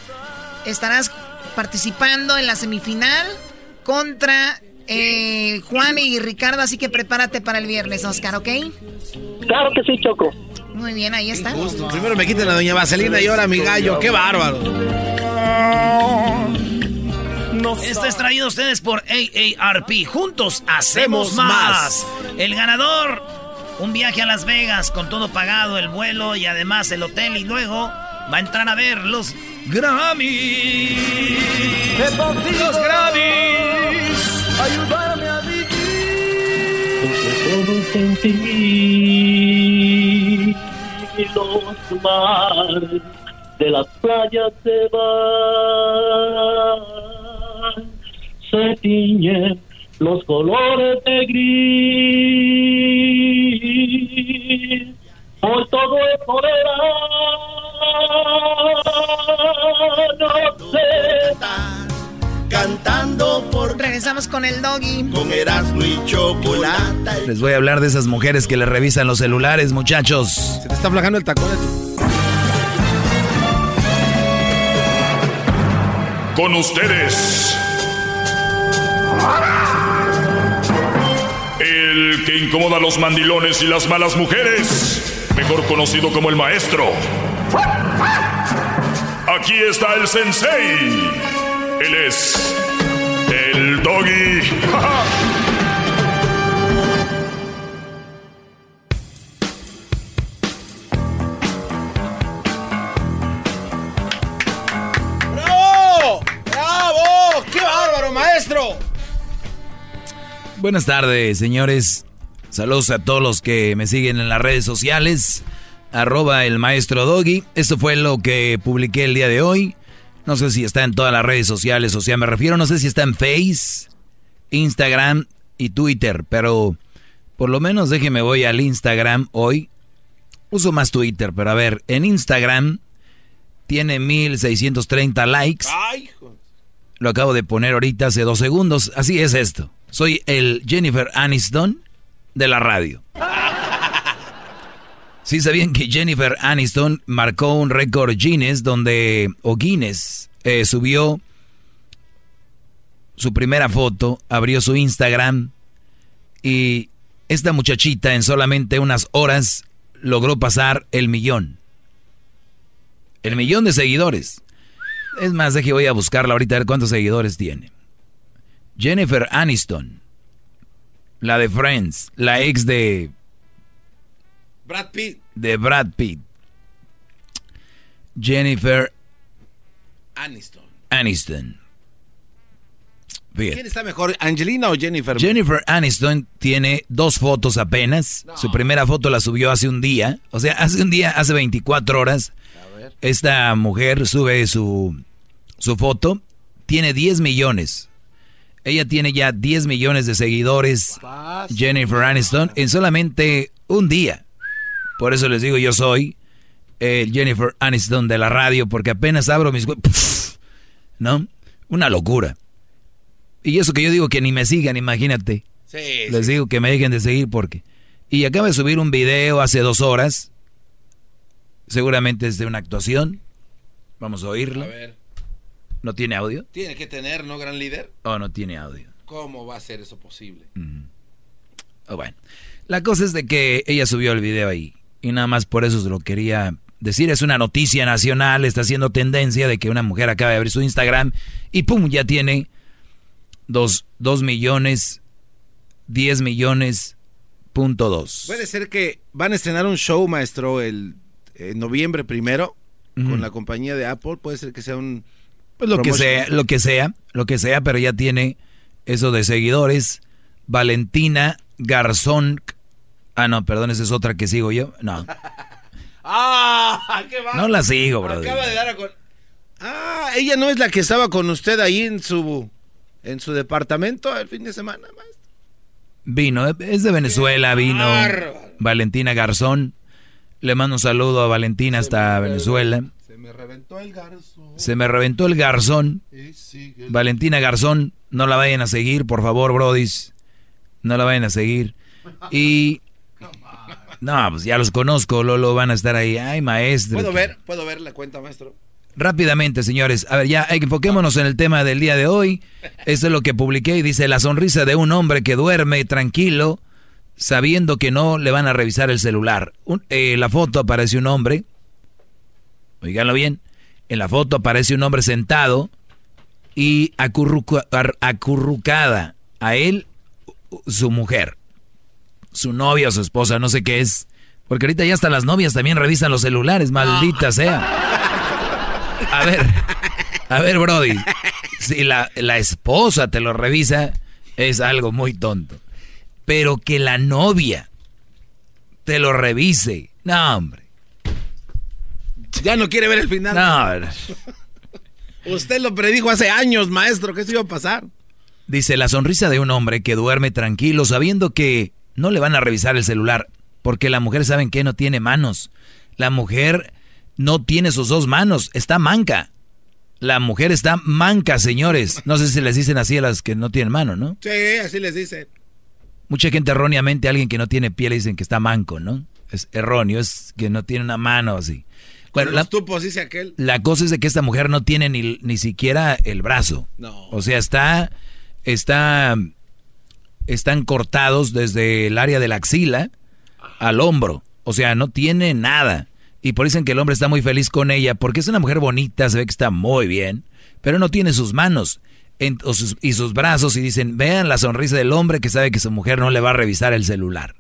estarás participando en la semifinal contra eh, Juan y Ricardo, así que prepárate para el viernes, Oscar, ¿ok? Claro que sí, Choco. Muy bien, ahí está. Primero me quiten a doña Vaselina y ahora mi gallo. ¡Qué bárbaro! Esto es traído a ustedes por AARP. Juntos hacemos Hacemos más. El ganador, un viaje a Las Vegas con todo pagado, el vuelo y además el hotel. Y luego va a entrar a ver los Grammy. Los Grammys. Ayúdame a vivir. Todos en ti. Los mares de las playas se van. Se tiñen los colores de gris. Hoy todo es No sé. Cantando por Regresamos con el doggy. con Erasmo y Chocolata. Les voy a hablar de esas mujeres que le revisan los celulares, muchachos. Se te está aflajando el tacón. Con ustedes. El que incomoda a los mandilones y las malas mujeres. Mejor conocido como el maestro. Aquí está el sensei. Él es el doggy. ¡Bravo! ¡Bravo! ¡Qué bárbaro, maestro! Buenas tardes, señores. Saludos a todos los que me siguen en las redes sociales. Arroba el maestro Doggy. Esto fue lo que publiqué el día de hoy. No sé si está en todas las redes sociales, o sea, me refiero, no sé si está en Face, Instagram y Twitter, pero por lo menos déjeme voy al Instagram hoy. Uso más Twitter, pero a ver, en Instagram tiene 1630 likes. Lo acabo de poner ahorita hace dos segundos. Así es esto. Soy el Jennifer Aniston de la radio. Sí sabían que Jennifer Aniston marcó un récord Guinness donde, o Guinness, eh, subió su primera foto, abrió su Instagram y esta muchachita en solamente unas horas logró pasar el millón. El millón de seguidores. Es más, de que voy a buscarla ahorita a ver cuántos seguidores tiene. Jennifer Aniston. La de Friends. La ex de... Brad Pitt. De Brad Pitt. Jennifer Aniston. Aniston. ¿Quién está mejor, Angelina o Jennifer? Jennifer Aniston tiene dos fotos apenas. Su primera foto la subió hace un día. O sea, hace un día, hace 24 horas. Esta mujer sube su, su foto. Tiene 10 millones. Ella tiene ya 10 millones de seguidores. Jennifer Aniston en solamente un día. Por eso les digo, yo soy el Jennifer Aniston de la radio, porque apenas abro mis... ¿No? Una locura. Y eso que yo digo que ni me sigan, imagínate. Les digo que me dejen de seguir porque... Y acaba de subir un video hace dos horas. Seguramente es de una actuación. Vamos a oírlo. A ver. ¿No tiene audio? Tiene que tener, ¿no, gran líder? Oh, no tiene audio. ¿Cómo va a ser eso posible? Oh, bueno. La cosa es de que ella subió el video ahí. Y nada más por eso se lo quería decir. Es una noticia nacional. Está haciendo tendencia de que una mujer acaba de abrir su Instagram y ¡pum! Ya tiene dos, dos millones, diez millones, punto dos. Puede ser que van a estrenar un show, maestro, el noviembre primero con la compañía de Apple. Puede ser que sea un... Pues lo que sea, lo que sea, lo que sea, pero ya tiene eso de seguidores. Valentina Garzón. Ah, no, perdón, esa es otra que sigo yo. No. ah, ¿qué va? No la sigo, bro. Acaba de dar a con... Ah, ella no es la que estaba con usted ahí en su en su departamento el fin de semana, maestro. Vino, es de Venezuela, vino Valentina Garzón. Le mando un saludo a Valentina hasta Venezuela. Se me reventó el garzón. Se me reventó el garzón. Valentina Garzón, no la vayan a seguir, por favor, brodis. No la vayan a seguir. Y... No, pues ya los conozco, Lolo, van a estar ahí. Ay, maestro. ¿Puedo ver? ¿Puedo ver la cuenta, maestro? Rápidamente, señores. A ver, ya enfoquémonos en el tema del día de hoy. Esto es lo que publiqué y dice la sonrisa de un hombre que duerme tranquilo sabiendo que no le van a revisar el celular. Eh, la foto aparece un hombre. Oiganlo bien. En la foto aparece un hombre sentado y acurrucada a él su mujer. Su novia o su esposa, no sé qué es. Porque ahorita ya hasta las novias también revisan los celulares, maldita sea. A ver, a ver, Brody. Si la, esposa te lo revisa, es algo muy tonto. Pero que la novia te lo revise. No, hombre. Ya no quiere ver el final. No. Usted lo predijo hace años, maestro, que eso iba a pasar. Dice la sonrisa de un hombre que duerme tranquilo sabiendo que no le van a revisar el celular. Porque la mujer, ¿saben que No tiene manos. La mujer no tiene sus dos manos, está manca. La mujer está manca, señores. No sé si les dicen así a las que no tienen mano, ¿no? Sí, así les dicen. Mucha gente erróneamente a alguien que no tiene piel le dicen que está manco, ¿no? Es erróneo, es que no tiene una mano así. Bueno, la, dice aquel. la cosa es de que esta mujer no tiene ni, ni siquiera el brazo. No. O sea, está, está, están cortados desde el área de la axila al hombro. O sea, no tiene nada. Y por eso dicen que el hombre está muy feliz con ella, porque es una mujer bonita, se ve que está muy bien, pero no tiene sus manos y sus brazos y dicen, vean la sonrisa del hombre que sabe que su mujer no le va a revisar el celular.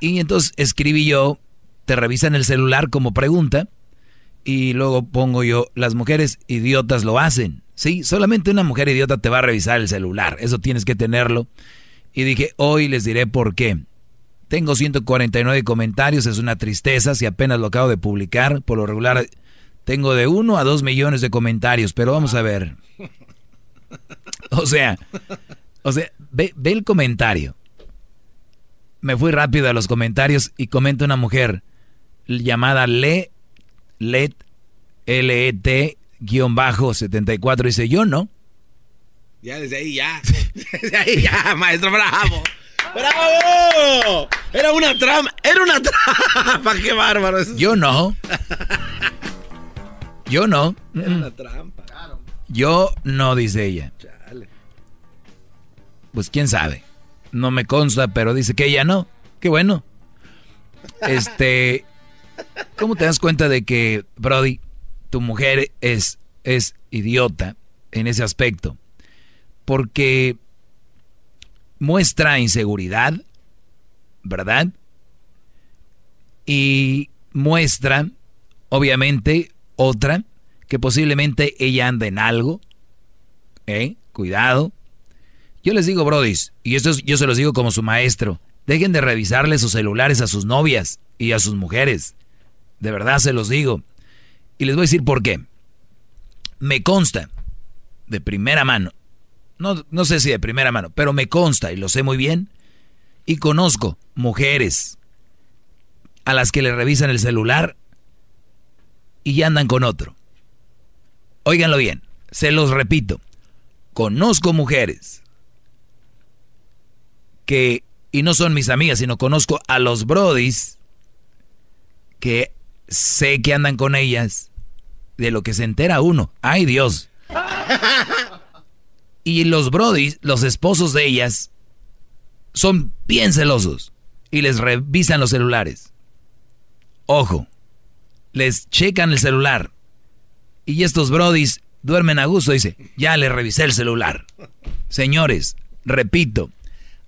Y entonces escribí yo, te revisan el celular como pregunta, y luego pongo yo, las mujeres idiotas lo hacen. Sí, solamente una mujer idiota te va a revisar el celular, eso tienes que tenerlo. Y dije, hoy les diré por qué. Tengo 149 comentarios, es una tristeza si apenas lo acabo de publicar. Por lo regular tengo de 1 a 2 millones de comentarios, pero vamos a ver. O sea, o sea, ve, ve el comentario. Me fui rápido a los comentarios y comenta una mujer llamada Le, Let, L-E-T, guion bajo 74. Dice, yo no. Ya, desde ahí ya. Desde ahí ya, maestro, bravo. ¡Bravo! Era una trampa, era una trampa, qué bárbaro. Yo no. Yo no. Era una trampa. Yo no, dice ella. Pues quién sabe. No me consta, pero dice que ella no. Qué bueno. Este, ¿cómo te das cuenta de que, Brody, tu mujer es, es idiota en ese aspecto? Porque muestra inseguridad, ¿verdad? Y muestra, obviamente, otra, que posiblemente ella anda en algo. ¿Eh? Cuidado. Yo les digo, brodis, y esto yo se los digo como su maestro, dejen de revisarle sus celulares a sus novias y a sus mujeres. De verdad se los digo. Y les voy a decir por qué. Me consta, de primera mano, no, no sé si de primera mano, pero me consta y lo sé muy bien. Y conozco mujeres a las que le revisan el celular y ya andan con otro. Óiganlo bien, se los repito. Conozco mujeres que, y no son mis amigas, sino conozco a los brodis que sé que andan con ellas, de lo que se entera uno. ¡Ay Dios! Y los brodis, los esposos de ellas, son bien celosos y les revisan los celulares. Ojo, les checan el celular. Y estos brodis duermen a gusto, dice, ya le revisé el celular. Señores, repito,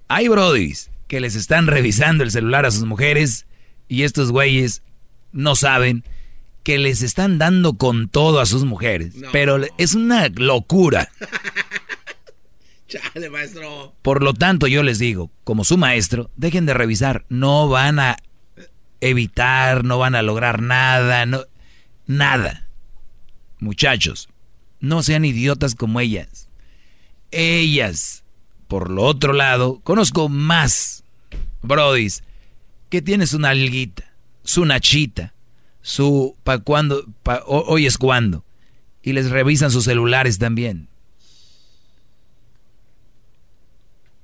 hay brodis que les están revisando el celular a sus mujeres y estos güeyes no saben que les están dando con todo a sus mujeres. Pero es una locura. Chale, maestro. Por lo tanto, yo les digo, como su maestro, dejen de revisar. No van a evitar, no van a lograr nada, no, nada. Muchachos, no sean idiotas como ellas. Ellas, por lo otro lado, conozco más, brodis, que tienes una alguita, su nachita, su pa cuando, pa, hoy es cuando, y les revisan sus celulares también.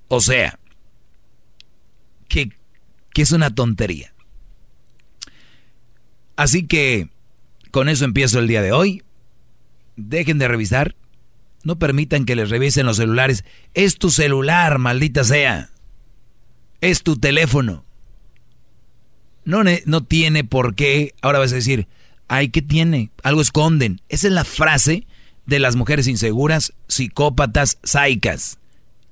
O sea, que, que es una tontería. Así que con eso empiezo el día de hoy. Dejen de revisar. No permitan que les revisen los celulares. Es tu celular, maldita sea. Es tu teléfono. No, no tiene por qué. Ahora vas a decir, ay, ¿qué tiene? Algo esconden. Esa es la frase de las mujeres inseguras, psicópatas, saicas.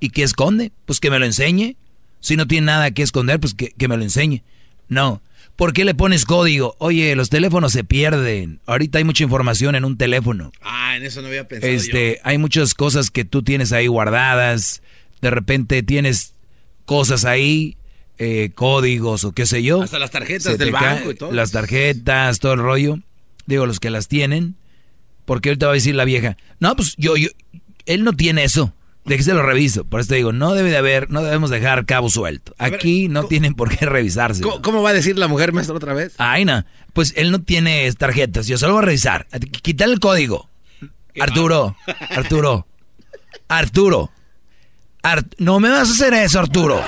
¿Y qué esconde? Pues que me lo enseñe. Si no tiene nada que esconder, pues que, que me lo enseñe. No. ¿Por qué le pones código? Oye, los teléfonos se pierden. Ahorita hay mucha información en un teléfono. Ah, en eso no había pensado. Este, hay muchas cosas que tú tienes ahí guardadas. De repente tienes cosas ahí, eh, códigos o qué sé yo. Hasta las tarjetas del banco y todo. Las tarjetas, todo el rollo. Digo, los que las tienen. Porque ahorita va a decir la vieja, no, pues yo, yo, él no tiene eso. De que se lo reviso. Por eso te digo, no debe de haber, no debemos dejar cabo suelto. Aquí ver, no tienen por qué revisarse. ¿cómo, ¿cómo, va a decir la mujer, maestro, otra vez? Ay, no. Pues él no tiene tarjetas. Yo solo voy a revisar. Quitar el código. Arturo, Arturo, Arturo. Art no me vas a hacer eso, Arturo.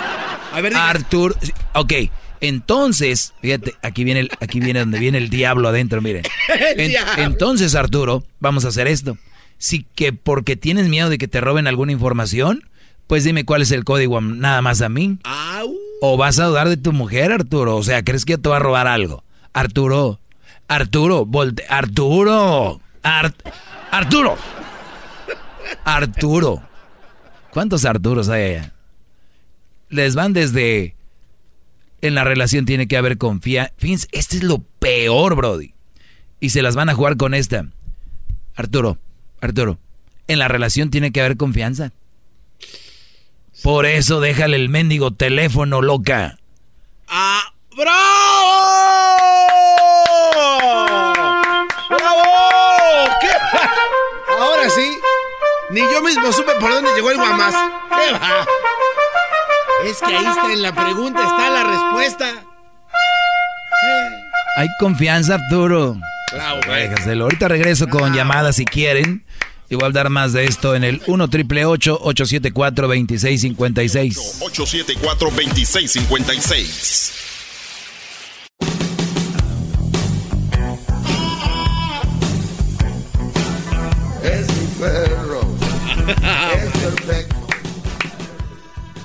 A ver, Arturo. Ok. Entonces, fíjate, aquí viene, el, aquí viene donde viene el diablo adentro, miren. En, entonces, Arturo, vamos a hacer esto si que porque tienes miedo de que te roben alguna información, pues dime cuál es el código nada más a mí. Au. O vas a dudar de tu mujer, Arturo. O sea, ¿crees que te va a robar algo? Arturo, Arturo, volte, Arturo, Art, Arturo, Arturo. ¿Cuántos Arturos hay allá? Les van desde en la relación tiene que haber confianza. Fíjense, este es lo peor, Brody. Y se las van a jugar con esta. Arturo, Arturo, en la relación tiene que haber confianza. Por eso déjale el mendigo teléfono, loca. ¡Ah! ¡Bravo! ¡Bravo! ¿Qué? Ahora sí, ni yo mismo supe por dónde llegó el guamás. ¿Qué va? Es que ahí está en la pregunta, está la respuesta. Hay confianza, Arturo. Bravo, Déjaselo. Ahorita regreso con llamadas si quieren. Y voy a hablar más de esto en el 1 triple 874 2656. 874 2656.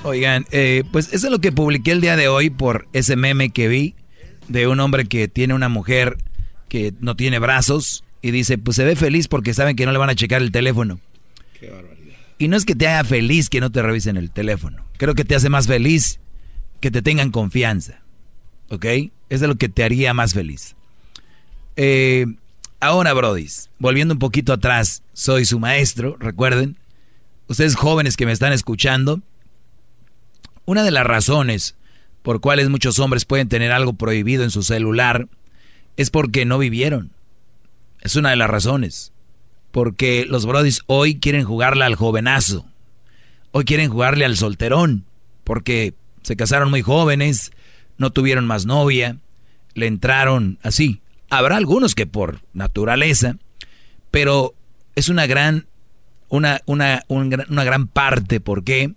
Oigan, eh, pues eso es lo que publiqué el día de hoy por ese meme que vi de un hombre que tiene una mujer que no tiene brazos y dice, pues se ve feliz porque saben que no le van a checar el teléfono. Qué barbaridad. Y no es que te haga feliz que no te revisen el teléfono. Creo que te hace más feliz que te tengan confianza. ¿Ok? Eso es lo que te haría más feliz. Eh, ahora, Brodis, volviendo un poquito atrás, soy su maestro, recuerden. Ustedes jóvenes que me están escuchando, una de las razones por cuales muchos hombres pueden tener algo prohibido en su celular es porque no vivieron. Es una de las razones. Porque los brodis hoy quieren jugarle al jovenazo. Hoy quieren jugarle al solterón. Porque se casaron muy jóvenes, no tuvieron más novia, le entraron así. Habrá algunos que por naturaleza, pero es una gran, una, una, un gran- una gran parte porque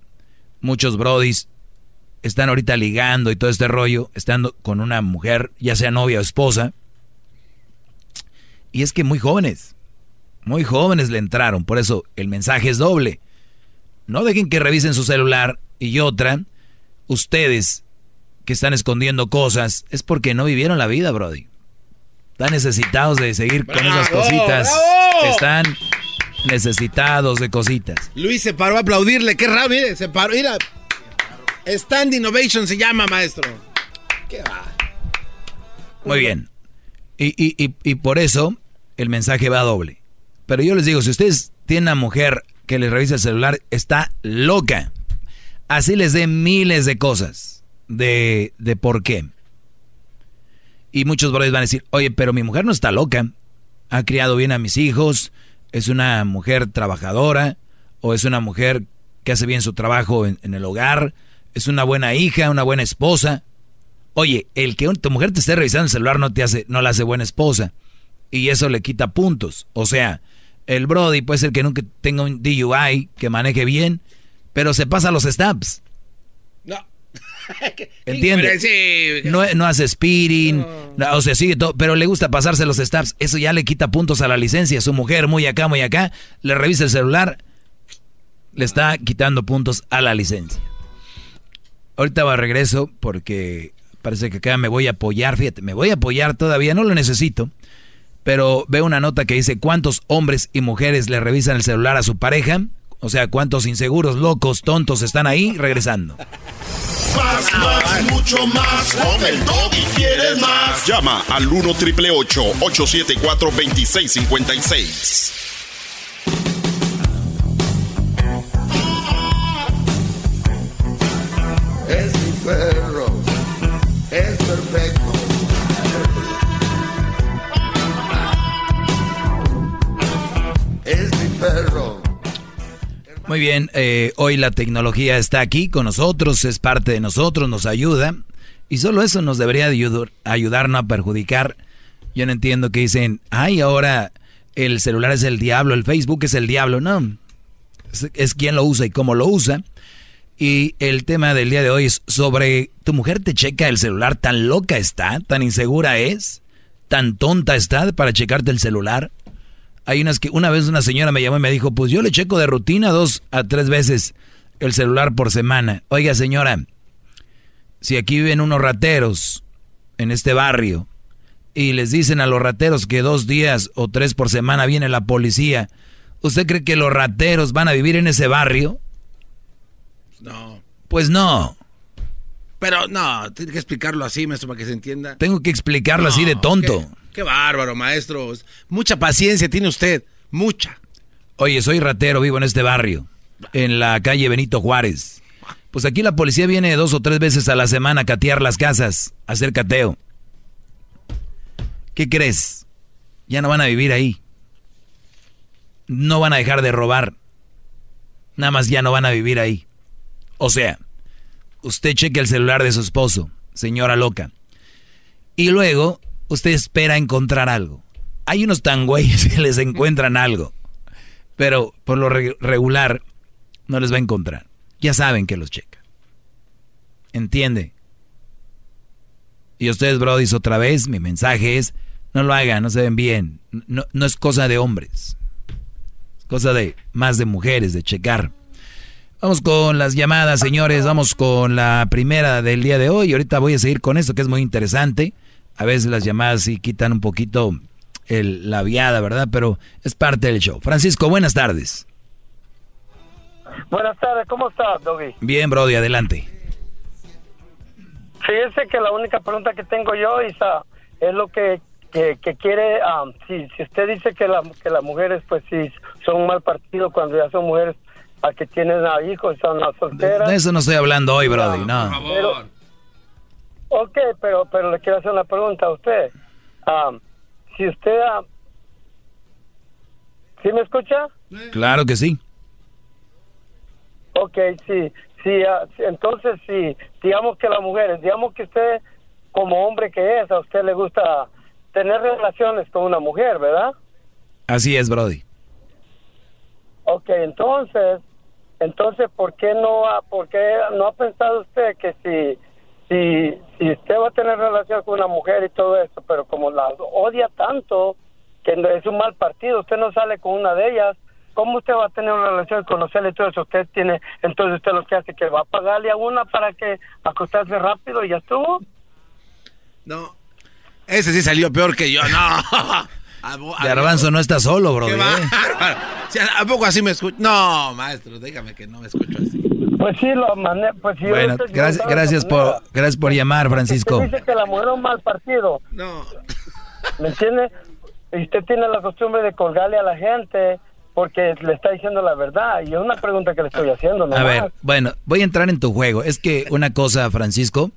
muchos brodis están ahorita ligando y todo este rollo, estando con una mujer, ya sea novia o esposa. Y es que muy jóvenes, muy jóvenes le entraron, por eso el mensaje es doble. No dejen que revisen su celular y otra, ustedes que están escondiendo cosas, es porque no vivieron la vida, Brody. Están necesitados de seguir con esas ¡Bravo, cositas. bravo! Están necesitados de cositas. Luis se paró a aplaudirle. Qué mire, se paró. Mira. Stand Innovation se llama, maestro. ¿Qué va? Muy bien. Y, y, y, y por eso el mensaje va doble. Pero yo les digo, si ustedes tienen una mujer que les revisa el celular, está loca. Así les dé miles de cosas de, de por qué. Y muchos brothers van a decir, oye, pero mi mujer no está loca. Ha criado bien a mis hijos, es una mujer trabajadora, o es una mujer que hace bien su trabajo en, en el hogar, es una buena hija, una buena esposa. Oye, el que tu mujer te esté revisando el celular no te hace, no la hace buena esposa. Y eso le quita puntos. O sea, el Brody puede ser que nunca tenga un DUI, que maneje bien, pero se pasa los stabs. No. ¿Entiendes? No, no hace speeding, no, o sea, sigue todo, pero le gusta pasarse los stabs. Eso ya le quita puntos a la licencia. Su mujer, muy acá, muy acá, le revisa el celular, le está quitando puntos a la licencia. Ahorita va regreso porque parece que acá me voy a apoyar. Fíjate, me voy a apoyar todavía, no lo necesito. Pero veo una nota que dice cuántos hombres y mujeres le revisan el celular a su pareja. O sea, cuántos inseguros, locos, tontos están ahí regresando. Más, más, mucho más. Con el y quieres más. Llama al 1 triple 874 2656. Es mi perro. Es perfecto. Es mi perro. Muy bien, eh, hoy la tecnología está aquí con nosotros, es parte de nosotros, nos ayuda. Y solo eso nos debería de ayudar, ayudar, no a perjudicar. Yo no entiendo que dicen, ay, ahora el celular es el diablo, el Facebook es el diablo. No, es, es quien lo usa y cómo lo usa. Y el tema del día de hoy es sobre tu mujer te checa el celular, tan loca está, tan insegura es, tan tonta está para checarte el celular. Hay unas que una vez una señora me llamó y me dijo, pues yo le checo de rutina dos a tres veces el celular por semana. Oiga señora, si aquí viven unos rateros en este barrio y les dicen a los rateros que dos días o tres por semana viene la policía, ¿usted cree que los rateros van a vivir en ese barrio? No. Pues no. Pero no, tiene que explicarlo así, maestro, para que se entienda. Tengo que explicarlo así de tonto. Qué, qué bárbaro, maestro. Mucha paciencia tiene usted. Mucha. Oye, soy ratero, vivo en este barrio, en la calle Benito Juárez. Pues aquí la policía viene dos o tres veces a la semana a catear las casas, a hacer cateo. ¿Qué crees? Ya no van a vivir ahí. No van a dejar de robar. Nada más ya no van a vivir ahí. O sea, usted cheque el celular de su esposo, señora loca. Y luego usted espera encontrar algo. Hay unos tan güeyes que les encuentran algo. Pero por lo regular no les va a encontrar. Ya saben que los checa. ¿Entiende? Y ustedes, Brody, otra vez, mi mensaje es, no lo hagan, no se ven bien. No, no es cosa de hombres. Es cosa de más de mujeres, de checar. Vamos con las llamadas, señores. Vamos con la primera del día de hoy. Ahorita voy a seguir con esto que es muy interesante. A veces las llamadas sí quitan un poquito el, la viada, ¿verdad? Pero es parte del show. Francisco, buenas tardes. Buenas tardes, ¿cómo estás, Doggy? Bien, Brody, adelante. Fíjese que la única pregunta que tengo yo, Isa, es lo que, que, quiere, um, si, si usted dice que, la, que las mujeres, pues sí, son un mal partido cuando ya son mujeres a que tienen a hijos, son las solteras. De eso no estoy hablando hoy, Brody, no. Pero, ok, pero, pero le quiero hacer una pregunta a usted. Um, si usted... Uh, ¿Sí me escucha? Claro que sí. Ok, sí. Sí, uh, entonces sí, digamos que las mujeres, digamos que usted como hombre que es, a usted le gusta tener relaciones con una mujer, ¿verdad? Así es, Brody. Ok, entonces, entonces, ¿por qué no ha, por qué no ha pensado usted que si, si, si usted va a tener relación con una mujer y todo eso, pero como la odia tanto, que es un mal partido, usted no sale con una de ellas, ¿cómo usted va a tener una relación, conocerle y todo eso? Usted tiene, entonces usted lo que hace que va a pagarle a una para que acostarse rápido y ya estuvo. No, ese sí salió peor que yo, no. Garbanzo no está solo, bro. ¿eh? ¿A poco así me escucho? No, maestro, dígame que no me escucho así. Pues sí, lo mandé. Pues sí, bueno, gracias, gracias por, gracias por llamar, Francisco. Usted dice que la mujer es un mal partido. No. ¿Me entiende? Y usted tiene la costumbre de colgarle a la gente porque le está diciendo la verdad. Y es una pregunta que le estoy haciendo. A ver, bueno, voy a entrar en tu juego. Es que una cosa, Francisco,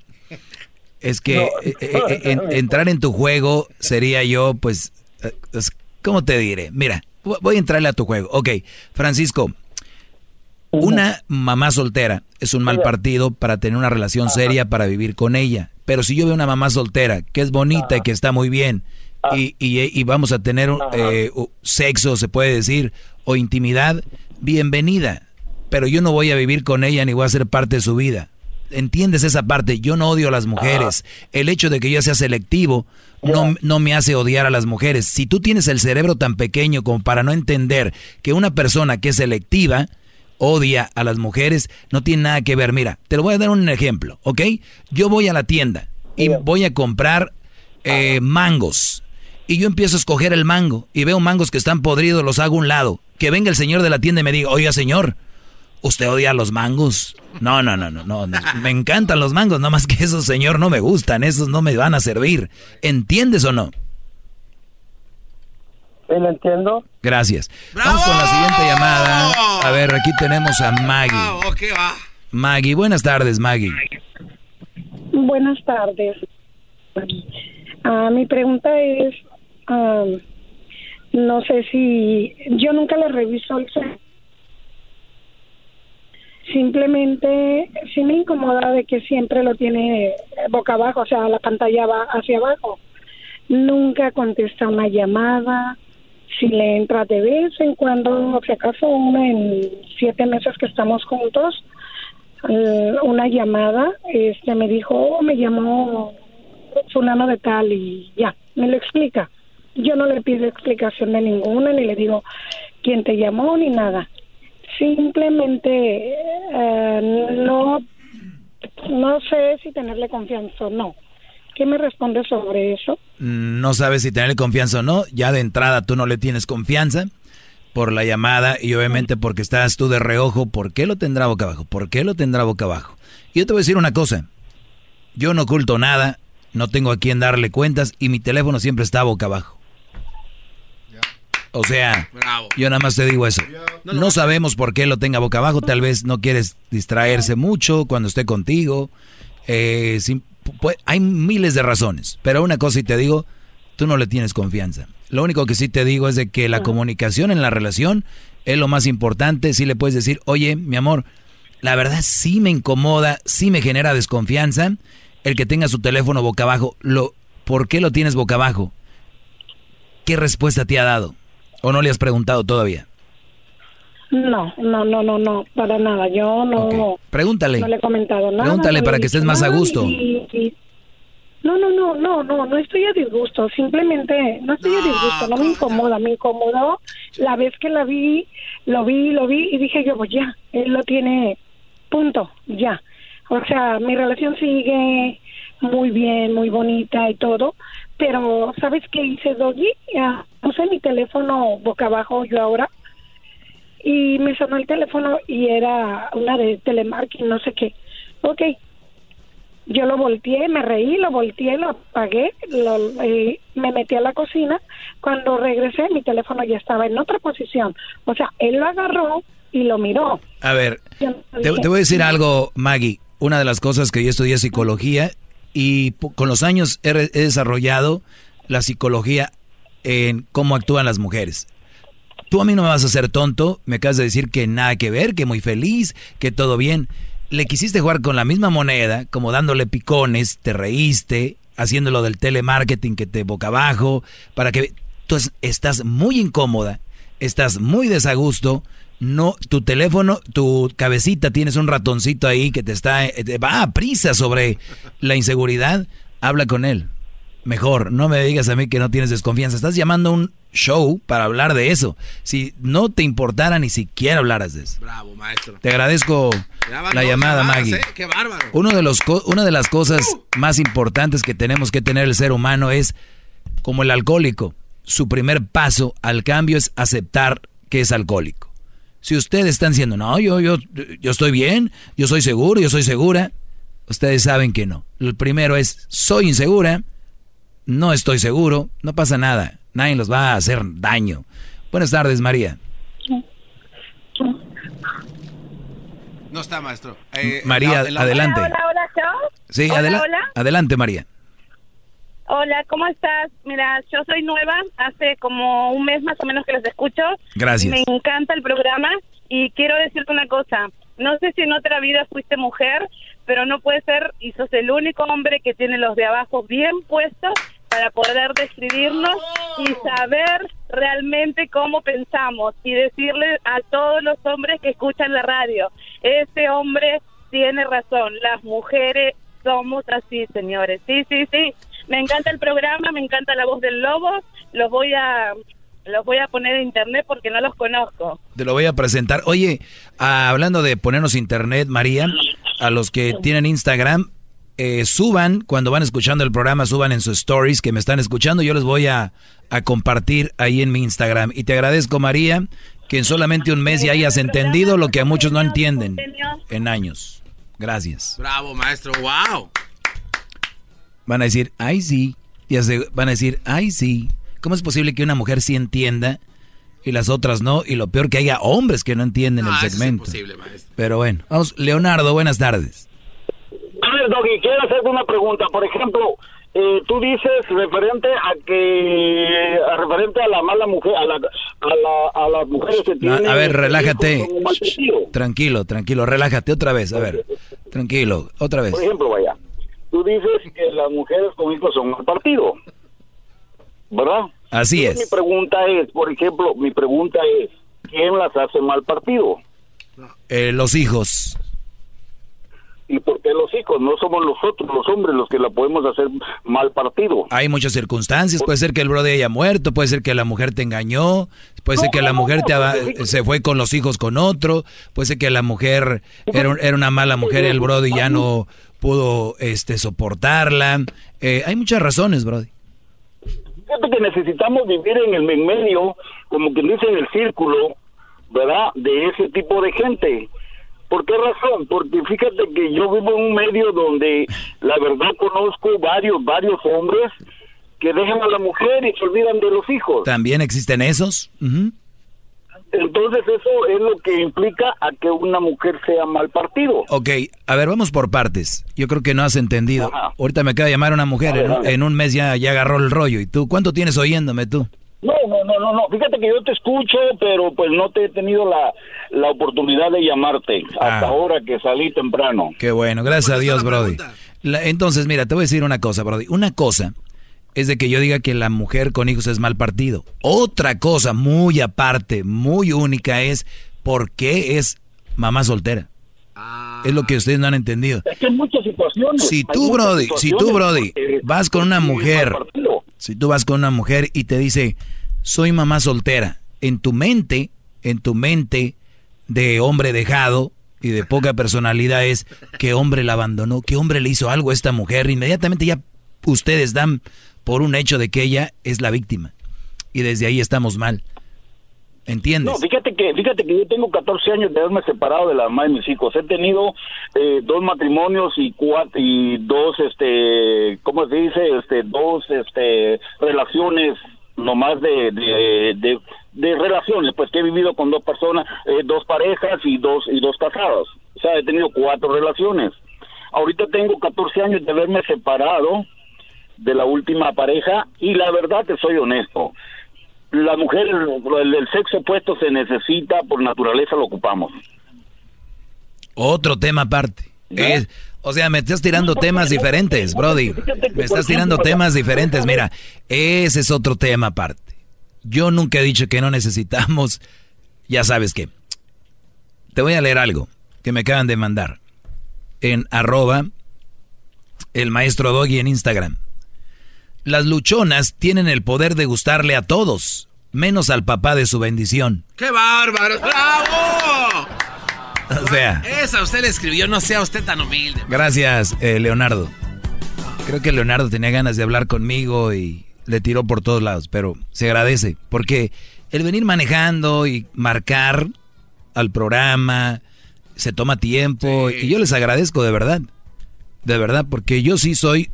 es que eh, eh, entrar en tu juego sería yo, pues, ¿cómo te diré? Mira, voy a entrarle a tu juego. Ok, Francisco, una mamá soltera es un mal partido para tener una relación seria, para vivir con ella. Pero si yo veo una mamá soltera que es bonita y que está muy bien y, y, vamos a tener eh, sexo, se puede decir, o intimidad, bienvenida. Pero yo no voy a vivir con ella ni voy a ser parte de su vida. ¿Entiendes esa parte? Yo no odio a las mujeres. El hecho de que yo sea selectivo no, no me hace odiar a las mujeres. Si tú tienes el cerebro tan pequeño como para no entender que una persona que es selectiva odia a las mujeres, no tiene nada que ver. Mira, te lo voy a dar un ejemplo, ¿ok? Yo voy a la tienda y voy a comprar eh, mangos. Y yo empiezo a escoger el mango y veo mangos que están podridos, los hago a un lado. Que venga el señor de la tienda y me diga, oiga señor, ¿usted odia los mangos? No, no, no, no, no. Me encantan los mangos, no más que esos, señor, no me gustan, esos no me van a servir. ¿Entiendes o no? Sí, lo entiendo. Gracias. Vamos con la siguiente llamada. A ver, aquí tenemos a Maggie. Maggie, buenas tardes, Maggie. Buenas tardes. Ah, mi pregunta es, ah, no sé si yo nunca le reviso el Simplemente sí me incomoda de que siempre lo tiene boca abajo, o sea, la pantalla va hacia abajo. Nunca contesta una llamada. Si le entra de vez en cuando, si acaso una en siete meses que estamos juntos, eh, una llamada, este me dijo, oh, me llamó fulano de tal y ya, me lo explica. Yo no le pido explicación de ninguna, ni le digo quién te llamó, ni nada simplemente eh, no no sé si tenerle confianza o no. ¿Qué me responde sobre eso? No sabes si tenerle confianza o no. Ya de entrada tú no le tienes confianza por la llamada y obviamente porque estás tú de reojo. ¿Por qué lo tendrá boca abajo? ¿Por qué lo tendrá boca abajo? Yo te voy a decir una cosa. Yo no oculto nada, no tengo a quién darle cuentas y mi teléfono siempre está boca abajo. O sea, yo nada más te digo eso. No, sabemos por qué lo tenga boca abajo. Tal vez no quieres distraerse mucho cuando esté contigo. Eh, hay miles de razones. Pero una cosa y te digo, tú no le tienes confianza. Lo único que sí te digo es de que la comunicación en la relación es lo más importante. Si le puedes decir, oye, mi amor, la verdad sí me incomoda, sí me genera desconfianza el que tenga su teléfono boca abajo. Lo, ¿Por qué lo tienes boca abajo? ¿Qué respuesta te ha dado? ¿O no le has preguntado todavía? No, no, no, no, no, para nada. Yo no. Pregúntale. No le he comentado nada. Pregúntale para que estés más a gusto. No, no, no, no, no, no estoy a disgusto. Simplemente no estoy a disgusto. No me incomoda. Me incomodó la vez que la vi, lo vi, lo vi y dije yo, pues ya, él lo tiene, punto, ya. O sea, mi relación sigue muy bien, muy bonita y todo, pero ¿sabes qué hice, Doggy? Ya, puse mi teléfono boca abajo yo ahora y me sonó el teléfono y era una de telemarketing, no sé qué. Ok, yo lo volteé, me reí, lo volteé, lo apagué, lo, eh, me metí a la cocina. Cuando regresé, mi teléfono ya estaba en otra posición. O sea, él lo agarró y lo miró. A ver, te, te, voy a decir algo, Maggie. Una de las cosas que yo estudié psicología y con los años he, desarrollado la psicología en cómo actúan las mujeres. Tú a mí no me vas a hacer tonto, me acabas de decir que nada que ver, que muy feliz, que todo bien. Le quisiste jugar con la misma moneda, como dándole picones, te reíste, haciéndolo del telemarketing que te boca abajo, para que tú estás muy incómoda, estás muy desagusto, no, tu teléfono, tu cabecita, tienes un ratoncito ahí que te está, eh, va a prisa sobre la inseguridad, habla con él. Mejor, no me digas a mí que no tienes desconfianza. Estás llamando a un show para hablar de eso. Si no te importara ni siquiera hablaras de eso. Bravo, maestro. Te agradezco la llamada, Maggie. ¿eh? Qué bárbaro. Uno de los, una de las cosas más importantes que tenemos que tener el ser humano es, como el alcohólico, su primer paso al cambio es aceptar que es alcohólico. Si ustedes están diciendo, no, yo, yo, yo estoy bien, yo soy seguro, yo soy segura, ustedes saben que no. El primero es, soy insegura, no estoy seguro, no pasa nada, nadie los va a hacer daño. Buenas tardes, María. No está, maestro. Eh, María, adelante. Hola, hola, hola, Sí, adelante, María. Hola, ¿cómo estás? Mira, yo soy nueva, hace como un mes más o menos que los escucho. Gracias. Me encanta el programa y quiero decirte una cosa. No sé si en otra vida fuiste mujer, pero no puede ser y sos el único hombre que tiene los de abajo bien puestos para poder describirnos y saber realmente cómo pensamos y decirle a todos los hombres que escuchan la radio, este hombre tiene razón, las mujeres somos así, señores. Sí, sí, sí. Me encanta el programa, me encanta la voz del lobo. Los voy a los voy a poner en internet porque no los conozco. Te lo voy a presentar. Oye, ah, hablando de ponernos internet, María, a los que tienen Instagram, eh, suban, cuando van escuchando el programa, suban en sus stories que me están escuchando. Yo les voy a, a compartir ahí en mi Instagram. Y te agradezco, María, que en solamente un mes ya hayas entendido lo que a muchos no entienden en años. Gracias. Bravo, maestro. Wow. Van a decir, ay sí. Y van a decir, ay sí. ¿Cómo es posible que una mujer sí entienda y las otras no? Y lo peor que haya hombres que no entienden el segmento. es imposible, maestro. Pero bueno, vamos, Leonardo, buenas tardes. A ver, Doggy, quiero hacerte una pregunta. Por ejemplo, eh, tú dices referente a que a referente a la mala mujer a la a, las mujeres que tienen a ver relájate tranquilo tranquilo relájate otra vez a ver tranquilo otra vez por ejemplo vaya tú dices que las mujeres con hijos son mal partido, ¿verdad? Así es. Mi pregunta es, por ejemplo, mi pregunta es, ¿quién las hace mal partido? Eh, los hijos. ¿Y por qué los hijos? No somos nosotros, los hombres, los que la podemos hacer mal partido. Hay muchas circunstancias. Puede ser que el brother haya muerto, puede ser que la mujer te engañó, puede ser que la mujer te se fue con los hijos con otro, puede ser que la mujer era, era una mala mujer y el brother ya no pudo este, soportarla. Eh, hay muchas razones, Brody. Fíjate que necesitamos vivir en el medio, como quien dice en el círculo, ¿verdad? De ese tipo de gente. ¿Por qué razón? Porque fíjate que yo vivo en un medio donde la verdad conozco varios, varios hombres que dejan a la mujer y se olvidan de los hijos. ¿También existen esos? Entonces eso es lo que implica a que una mujer sea mal partido. Ok, a ver, vamos por partes. Yo creo que no has entendido. Ahorita me acaba de llamar una mujer, en, un- en un mes ya, ya agarró el rollo. ¿Y tú cuánto tienes oyéndome tú? No, no, no, no, no. Fíjate que yo te escucho, pero pues no te he tenido la, la oportunidad de llamarte hasta Ah. ahora que salí temprano. Qué bueno, gracias a Dios, Brody. La- entonces, mira, te voy a decir una cosa, Brody. Una cosa es de que yo diga que la mujer con hijos es mal partido. Otra cosa muy aparte, muy única es por qué es mamá soltera. Es lo que ustedes no han entendido. Es que en muchas situaciones. Si tú, Brody, si tú, Brody, que- vas con una que mujer, si tú vas con una mujer y te dice, soy mamá soltera, en tu mente, en tu mente de hombre dejado y de poca personalidad es, ¿qué hombre la abandonó? ¿Qué hombre le hizo algo a esta mujer? Inmediatamente ya ustedes dan por un hecho de que ella es la víctima. Y desde ahí estamos mal. ¿Entiendes? No, fíjate que, fíjate que yo tengo 14 años de haberme separado de la mamá de mis hijos. He tenido eh, dos matrimonios y cuatro, y dos, este, ¿cómo se dice? Este, dos, este, relaciones nomás de, de, de, de relaciones, pues que he vivido con dos personas, eh, dos parejas y dos, y dos casados. O sea, he tenido cuatro relaciones. Ahorita tengo 14 años de haberme separado de la última pareja y la verdad te soy honesto. La mujer, el, el sexo opuesto se necesita, por naturaleza lo ocupamos. Otro tema aparte. Es- o sea, me estás tirando temas diferentes, Brody. Me estás tirando temas diferentes. Mira, ese es otro tema aparte. Yo nunca he dicho que no necesitamos, ya sabes qué. Te voy a leer algo que me acaban de mandar en arroba el maestro Doggy en Instagram. Las luchonas tienen el poder de gustarle a todos, menos al papá de su bendición. ¡Qué bárbaro! ¡Bravo! O sea, Esa usted le escribió, no sea usted tan humilde. Gracias, eh, Leonardo. Creo que Leonardo tenía ganas de hablar conmigo y le tiró por todos lados, pero se agradece, porque el venir manejando y marcar al programa se toma tiempo y yo les agradezco de verdad, de verdad, porque yo sí soy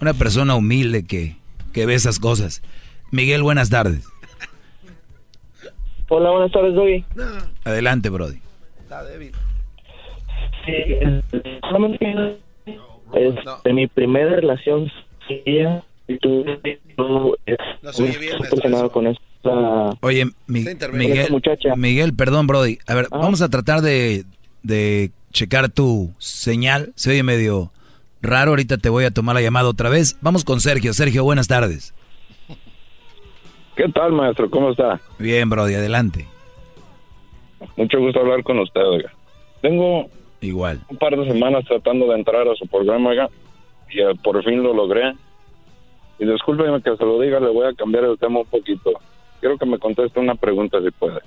una persona humilde que, que ve esas cosas. Miguel, buenas tardes. Hola, buenas tardes, Doggy. Adelante, Brody. Sí, este, solamente este, mi primera relación y tuve no, estoy obsesionado con esta Oye, Mi- Está. Miguel, muchacha. Miguel, perdón, Brody. A ver, vamos a tratar de, de checar tu señal. Se oye medio raro. Ahorita te voy a tomar la llamada otra vez. Vamos con Sergio. Sergio, buenas tardes. ¿Qué tal, maestro? ¿Cómo está? Bien, Brody, adelante. Mucho gusto hablar con usted, oiga. Tengo Igual. un par de semanas tratando de entrar a su programa, oiga, y eh, por fin lo logré. Y discúlpeme que se lo diga, le voy a cambiar el tema un poquito. Quiero que me conteste una pregunta si puede.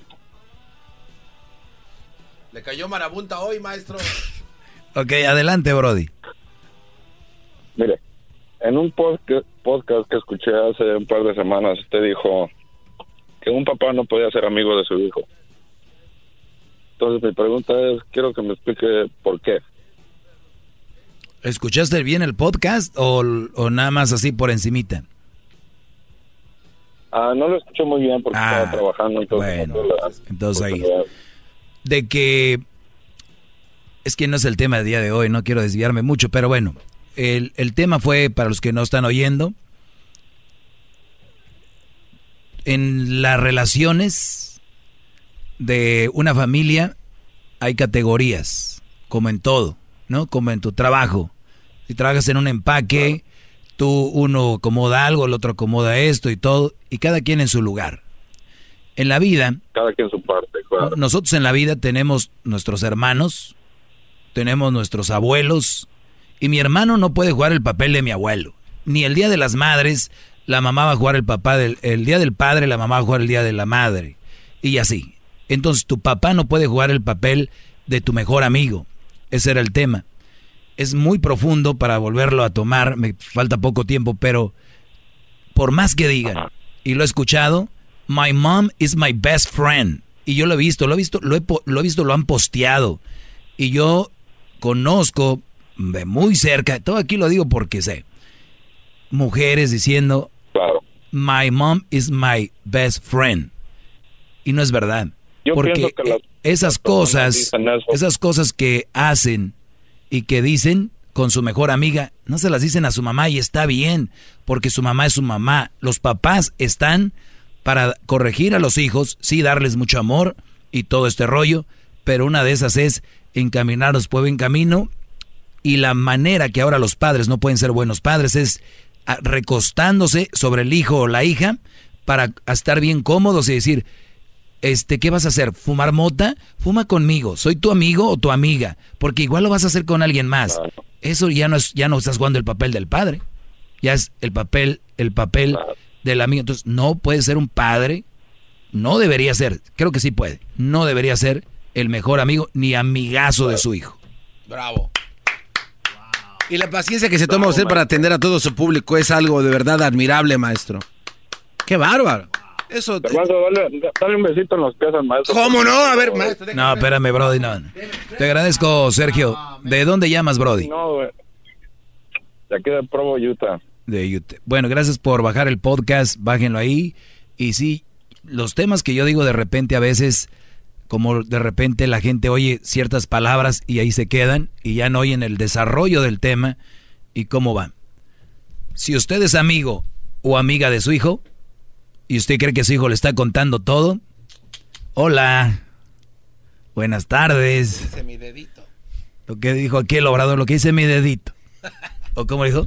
Le cayó marabunta hoy, maestro. Ok, adelante, Brody. Mire, en un podca- podcast que escuché hace un par de semanas, usted dijo que un papá no podía ser amigo de su hijo. Entonces mi pregunta es, quiero que me explique por qué. ¿Escuchaste bien el podcast o, o nada más así por encimita? Ah, no lo escuché muy bien porque Ah, estaba trabajando. Entonces, no tuve la Entonces ahí. De que... Es que no es el tema del día de hoy, no quiero desviarme mucho, pero bueno, el, el tema fue, para los que no están oyendo, en las relaciones de una familia hay categorías, como en todo, ¿no? Como en tu trabajo. Si trabajas en un empaque, tú uno acomoda algo, el otro acomoda esto y todo, y cada quien en su lugar. En la vida, Cada quien su parte, claro. nosotros en la vida tenemos nuestros hermanos, tenemos nuestros abuelos, y mi hermano no puede jugar el papel de mi abuelo. Ni el Día de las Madres, la mamá va a jugar el papá del el Día del Padre, la mamá va a jugar el Día de la Madre. Y así. Entonces tu papá no puede jugar el papel de tu mejor amigo. Ese era el tema. Es muy profundo para volverlo a tomar, me falta poco tiempo, pero por más que digan, y lo he escuchado, my mom is my best friend. Y yo lo he visto, lo he visto, lo he, po- lo he visto, lo han posteado. Y yo conozco de muy cerca, todo aquí lo digo porque sé, mujeres diciendo, my mom is my best friend. Y no es verdad. porque esas cosas, esas cosas que hacen y que dicen con su mejor amiga, no se las dicen a su mamá y está bien, porque su mamá es su mamá. Los papás están para corregir a los hijos, sí darles mucho amor y todo este rollo, pero una de esas es encaminarlos por buen camino y la manera que ahora los padres no pueden ser buenos padres es ah, recostándose sobre el hijo o la hija para estar bien cómodos y decir, este, ¿qué vas a hacer? ¿Fumar mota? Fuma conmigo. ¿Soy tu amigo o tu amiga? Porque igual lo vas a hacer con alguien más. Eso ya no es, ya no estás jugando el papel del padre. Ya es el papel, el papel del amigo. Entonces, no puede ser un padre. No debería ser. Creo que sí puede. No debería ser el mejor amigo ni amigazo de su hijo. Bravo. Y la paciencia que se toma usted para atender a todo su público es algo de verdad admirable, maestro. ¡Qué bárbaro! Eso. dale, un besito en los pies al maestro. ¿Cómo no? A ver, maestro. No, espérame, Brody, no. Te agradezco, Sergio. ¿De dónde llamas, Brody? No, güey. De aquí de Provo, Utah. De Utah. Bueno, gracias por bajar el podcast. Bájenlo ahí. Y sí, los temas que yo digo de repente a veces, como de repente la gente oye ciertas palabras y ahí se quedan y ya no oyen el desarrollo del tema y cómo va. Si usted es amigo o amiga de su hijo, ¿Y usted cree que su hijo le está contando todo? Hola. Buenas tardes. Dice mi dedito. Lo que dijo aquí el obrador, lo que dice mi dedito. ¿O cómo dijo?